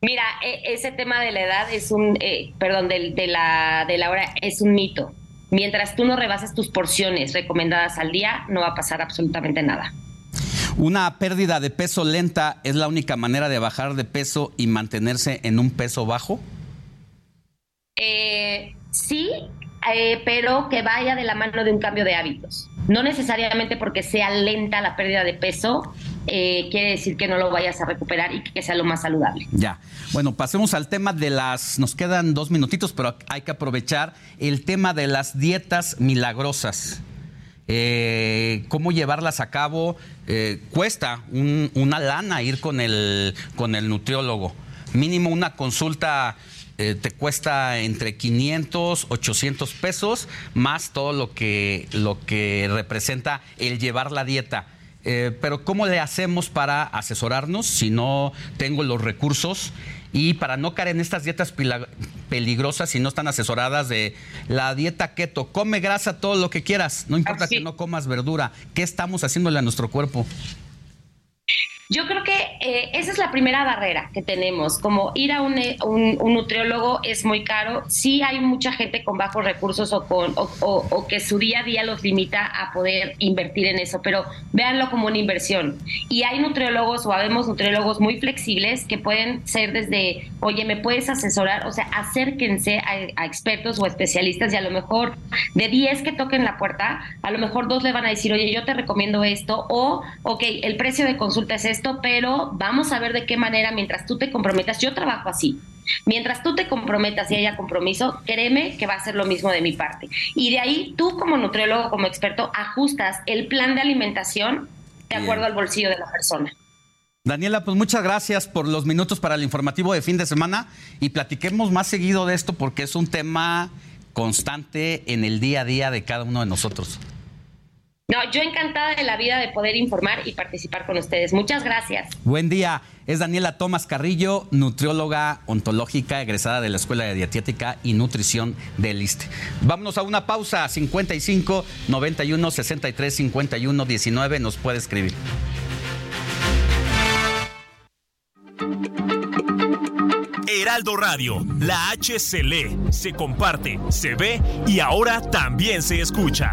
Speaker 46: Mira, e, ese tema de la edad es un, eh, perdón, de, la, de la hora es un mito. Mientras tú no rebases tus porciones recomendadas al día, no va a pasar absolutamente nada.
Speaker 5: ¿Una pérdida de peso lenta es la única manera de bajar de peso y mantenerse en un peso bajo?
Speaker 46: Eh, sí, eh, pero que vaya de la mano de un cambio de hábitos. No necesariamente porque sea lenta la pérdida de peso, eh, quiere decir que no lo vayas a recuperar y que sea lo más saludable.
Speaker 5: Ya. Bueno, pasemos al tema de las. Nos quedan dos minutitos, pero hay que aprovechar el tema de las dietas milagrosas. Eh, cómo llevarlas a cabo. cuesta una lana ir con el, con el nutriólogo. Mínimo una consulta eh, te cuesta entre 500, 800 pesos, más todo lo que, lo que representa el llevar la dieta. Eh, pero ¿cómo le hacemos para asesorarnos si no tengo los recursos y para no caer en estas dietas peligrosas si no están asesoradas de la dieta keto? Come grasa todo lo que quieras, no importa que no comas verdura. ¿Qué estamos haciéndole a nuestro cuerpo?
Speaker 46: Yo creo que eh, esa es la primera barrera que tenemos, como ir a eh, un, un, nutriólogo es muy caro, sí hay mucha gente con bajos recursos o, con, o, que su día a día los limita a poder invertir en eso, pero véanlo como una inversión. Y hay nutriólogos o habemos nutriólogos muy flexibles que pueden ser desde, oye, ¿me puedes asesorar? O sea, acérquense a, a expertos o especialistas y a lo mejor de 10 que toquen la puerta, a lo mejor dos le van a decir, oye, yo te recomiendo esto o, ok, el precio de consulta es esto, pero vamos a ver de qué manera mientras tú te comprometas, yo trabajo así. Mientras tú te comprometas y haya compromiso, créeme que va a ser lo mismo de mi parte. Y de ahí tú como nutriólogo, como experto, ajustas el plan de alimentación de acuerdo al bolsillo de la persona.
Speaker 5: Daniela, pues muchas gracias por los minutos para el informativo de fin de semana y platiquemos más seguido de esto porque es un tema constante en el día a día de cada uno de nosotros.
Speaker 46: No, yo encantada de la vida de poder informar y participar con ustedes. Muchas gracias.
Speaker 5: Buen día. Es Daniela Tomás Carrillo, nutrióloga ontológica, egresada de la Escuela de Dietética y Nutrición del ISTE. Vámonos a una pausa. 55 91 63 51 19 nos puede escribir.
Speaker 47: Heraldo Radio, la H se lee, se comparte, se ve y ahora también se escucha.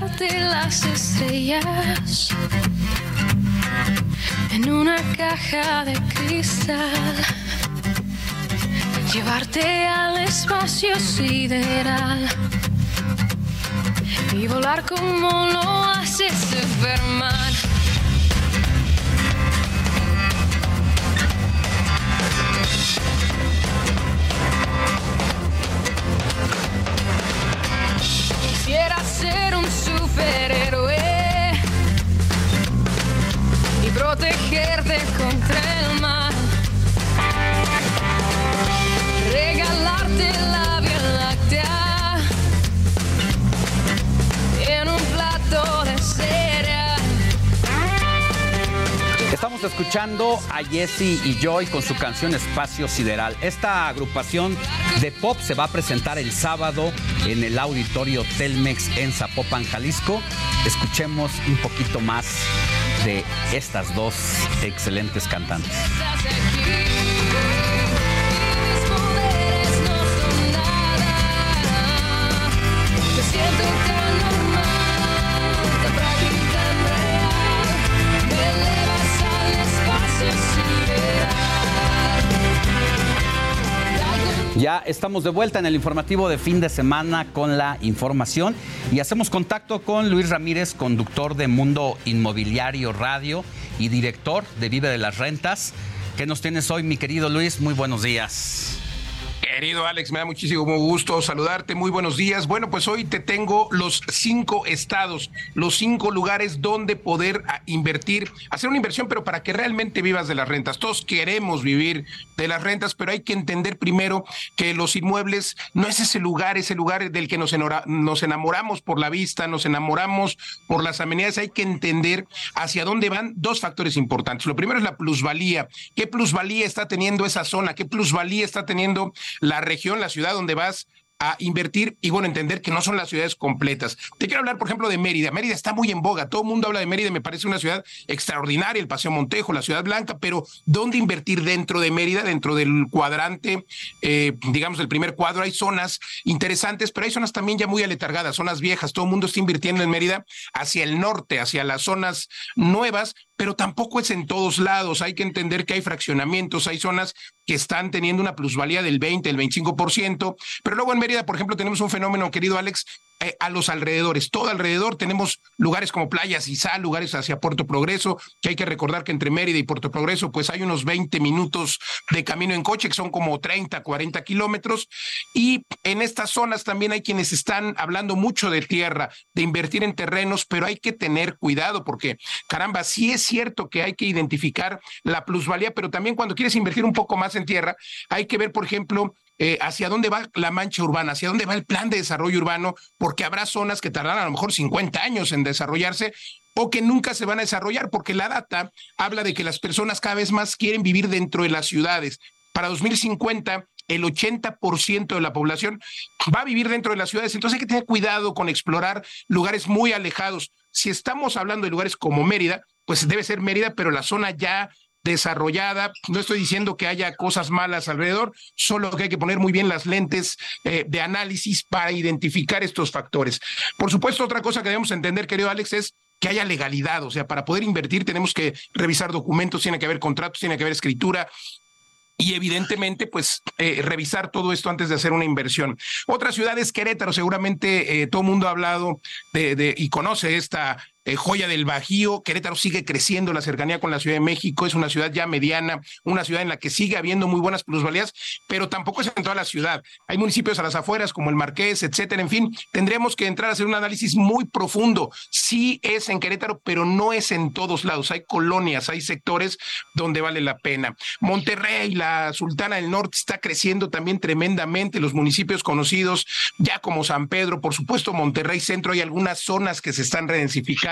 Speaker 48: Regalarte las estrellas en una caja de cristal. Llevarte al espacio sideral y volar como lo hace Superman. Quisiera ser un superhéroe y protegerte contra el mal. Regalarte la
Speaker 5: Estamos escuchando a Jesse y Joy con su canción Espacio Sideral. Esta agrupación de pop se va a presentar el sábado en el auditorio Telmex en Zapopan, Jalisco. Escuchemos un poquito más de estas dos excelentes cantantes. Ya estamos de vuelta en el informativo de fin de semana con la información y hacemos contacto con Luis Ramírez, conductor de Mundo Inmobiliario Radio y director de Vive de las Rentas. ¿Qué nos tienes hoy, mi querido Luis? Muy buenos días.
Speaker 49: Querido Alex, me da muchísimo gusto saludarte. Muy buenos días. Bueno, pues hoy te tengo los cinco estados, los cinco lugares donde poder ah, invertir, hacer una inversión, pero para que realmente vivas de las rentas. Todos queremos vivir de las rentas, pero hay que entender primero que los inmuebles no es ese lugar, ese lugar del que nos, nos enamoramos por la vista, nos enamoramos por las amenidades. Hay que entender hacia dónde van dos factores importantes. Lo primero es la plusvalía. ¿Qué plusvalía está teniendo esa zona? ¿Qué plusvalía está teniendo la región, la ciudad donde vas? A invertir y bueno, entender que no son las ciudades completas. Te quiero hablar, por ejemplo, de Mérida. Mérida está muy en boga. Todo el mundo habla de Mérida. Me parece una ciudad extraordinaria, el Paseo Montejo, la Ciudad Blanca, pero ¿dónde invertir dentro de Mérida? Dentro del cuadrante, eh, digamos, del primer cuadro, hay zonas interesantes, pero hay zonas también ya muy aletargadas, zonas viejas. Todo el mundo está invirtiendo en Mérida hacia el norte, hacia las zonas nuevas, pero tampoco es en todos lados. Hay que entender que hay fraccionamientos, hay zonas que están teniendo una plusvalía del 20, el 25%, pero luego en Mérida, por ejemplo, tenemos un fenómeno, querido Alex, eh, a los alrededores. Todo alrededor tenemos lugares como Playas y Sal, lugares hacia Puerto Progreso, que hay que recordar que entre Mérida y Puerto Progreso, pues hay unos 20 minutos de camino en coche, que son como 30, 40 kilómetros. Y en estas zonas también hay quienes están hablando mucho de tierra, de invertir en terrenos, pero hay que tener cuidado porque, caramba, sí es cierto que hay que identificar la plusvalía, pero también cuando quieres invertir un poco más en tierra, hay que ver, por ejemplo, eh, hacia dónde va la mancha urbana, hacia dónde va el plan de desarrollo urbano, porque habrá zonas que tardarán a lo mejor 50 años en desarrollarse o que nunca se van a desarrollar, porque la data habla de que las personas cada vez más quieren vivir dentro de las ciudades. Para 2050, el 80% de la población va a vivir dentro de las ciudades, entonces hay que tener cuidado con explorar lugares muy alejados. Si estamos hablando de lugares como Mérida, pues debe ser Mérida, pero la zona ya desarrollada. No estoy diciendo que haya cosas malas alrededor, solo que hay que poner muy bien las lentes eh, de análisis para identificar estos factores. Por supuesto, otra cosa que debemos entender, querido Alex, es que haya legalidad. O sea, para poder invertir tenemos que revisar documentos, tiene que haber contratos, tiene que haber escritura, y evidentemente, pues, eh, revisar todo esto antes de hacer una inversión. Otra ciudad es Querétaro, seguramente eh, todo el mundo ha hablado de, y conoce esta eh, joya del Bajío. Querétaro sigue creciendo, la cercanía con la Ciudad de México es una ciudad ya mediana, una ciudad en la que sigue habiendo muy buenas plusvalías, pero tampoco es en toda la ciudad. Hay municipios a las afueras como el Marqués, etcétera. En fin, tendríamos que entrar a hacer un análisis muy profundo. Sí es en Querétaro, pero no es en todos lados. Hay colonias, hay sectores donde vale la pena. Monterrey, la Sultana del Norte, está creciendo también tremendamente. Los municipios conocidos ya como San Pedro, por supuesto, Monterrey Centro, hay algunas zonas que se están redensificando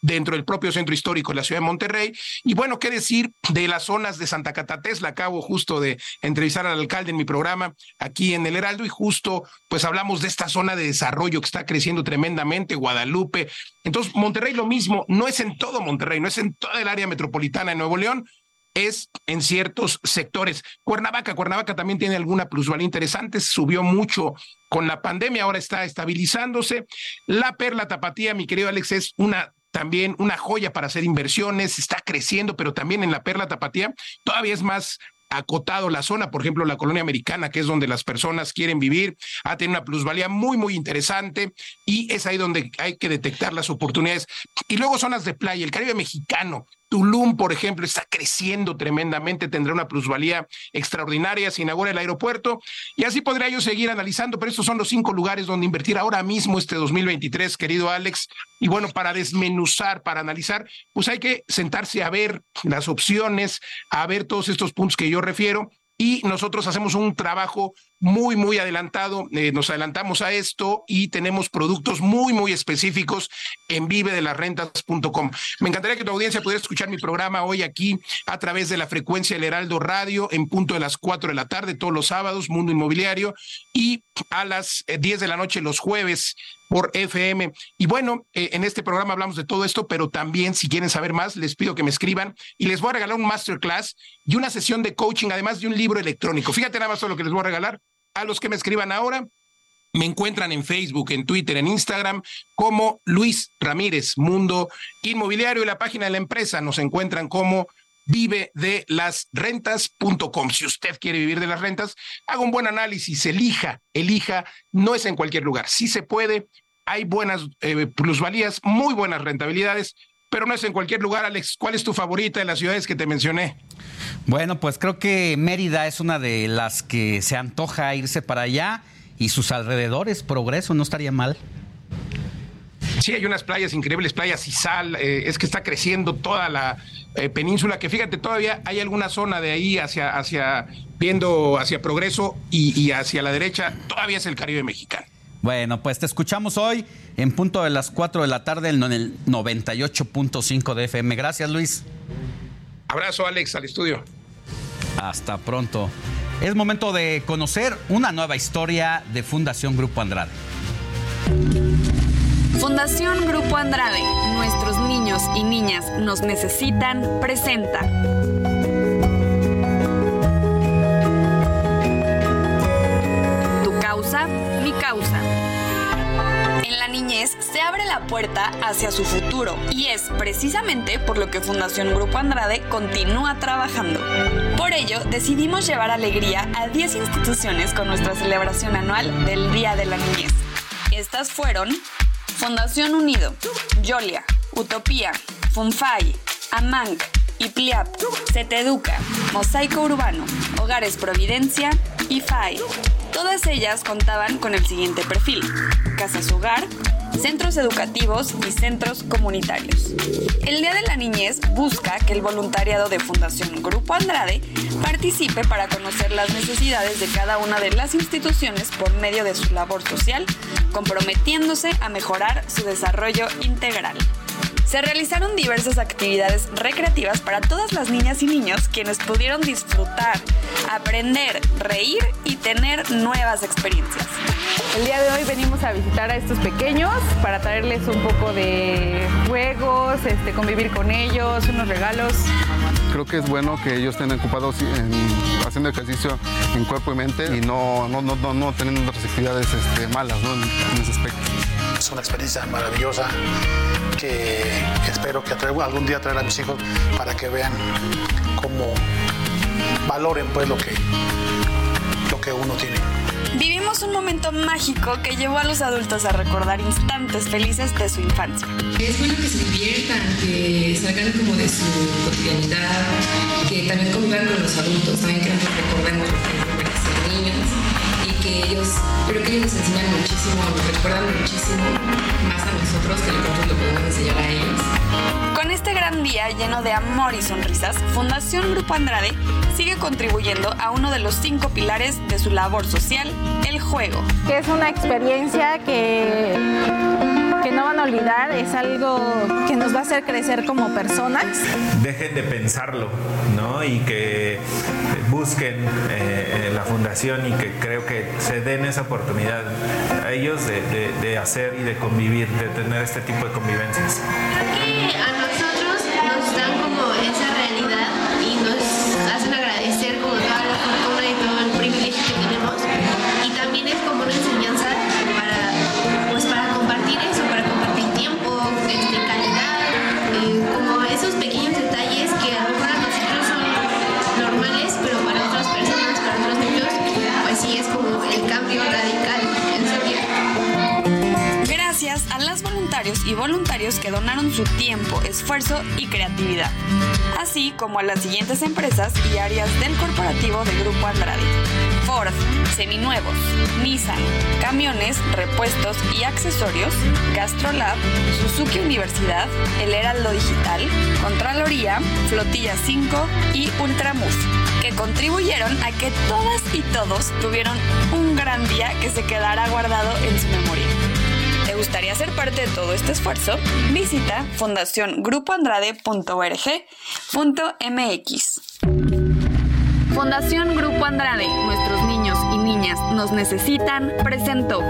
Speaker 49: dentro del propio centro histórico de la ciudad de Monterrey. Y bueno, qué decir de las zonas de Santa Catatés, la acabo justo de entrevistar al alcalde en mi programa aquí en el Heraldo y justo pues hablamos de esta zona de desarrollo que está creciendo tremendamente, Guadalupe. Entonces, Monterrey lo mismo, no es en todo Monterrey, no es en toda el área metropolitana de Nuevo León, es en ciertos sectores. Cuernavaca, Cuernavaca también tiene alguna plusvalía interesante, subió mucho con la pandemia, ahora está estabilizándose. La perla tapatía, mi querido Alex, es una también una joya para hacer inversiones, está creciendo, pero también en la perla tapatía todavía es más acotado la zona, por ejemplo, la colonia americana, que es donde las personas quieren vivir, ha tenido una plusvalía muy, muy interesante y es ahí donde hay que detectar las oportunidades. Y luego zonas de playa, el Caribe mexicano, Tulum, por ejemplo, está creciendo tremendamente, tendrá una plusvalía extraordinaria, se inaugura el aeropuerto y así podría yo seguir analizando, pero estos son los cinco lugares donde invertir ahora mismo este 2023, querido Alex. Y bueno, para desmenuzar, para analizar, pues hay que sentarse a ver las opciones, a ver todos estos puntos que yo refiero y nosotros hacemos un trabajo muy, muy adelantado. Eh, nos adelantamos a esto y tenemos productos muy, muy específicos en vivedelasrentas.com. Me encantaría que tu audiencia pudiera escuchar mi programa hoy aquí a través de la frecuencia del Heraldo Radio en punto de las 4 de la tarde, todos los sábados, Mundo Inmobiliario, y a las 10 eh, de la noche los jueves por FM. Y bueno, eh, en este programa hablamos de todo esto, pero también si quieren saber más, les pido que me escriban y les voy a regalar un masterclass y una sesión de coaching, además de un libro electrónico. Fíjate nada más lo que les voy a regalar a los que me escriban ahora. Me encuentran en Facebook, en Twitter, en Instagram como Luis Ramírez, Mundo Inmobiliario y la página de la empresa nos encuentran como vive de las rentas.com. Si usted quiere vivir de las rentas, haga un buen análisis, elija, elija, no es en cualquier lugar, sí se puede, hay buenas eh, plusvalías, muy buenas rentabilidades, pero no es en cualquier lugar, Alex. ¿Cuál es tu favorita de las ciudades que te mencioné?
Speaker 5: Bueno, pues creo que Mérida es una de las que se antoja irse para allá y sus alrededores, progreso, no estaría mal.
Speaker 49: Sí, hay unas playas increíbles, playas y sal, eh, es que está creciendo toda la eh, península, que fíjate, todavía hay alguna zona de ahí hacia, hacia viendo hacia progreso y, y hacia la derecha, todavía es el Caribe mexicano.
Speaker 5: Bueno, pues te escuchamos hoy en punto de las 4 de la tarde en el 98.5 de FM. Gracias, Luis.
Speaker 49: Abrazo, Alex, al estudio.
Speaker 5: Hasta pronto. Es momento de conocer una nueva historia de Fundación Grupo Andrade.
Speaker 50: Fundación Grupo Andrade, nuestros niños y niñas nos necesitan, presenta. Tu causa, mi causa en la niñez se abre la puerta hacia su futuro y es precisamente por lo que Fundación Grupo Andrade continúa trabajando. Por ello, decidimos llevar alegría a 10 instituciones con nuestra celebración anual del Día de la Niñez. Estas fueron Fundación Unido, Yolia, Utopía, Funfay, Amang, Ipliap, Seteduca, Mosaico Urbano, Hogares Providencia y FAI. Todas ellas contaban con el siguiente perfil: casas hogar, centros educativos y centros comunitarios. El Día de la Niñez busca que el voluntariado de Fundación Grupo Andrade participe para conocer las necesidades de cada una de las instituciones por medio de su labor social, comprometiéndose a mejorar su desarrollo integral se realizaron diversas actividades recreativas para todas las niñas y niños quienes pudieron disfrutar, aprender, reír y tener nuevas experiencias.
Speaker 51: El día de hoy venimos a visitar a estos pequeños para traerles un poco de juegos, este, convivir con ellos, unos regalos.
Speaker 52: Creo que es bueno que ellos estén ocupados haciendo ejercicio en cuerpo y mente y no, no, no, no, teniendo otras actividades este, malas en ese aspecto.
Speaker 53: Es una experiencia maravillosa que, espero que algún día traer a mis hijos para que vean cómo valoren pues lo que, lo que uno tiene.
Speaker 50: Vivimos un momento mágico que llevó a los adultos a recordar instantes felices de su infancia.
Speaker 54: Es bueno que se diviertan, que salgan como de su cotidianidad, que también convivan con los adultos, también que nos recordemos que ellos, pero que ellos nos enseñan muchísimo, nos recuerdan muchísimo más a nosotros que nosotros lo podemos enseñar a ellos.
Speaker 50: Con este gran día lleno de amor y sonrisas, Fundación Grupo Andrade sigue contribuyendo a uno de los cinco pilares de su labor social, el juego.
Speaker 51: Que es una experiencia que, que no van a olvidar, es algo que nos va a hacer crecer como personas.
Speaker 55: Dejen de pensarlo, ¿no? Y que busquen eh, la fundación y que creo que se den esa oportunidad a ellos de, de hacer y de convivir, de tener este tipo de convivencias.
Speaker 56: Y
Speaker 50: voluntarios que donaron su tiempo, esfuerzo y creatividad, así como a las siguientes empresas y áreas del corporativo de Grupo Andrade. Ford, seminuevos, Nissan, camiones, repuestos y accesorios, Gastrolab, Suzuki Universidad, El Heraldo Digital, Contraloría, Flotilla 5 y Ultramuf, que contribuyeron a que todas y todos tuvieron un gran día que se quedará guardado en su memoria. ¿Te gustaría ser parte de todo este esfuerzo? Visita fundaciongrupoandrade.org.mx. Fundación Grupo Andrade, nuestros niños y niñas nos necesitan, presentó.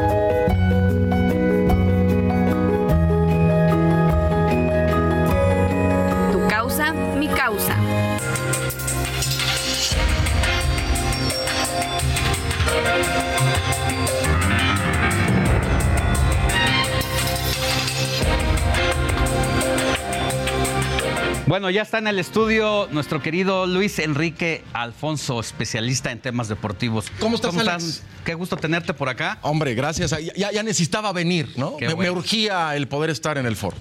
Speaker 5: Bueno, ya está en el estudio nuestro querido Luis Enrique Alfonso, especialista en temas deportivos.
Speaker 57: ¿Cómo estás, Alex?
Speaker 5: Qué gusto tenerte por acá.
Speaker 57: Hombre, gracias. Ya, necesitaba venir, ¿no? Me, urgía el poder estar en el foro.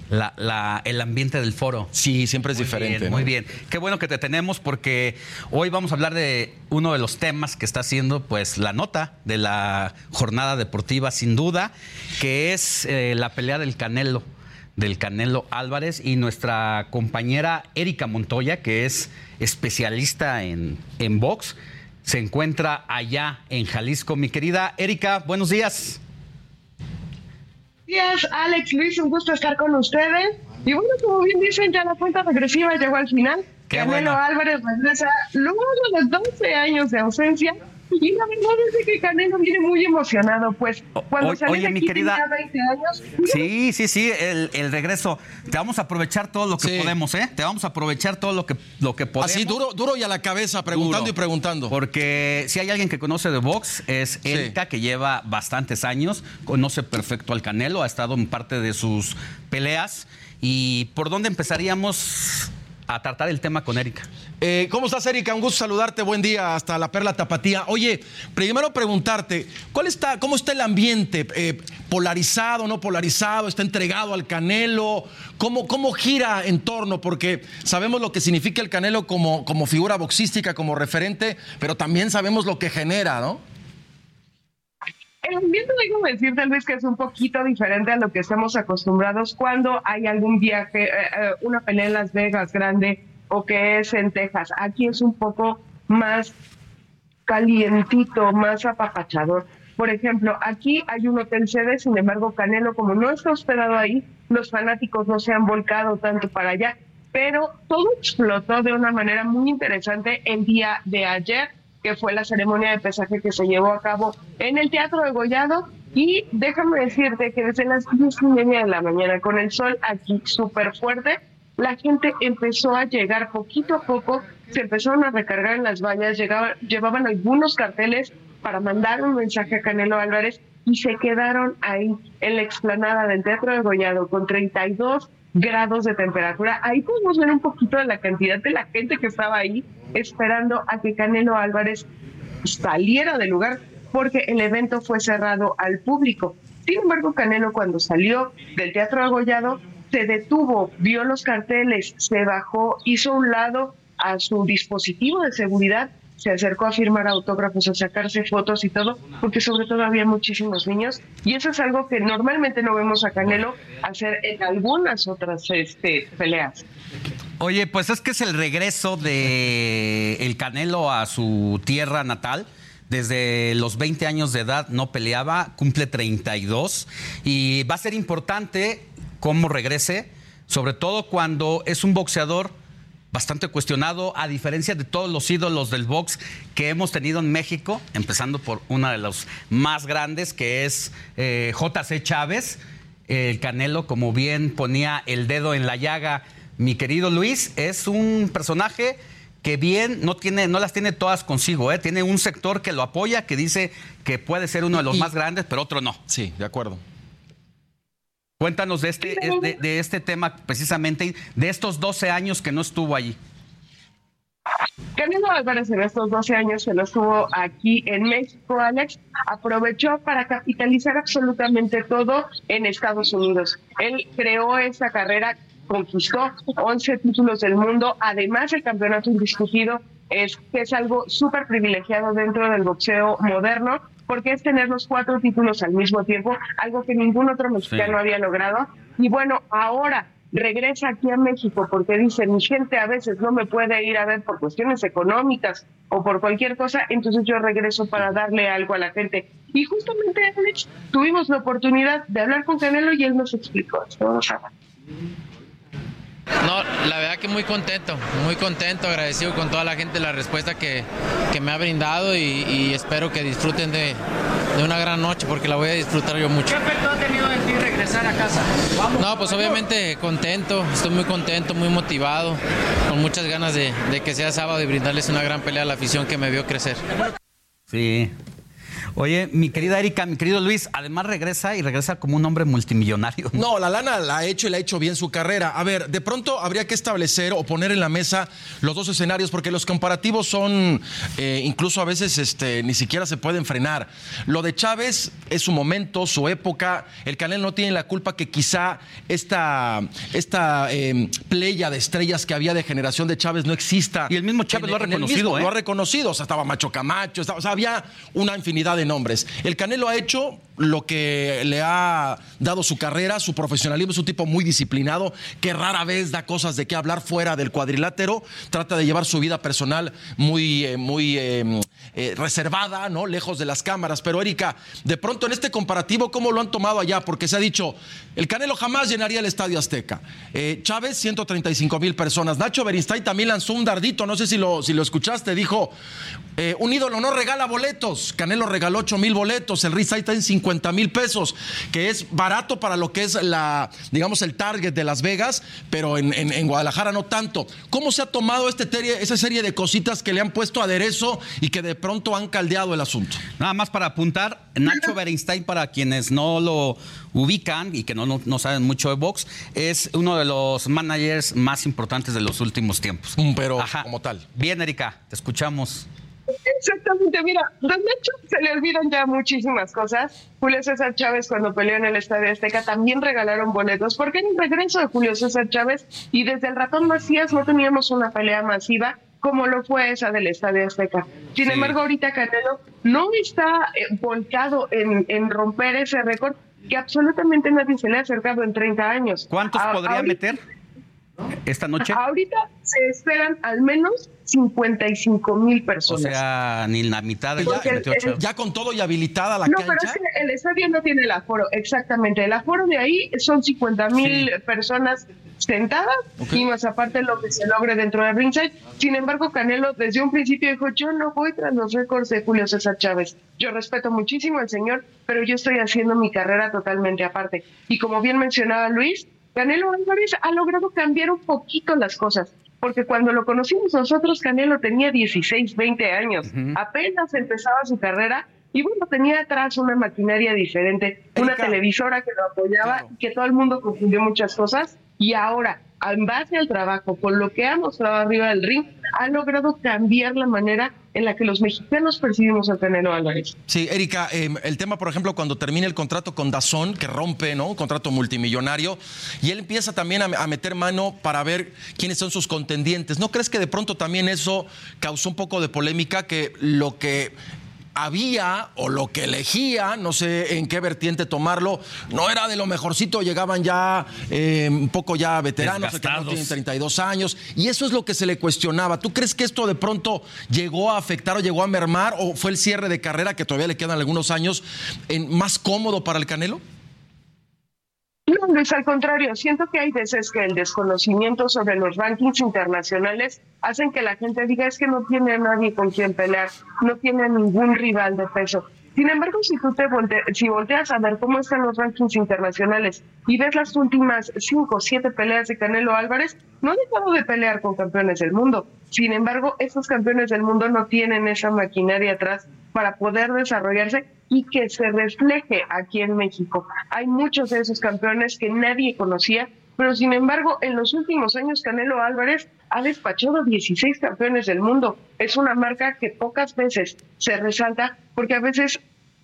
Speaker 5: el ambiente del foro.
Speaker 57: Sí, siempre es diferente.
Speaker 5: Muy bien. Qué bueno que te tenemos porque hoy vamos a hablar de uno de los temas que está haciendo pues la nota de la jornada deportiva, sin duda, que es eh, la pelea del Canelo del Canelo Álvarez y nuestra compañera Erika Montoya, que es especialista en, en box, se encuentra allá en Jalisco. Mi querida Erika, buenos días.
Speaker 58: Días, Alex, Luis, un gusto estar con ustedes. Y bueno, como bien dicen, ya la cuenta regresiva llegó al final. Canelo Álvarez regresa luego de los 12 años de ausencia y la verdad es que Canelo viene muy emocionado, pues cuando salió
Speaker 5: oye, mi querida, 20 años. Sí, sí, sí, el, regreso. Te vamos a aprovechar todo lo que podemos, ¿eh? Te vamos a aprovechar todo lo que, lo que podemos.
Speaker 57: Así, duro, duro y a la cabeza, preguntando y preguntando.
Speaker 5: Porque si hay alguien que conoce de box, es Erika, que lleva bastantes años, conoce perfecto al Canelo, ha estado en parte de sus peleas. ¿Y por dónde empezaríamos a tratar el tema con Erika.
Speaker 57: Eh, ¿Cómo estás, Erika? Un gusto saludarte. Buen día hasta la Perla Tapatía. Oye, primero preguntarte, ¿cuál está, ¿cómo está el ambiente? Eh, ¿Polarizado, no polarizado? ¿Está entregado al Canelo? ¿Cómo, ¿Cómo gira en torno? Porque sabemos lo que significa el Canelo como, como figura boxística, como referente, pero también sabemos lo que genera, ¿no?
Speaker 58: El ambiente, déjame decir, tal vez que es un poquito diferente a lo que estamos acostumbrados cuando hay algún viaje, eh, eh, una pelea en Las Vegas grande o que es en Texas. Aquí es un poco más calientito, más apapachador. Por ejemplo, aquí hay un hotel sede, sin embargo, Canelo, como no está hospedado ahí, los fanáticos no se han volcado tanto para allá, pero todo explotó de una manera muy interesante el día de ayer que fue la ceremonia de pesaje que se llevó a cabo en el Teatro de Gollado. Y déjame decirte que desde las diez y media de la mañana, con el sol aquí súper fuerte, la gente empezó a llegar poquito a poco, se empezaron a recargar en las vallas, llegaban, llevaban algunos carteles para mandar un mensaje a Canelo Álvarez y se quedaron ahí en la explanada del Teatro de Gollado con 32 grados de temperatura. Ahí podemos ver un poquito de la cantidad de la gente que estaba ahí esperando a que Canelo Álvarez saliera del lugar porque el evento fue cerrado al público. Sin embargo, Canelo cuando salió del Teatro Agollado se detuvo, vio los carteles, se bajó, hizo un lado a su dispositivo de seguridad se acercó a firmar autógrafos, a sacarse fotos y todo, porque sobre todo había muchísimos niños. Y eso es algo que normalmente no vemos a Canelo hacer en algunas otras este, peleas.
Speaker 5: Oye, pues es que es el regreso de el Canelo a su tierra natal. Desde los 20 años de edad no peleaba, cumple 32 y va a ser importante cómo regrese, sobre todo cuando es un boxeador bastante cuestionado, a diferencia de todos los ídolos del box que hemos tenido en México, empezando por una de los más grandes, que es eh, JC Chávez, el Canelo, como bien ponía el dedo en la llaga, mi querido Luis, es un personaje que bien no tiene, no las tiene todas consigo, ¿eh? tiene un sector que lo apoya, que dice que puede ser uno de los más grandes, pero otro no.
Speaker 57: Sí, de acuerdo.
Speaker 5: Cuéntanos de este, de, este tema precisamente, de estos 12 años que no estuvo allí.
Speaker 58: Canelo Álvarez en estos 12 años que lo estuvo aquí en México, Alex, aprovechó para capitalizar absolutamente todo en Estados Unidos. Él creó esa carrera, conquistó 11 títulos del mundo, además el campeonato indiscutido es que es algo súper privilegiado dentro del boxeo moderno, porque es tener los cuatro títulos al mismo tiempo, algo que ningún otro mexicano había logrado. Y bueno, ahora regresa aquí a México porque dice, mi gente a veces no me puede ir a ver por cuestiones económicas o por cualquier cosa, entonces yo regreso para darle algo a la gente. Y justamente, tuvimos la oportunidad de hablar con Canelo y él nos explicó.
Speaker 59: No, la verdad que muy contento, muy contento, agradecido con toda la gente la respuesta que, me ha brindado y, espero que disfruten de, una gran noche porque la voy a disfrutar yo mucho.
Speaker 60: ¿Qué efecto ha tenido en ti regresar a casa?
Speaker 59: no, pues obviamente contento, estoy muy contento, muy motivado, con muchas ganas de, de que sea sábado y brindarles una gran pelea a la afición que me vio crecer.
Speaker 5: Sí, Oye, mi querida Erika, mi querido Luis, además regresa y regresa como un hombre multimillonario.
Speaker 57: No, la lana la ha hecho y la ha hecho bien su carrera. A ver, de pronto habría que establecer o poner en la mesa los dos escenarios porque los comparativos son eh, incluso a veces este, ni siquiera se pueden frenar. Lo de Chávez es su momento, su época. El Canel no tiene la culpa que quizá esta, esta em, playa de estrellas que había de generación de Chávez no exista.
Speaker 5: Y el mismo Chávez lo ha reconocido.
Speaker 57: ¿eh? Lo ha reconocido. O sea, estaba Macho Camacho, o sea, había una infinidad de nombres. El Canelo ha hecho lo que le ha dado su carrera, su profesionalismo, es un tipo muy disciplinado, que rara vez da cosas de qué hablar fuera del cuadrilátero, trata de llevar su vida personal muy, eh, muy eh, eh, reservada, ¿no? Lejos de las cámaras. Pero Erika, de pronto en este comparativo, ¿cómo lo han tomado allá? Porque se ha dicho, el Canelo jamás llenaría el Estadio Azteca. Chávez, 135 mil personas. Nacho Berinstein también lanzó un dardito, no sé si lo, si lo escuchaste, dijo, un ídolo no regala boletos, Canelo regaló 8 mil boletos, el Rizai está en 50 mil pesos, que es barato para lo que es la, digamos, el target de Las Vegas, pero en, Guadalajara no tanto. ¿Cómo se ha tomado este esa serie de cositas que le han puesto aderezo y que de pronto han caldeado el asunto?
Speaker 5: Nada más para apuntar, Nacho Berenstein, para quienes no lo ubican y que no, no, saben mucho de box, es uno de los managers más importantes de los últimos tiempos.
Speaker 57: Pero como tal.
Speaker 5: Bien, Erika, te escuchamos.
Speaker 58: Exactamente, mira, Don Nacho se le olvidan ya muchísimas cosas. Julio César Chávez cuando peleó en el Estadio Azteca también regalaron boletos porque en el regreso de Julio César Chávez y desde el ratón Macías no teníamos una pelea masiva como lo fue esa del Estadio Azteca. Sin embargo, ahorita Canelo no está eh, volcado en, en romper ese récord que absolutamente nadie se le ha acercado en 30 años.
Speaker 5: ¿Cuántos podría meter? Esta noche?
Speaker 58: Ahorita se esperan al menos 55 mil personas.
Speaker 5: O sea, ni la mitad de
Speaker 57: ya, ya con todo y habilitada la
Speaker 58: no,
Speaker 57: cancha.
Speaker 58: No, pero es que el estadio no tiene el aforo, exactamente. El aforo de ahí son 50 mil personas sentadas y más aparte lo que se logre dentro del ringside. Sin embargo, Canelo desde un principio dijo, yo no voy tras los récords de Julio César Chávez. Yo respeto muchísimo al señor, pero yo estoy haciendo mi carrera totalmente aparte. Y como bien mencionaba Luis, Canelo Álvarez ha logrado cambiar un poquito las cosas, porque cuando lo conocimos nosotros, Canelo tenía 16, 20 años, apenas empezaba su carrera y bueno, tenía atrás una maquinaria diferente, una televisora que lo apoyaba y que todo el mundo confundió muchas cosas y ahora, en base al trabajo, con lo que ha mostrado arriba del ring, ha logrado cambiar la manera en la que los mexicanos percibimos a Canelo Álvarez.
Speaker 57: Sí, Erika, em, el tema, por ejemplo, cuando termina el contrato con Dazón, que rompe, ¿no? Un contrato multimillonario, y él empieza también a, meter mano para ver quiénes son sus contendientes. ¿No crees que de pronto también eso causó un poco de polémica, que lo que había o lo que elegía, no sé en qué vertiente tomarlo, no era de lo mejorcito, llegaban ya eh, un poco ya veteranos, que no tienen 32 años, y eso es lo que se le cuestionaba. ¿Tú crees que esto de pronto llegó a afectar o llegó a mermar o fue el cierre de carrera que todavía le quedan algunos años en, más cómodo para el Canelo?
Speaker 58: No, Luis, al contrario, siento que hay veces que el desconocimiento sobre los rankings internacionales hacen que la gente diga es que no tiene a nadie con quien pelear, no tiene a ningún rival de peso. Sin embargo, si tú te si volteas a ver cómo están los rankings internacionales y ves las últimas cinco o siete peleas de Canelo Álvarez, no ha dejado de pelear con campeones del mundo. Sin embargo, esos campeones del mundo no tienen esa maquinaria atrás para poder desarrollarse y que se refleje aquí en México. Hay muchos de esos campeones que nadie conocía, pero sin embargo, en los últimos años Canelo Álvarez ha despachado 16 campeones del mundo. Es una marca que pocas veces se resalta porque a veces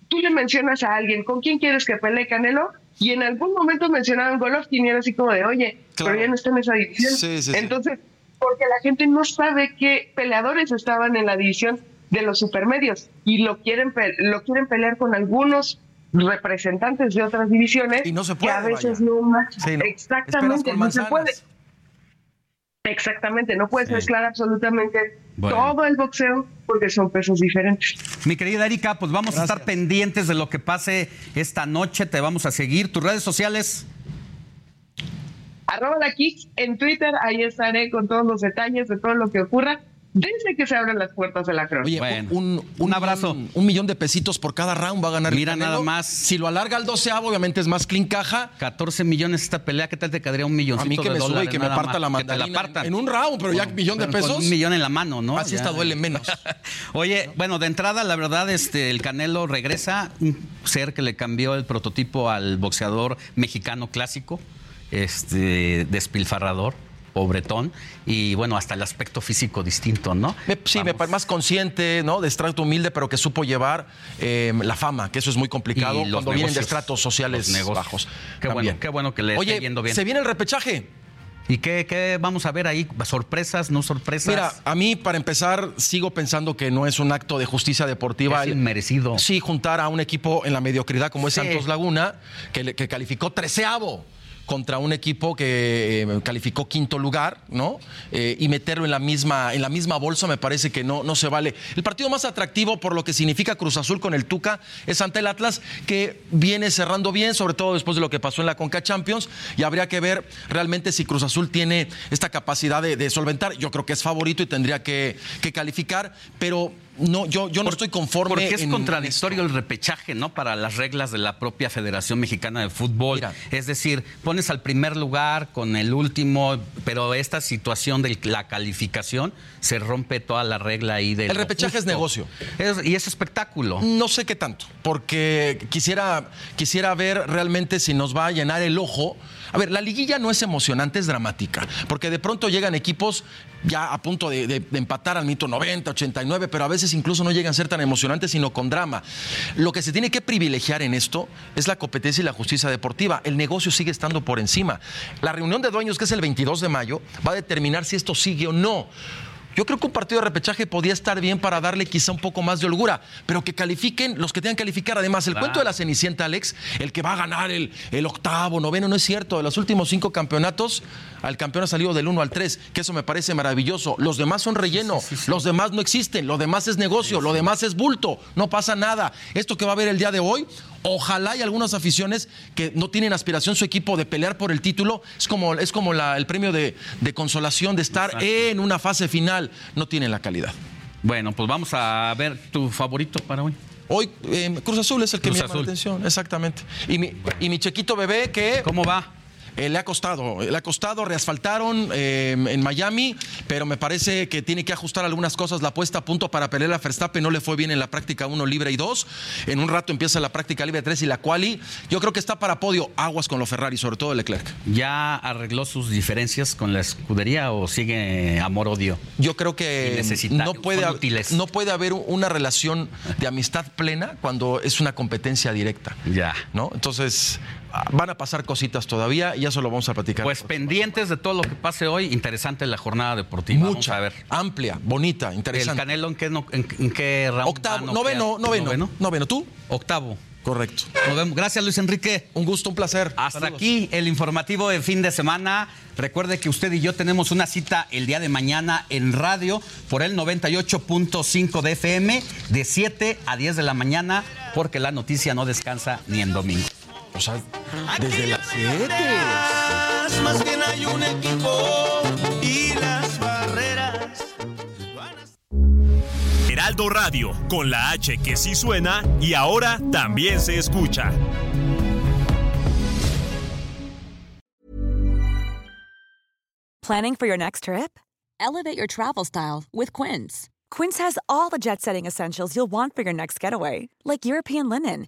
Speaker 58: tú le mencionas a alguien, ¿con quién quieres que pelee Canelo? Y en algún momento mencionaban Golovkin y era así como de, oye, pero ya no está en esa división.
Speaker 57: Sí, sí, sí.
Speaker 58: Entonces, porque la gente no sabe qué peleadores estaban en la división de los supermedios y lo quieren, pe- lo quieren pelear con algunos representantes de otras divisiones
Speaker 57: Y no se
Speaker 58: que
Speaker 57: puede,
Speaker 58: a veces no match-
Speaker 57: Sí, ¿no?
Speaker 58: exactamente no se puede exactamente no puedes
Speaker 5: Sí.
Speaker 58: mezclar absolutamente
Speaker 5: Bueno.
Speaker 58: todo el boxeo porque son pesos diferentes
Speaker 5: Mi querida Erika, pues vamos a estar pendientes de lo que pase esta noche. Te vamos a seguir. ¿Tus redes sociales?
Speaker 58: Arroba la Kicks en Twitter ahí estaré con todos los detalles de todo lo que ocurra desde que se abren las puertas de la crónica
Speaker 57: Oye, un, un, abrazo. un millón de pesitos por cada round va a ganar
Speaker 5: Mira
Speaker 57: el
Speaker 5: nada más.
Speaker 57: Si lo alarga al doceavo, obviamente es más clean caja.
Speaker 5: 14 millones esta pelea. ¿Qué tal te quedaría un millón
Speaker 57: A mí que me sube y que me parta la mandarina
Speaker 5: Que te la partan.
Speaker 57: en un round, pero ya millón de
Speaker 5: con
Speaker 57: pesos.
Speaker 5: un millón en la mano, ¿no?
Speaker 57: Así
Speaker 5: Ya.
Speaker 57: está duele menos.
Speaker 5: Oye, bueno, de entrada, la verdad, este, el Canelo regresa, un ser que le cambió el prototipo al boxeador mexicano clásico, este, despilfarrador, pobretón, y bueno, hasta el aspecto físico distinto, ¿no?
Speaker 57: Me- sí, me más consciente, ¿no? De estrato humilde, pero que supo llevar eh, la fama, que eso es muy complicado
Speaker 5: Y los
Speaker 57: cuando vienen de estratos sociales bajos.
Speaker 5: Qué
Speaker 57: También.
Speaker 5: bueno, qué bueno que le
Speaker 57: Oye,
Speaker 5: esté yendo bien.
Speaker 57: se viene el repechaje.
Speaker 5: ¿Y qué, qué vamos a ver ahí? ¿Sorpresas, no sorpresas?
Speaker 57: Mira, a mí, para empezar, sigo pensando que no es un acto de justicia deportiva.
Speaker 5: Es inmerecido.
Speaker 57: Sí, juntar a un equipo en la mediocridad como es
Speaker 5: Sí.
Speaker 57: Santos Laguna, que calificó treceavo contra un equipo que eh, calificó quinto lugar, ¿no? Eh, y meterlo en la misma en la misma bolsa me parece que no no se vale. El partido más atractivo por lo que significa Cruz Azul con el Tuca es ante el Atlas que viene cerrando bien, sobre todo después de lo que pasó en la Conca Champions y habría que ver realmente si Cruz Azul tiene esta capacidad de, de solventar. Yo creo que es favorito y tendría que, que calificar, pero no yo yo no estoy conforme
Speaker 5: Porque es
Speaker 57: en-
Speaker 5: contradictorio el repechaje, ¿no? Para las reglas de la propia Federación Mexicana de Fútbol. Es decir, pones al primer lugar con el último, pero esta situación de la calificación se rompe toda la regla ahí del.
Speaker 57: El repechaje es negocio.
Speaker 5: y es espectáculo.
Speaker 57: No sé qué tanto, porque quisiera, quisiera ver realmente si nos va a llenar el ojo. A ver, la liguilla no es emocionante, es dramática, porque de pronto llegan equipos ya a punto de, empatar al minuto 90, 89, pero a veces incluso no llegan a ser tan emocionantes, sino con drama. Lo que se tiene que privilegiar en esto es la competencia y la justicia deportiva. El negocio sigue estando por encima. La reunión de dueños, que es el 22 de mayo, va a determinar si esto sigue o no. Yo creo que un partido de repechaje podía estar bien para darle quizá un poco más de holgura, pero que califiquen los que tengan que calificar. Además, el
Speaker 5: Claro.
Speaker 57: cuento de la Cenicienta, Alex, el que va a ganar el, el octavo, noveno, no es cierto. De los últimos cinco campeonatos, al campeón ha salido del 1 al 3, que eso me parece maravilloso. Los demás son relleno, los demás no existen, lo demás es negocio, lo demás es bulto, no pasa nada. Esto que va a haber el día de hoy, ojalá hay algunas aficiones que no tienen aspiración su equipo de pelear por el título, es como, es como la- el premio de, de consolación de estar en una fase final, no tienen la calidad.
Speaker 5: Bueno, pues vamos a ver tu favorito para hoy.
Speaker 57: Hoy eh, Cruz Azul es el que
Speaker 5: Cruz
Speaker 57: me llama
Speaker 5: Azul.
Speaker 57: la atención, exactamente. Y mi, y mi chiquito bebé que...
Speaker 5: ¿Cómo va?
Speaker 57: Eh, le ha costado, le ha costado, reasfaltaron eh, en Miami, pero me parece que tiene que ajustar algunas cosas. La puesta a punto para pelear a Verstappen no le fue bien en la práctica 1 libre y 2. En un rato empieza la práctica libre 3 y la quali. Yo creo que está para podio. Aguas con los Ferrari, sobre todo Leclerc.
Speaker 5: ¿Ya arregló sus diferencias con la escudería o sigue amor-odio?
Speaker 57: Yo creo que no puede, no puede haber una relación de amistad plena cuando es una competencia directa.
Speaker 5: Ya.
Speaker 57: ¿no? Entonces, van a pasar cositas todavía y eso lo vamos a platicar.
Speaker 5: Pues pendientes de todo lo que pase hoy. Interesante la jornada deportiva. Vamos
Speaker 57: Mucha,
Speaker 5: a ver.
Speaker 57: amplia, bonita,
Speaker 5: ¿El
Speaker 57: interesante.
Speaker 5: Canelo en qué, no- en, en qué round?
Speaker 57: Octavo, noveno, noveno, noveno. ¿Tú?
Speaker 5: Octavo.
Speaker 57: Correcto.
Speaker 5: Nos vemos. Gracias, Luis Enrique.
Speaker 57: Un gusto, un placer.
Speaker 5: Hasta
Speaker 57: Saludos.
Speaker 5: aquí el informativo de fin de semana. Recuerde que usted y yo tenemos una cita el día de mañana en radio por el 98.5 de FM de 7 a 10 de la mañana porque la noticia no descansa ni en domingo.
Speaker 57: O sea, desde las 7.
Speaker 11: Más bien hay un equipo y las barreras.
Speaker 47: Heraldo Radio, con la H que sí suena y ahora también se escucha.
Speaker 61: Planning for your next trip? Elevate your travel style with Quince. Quince has all the jet setting essentials you'll want for your next getaway, like European linen,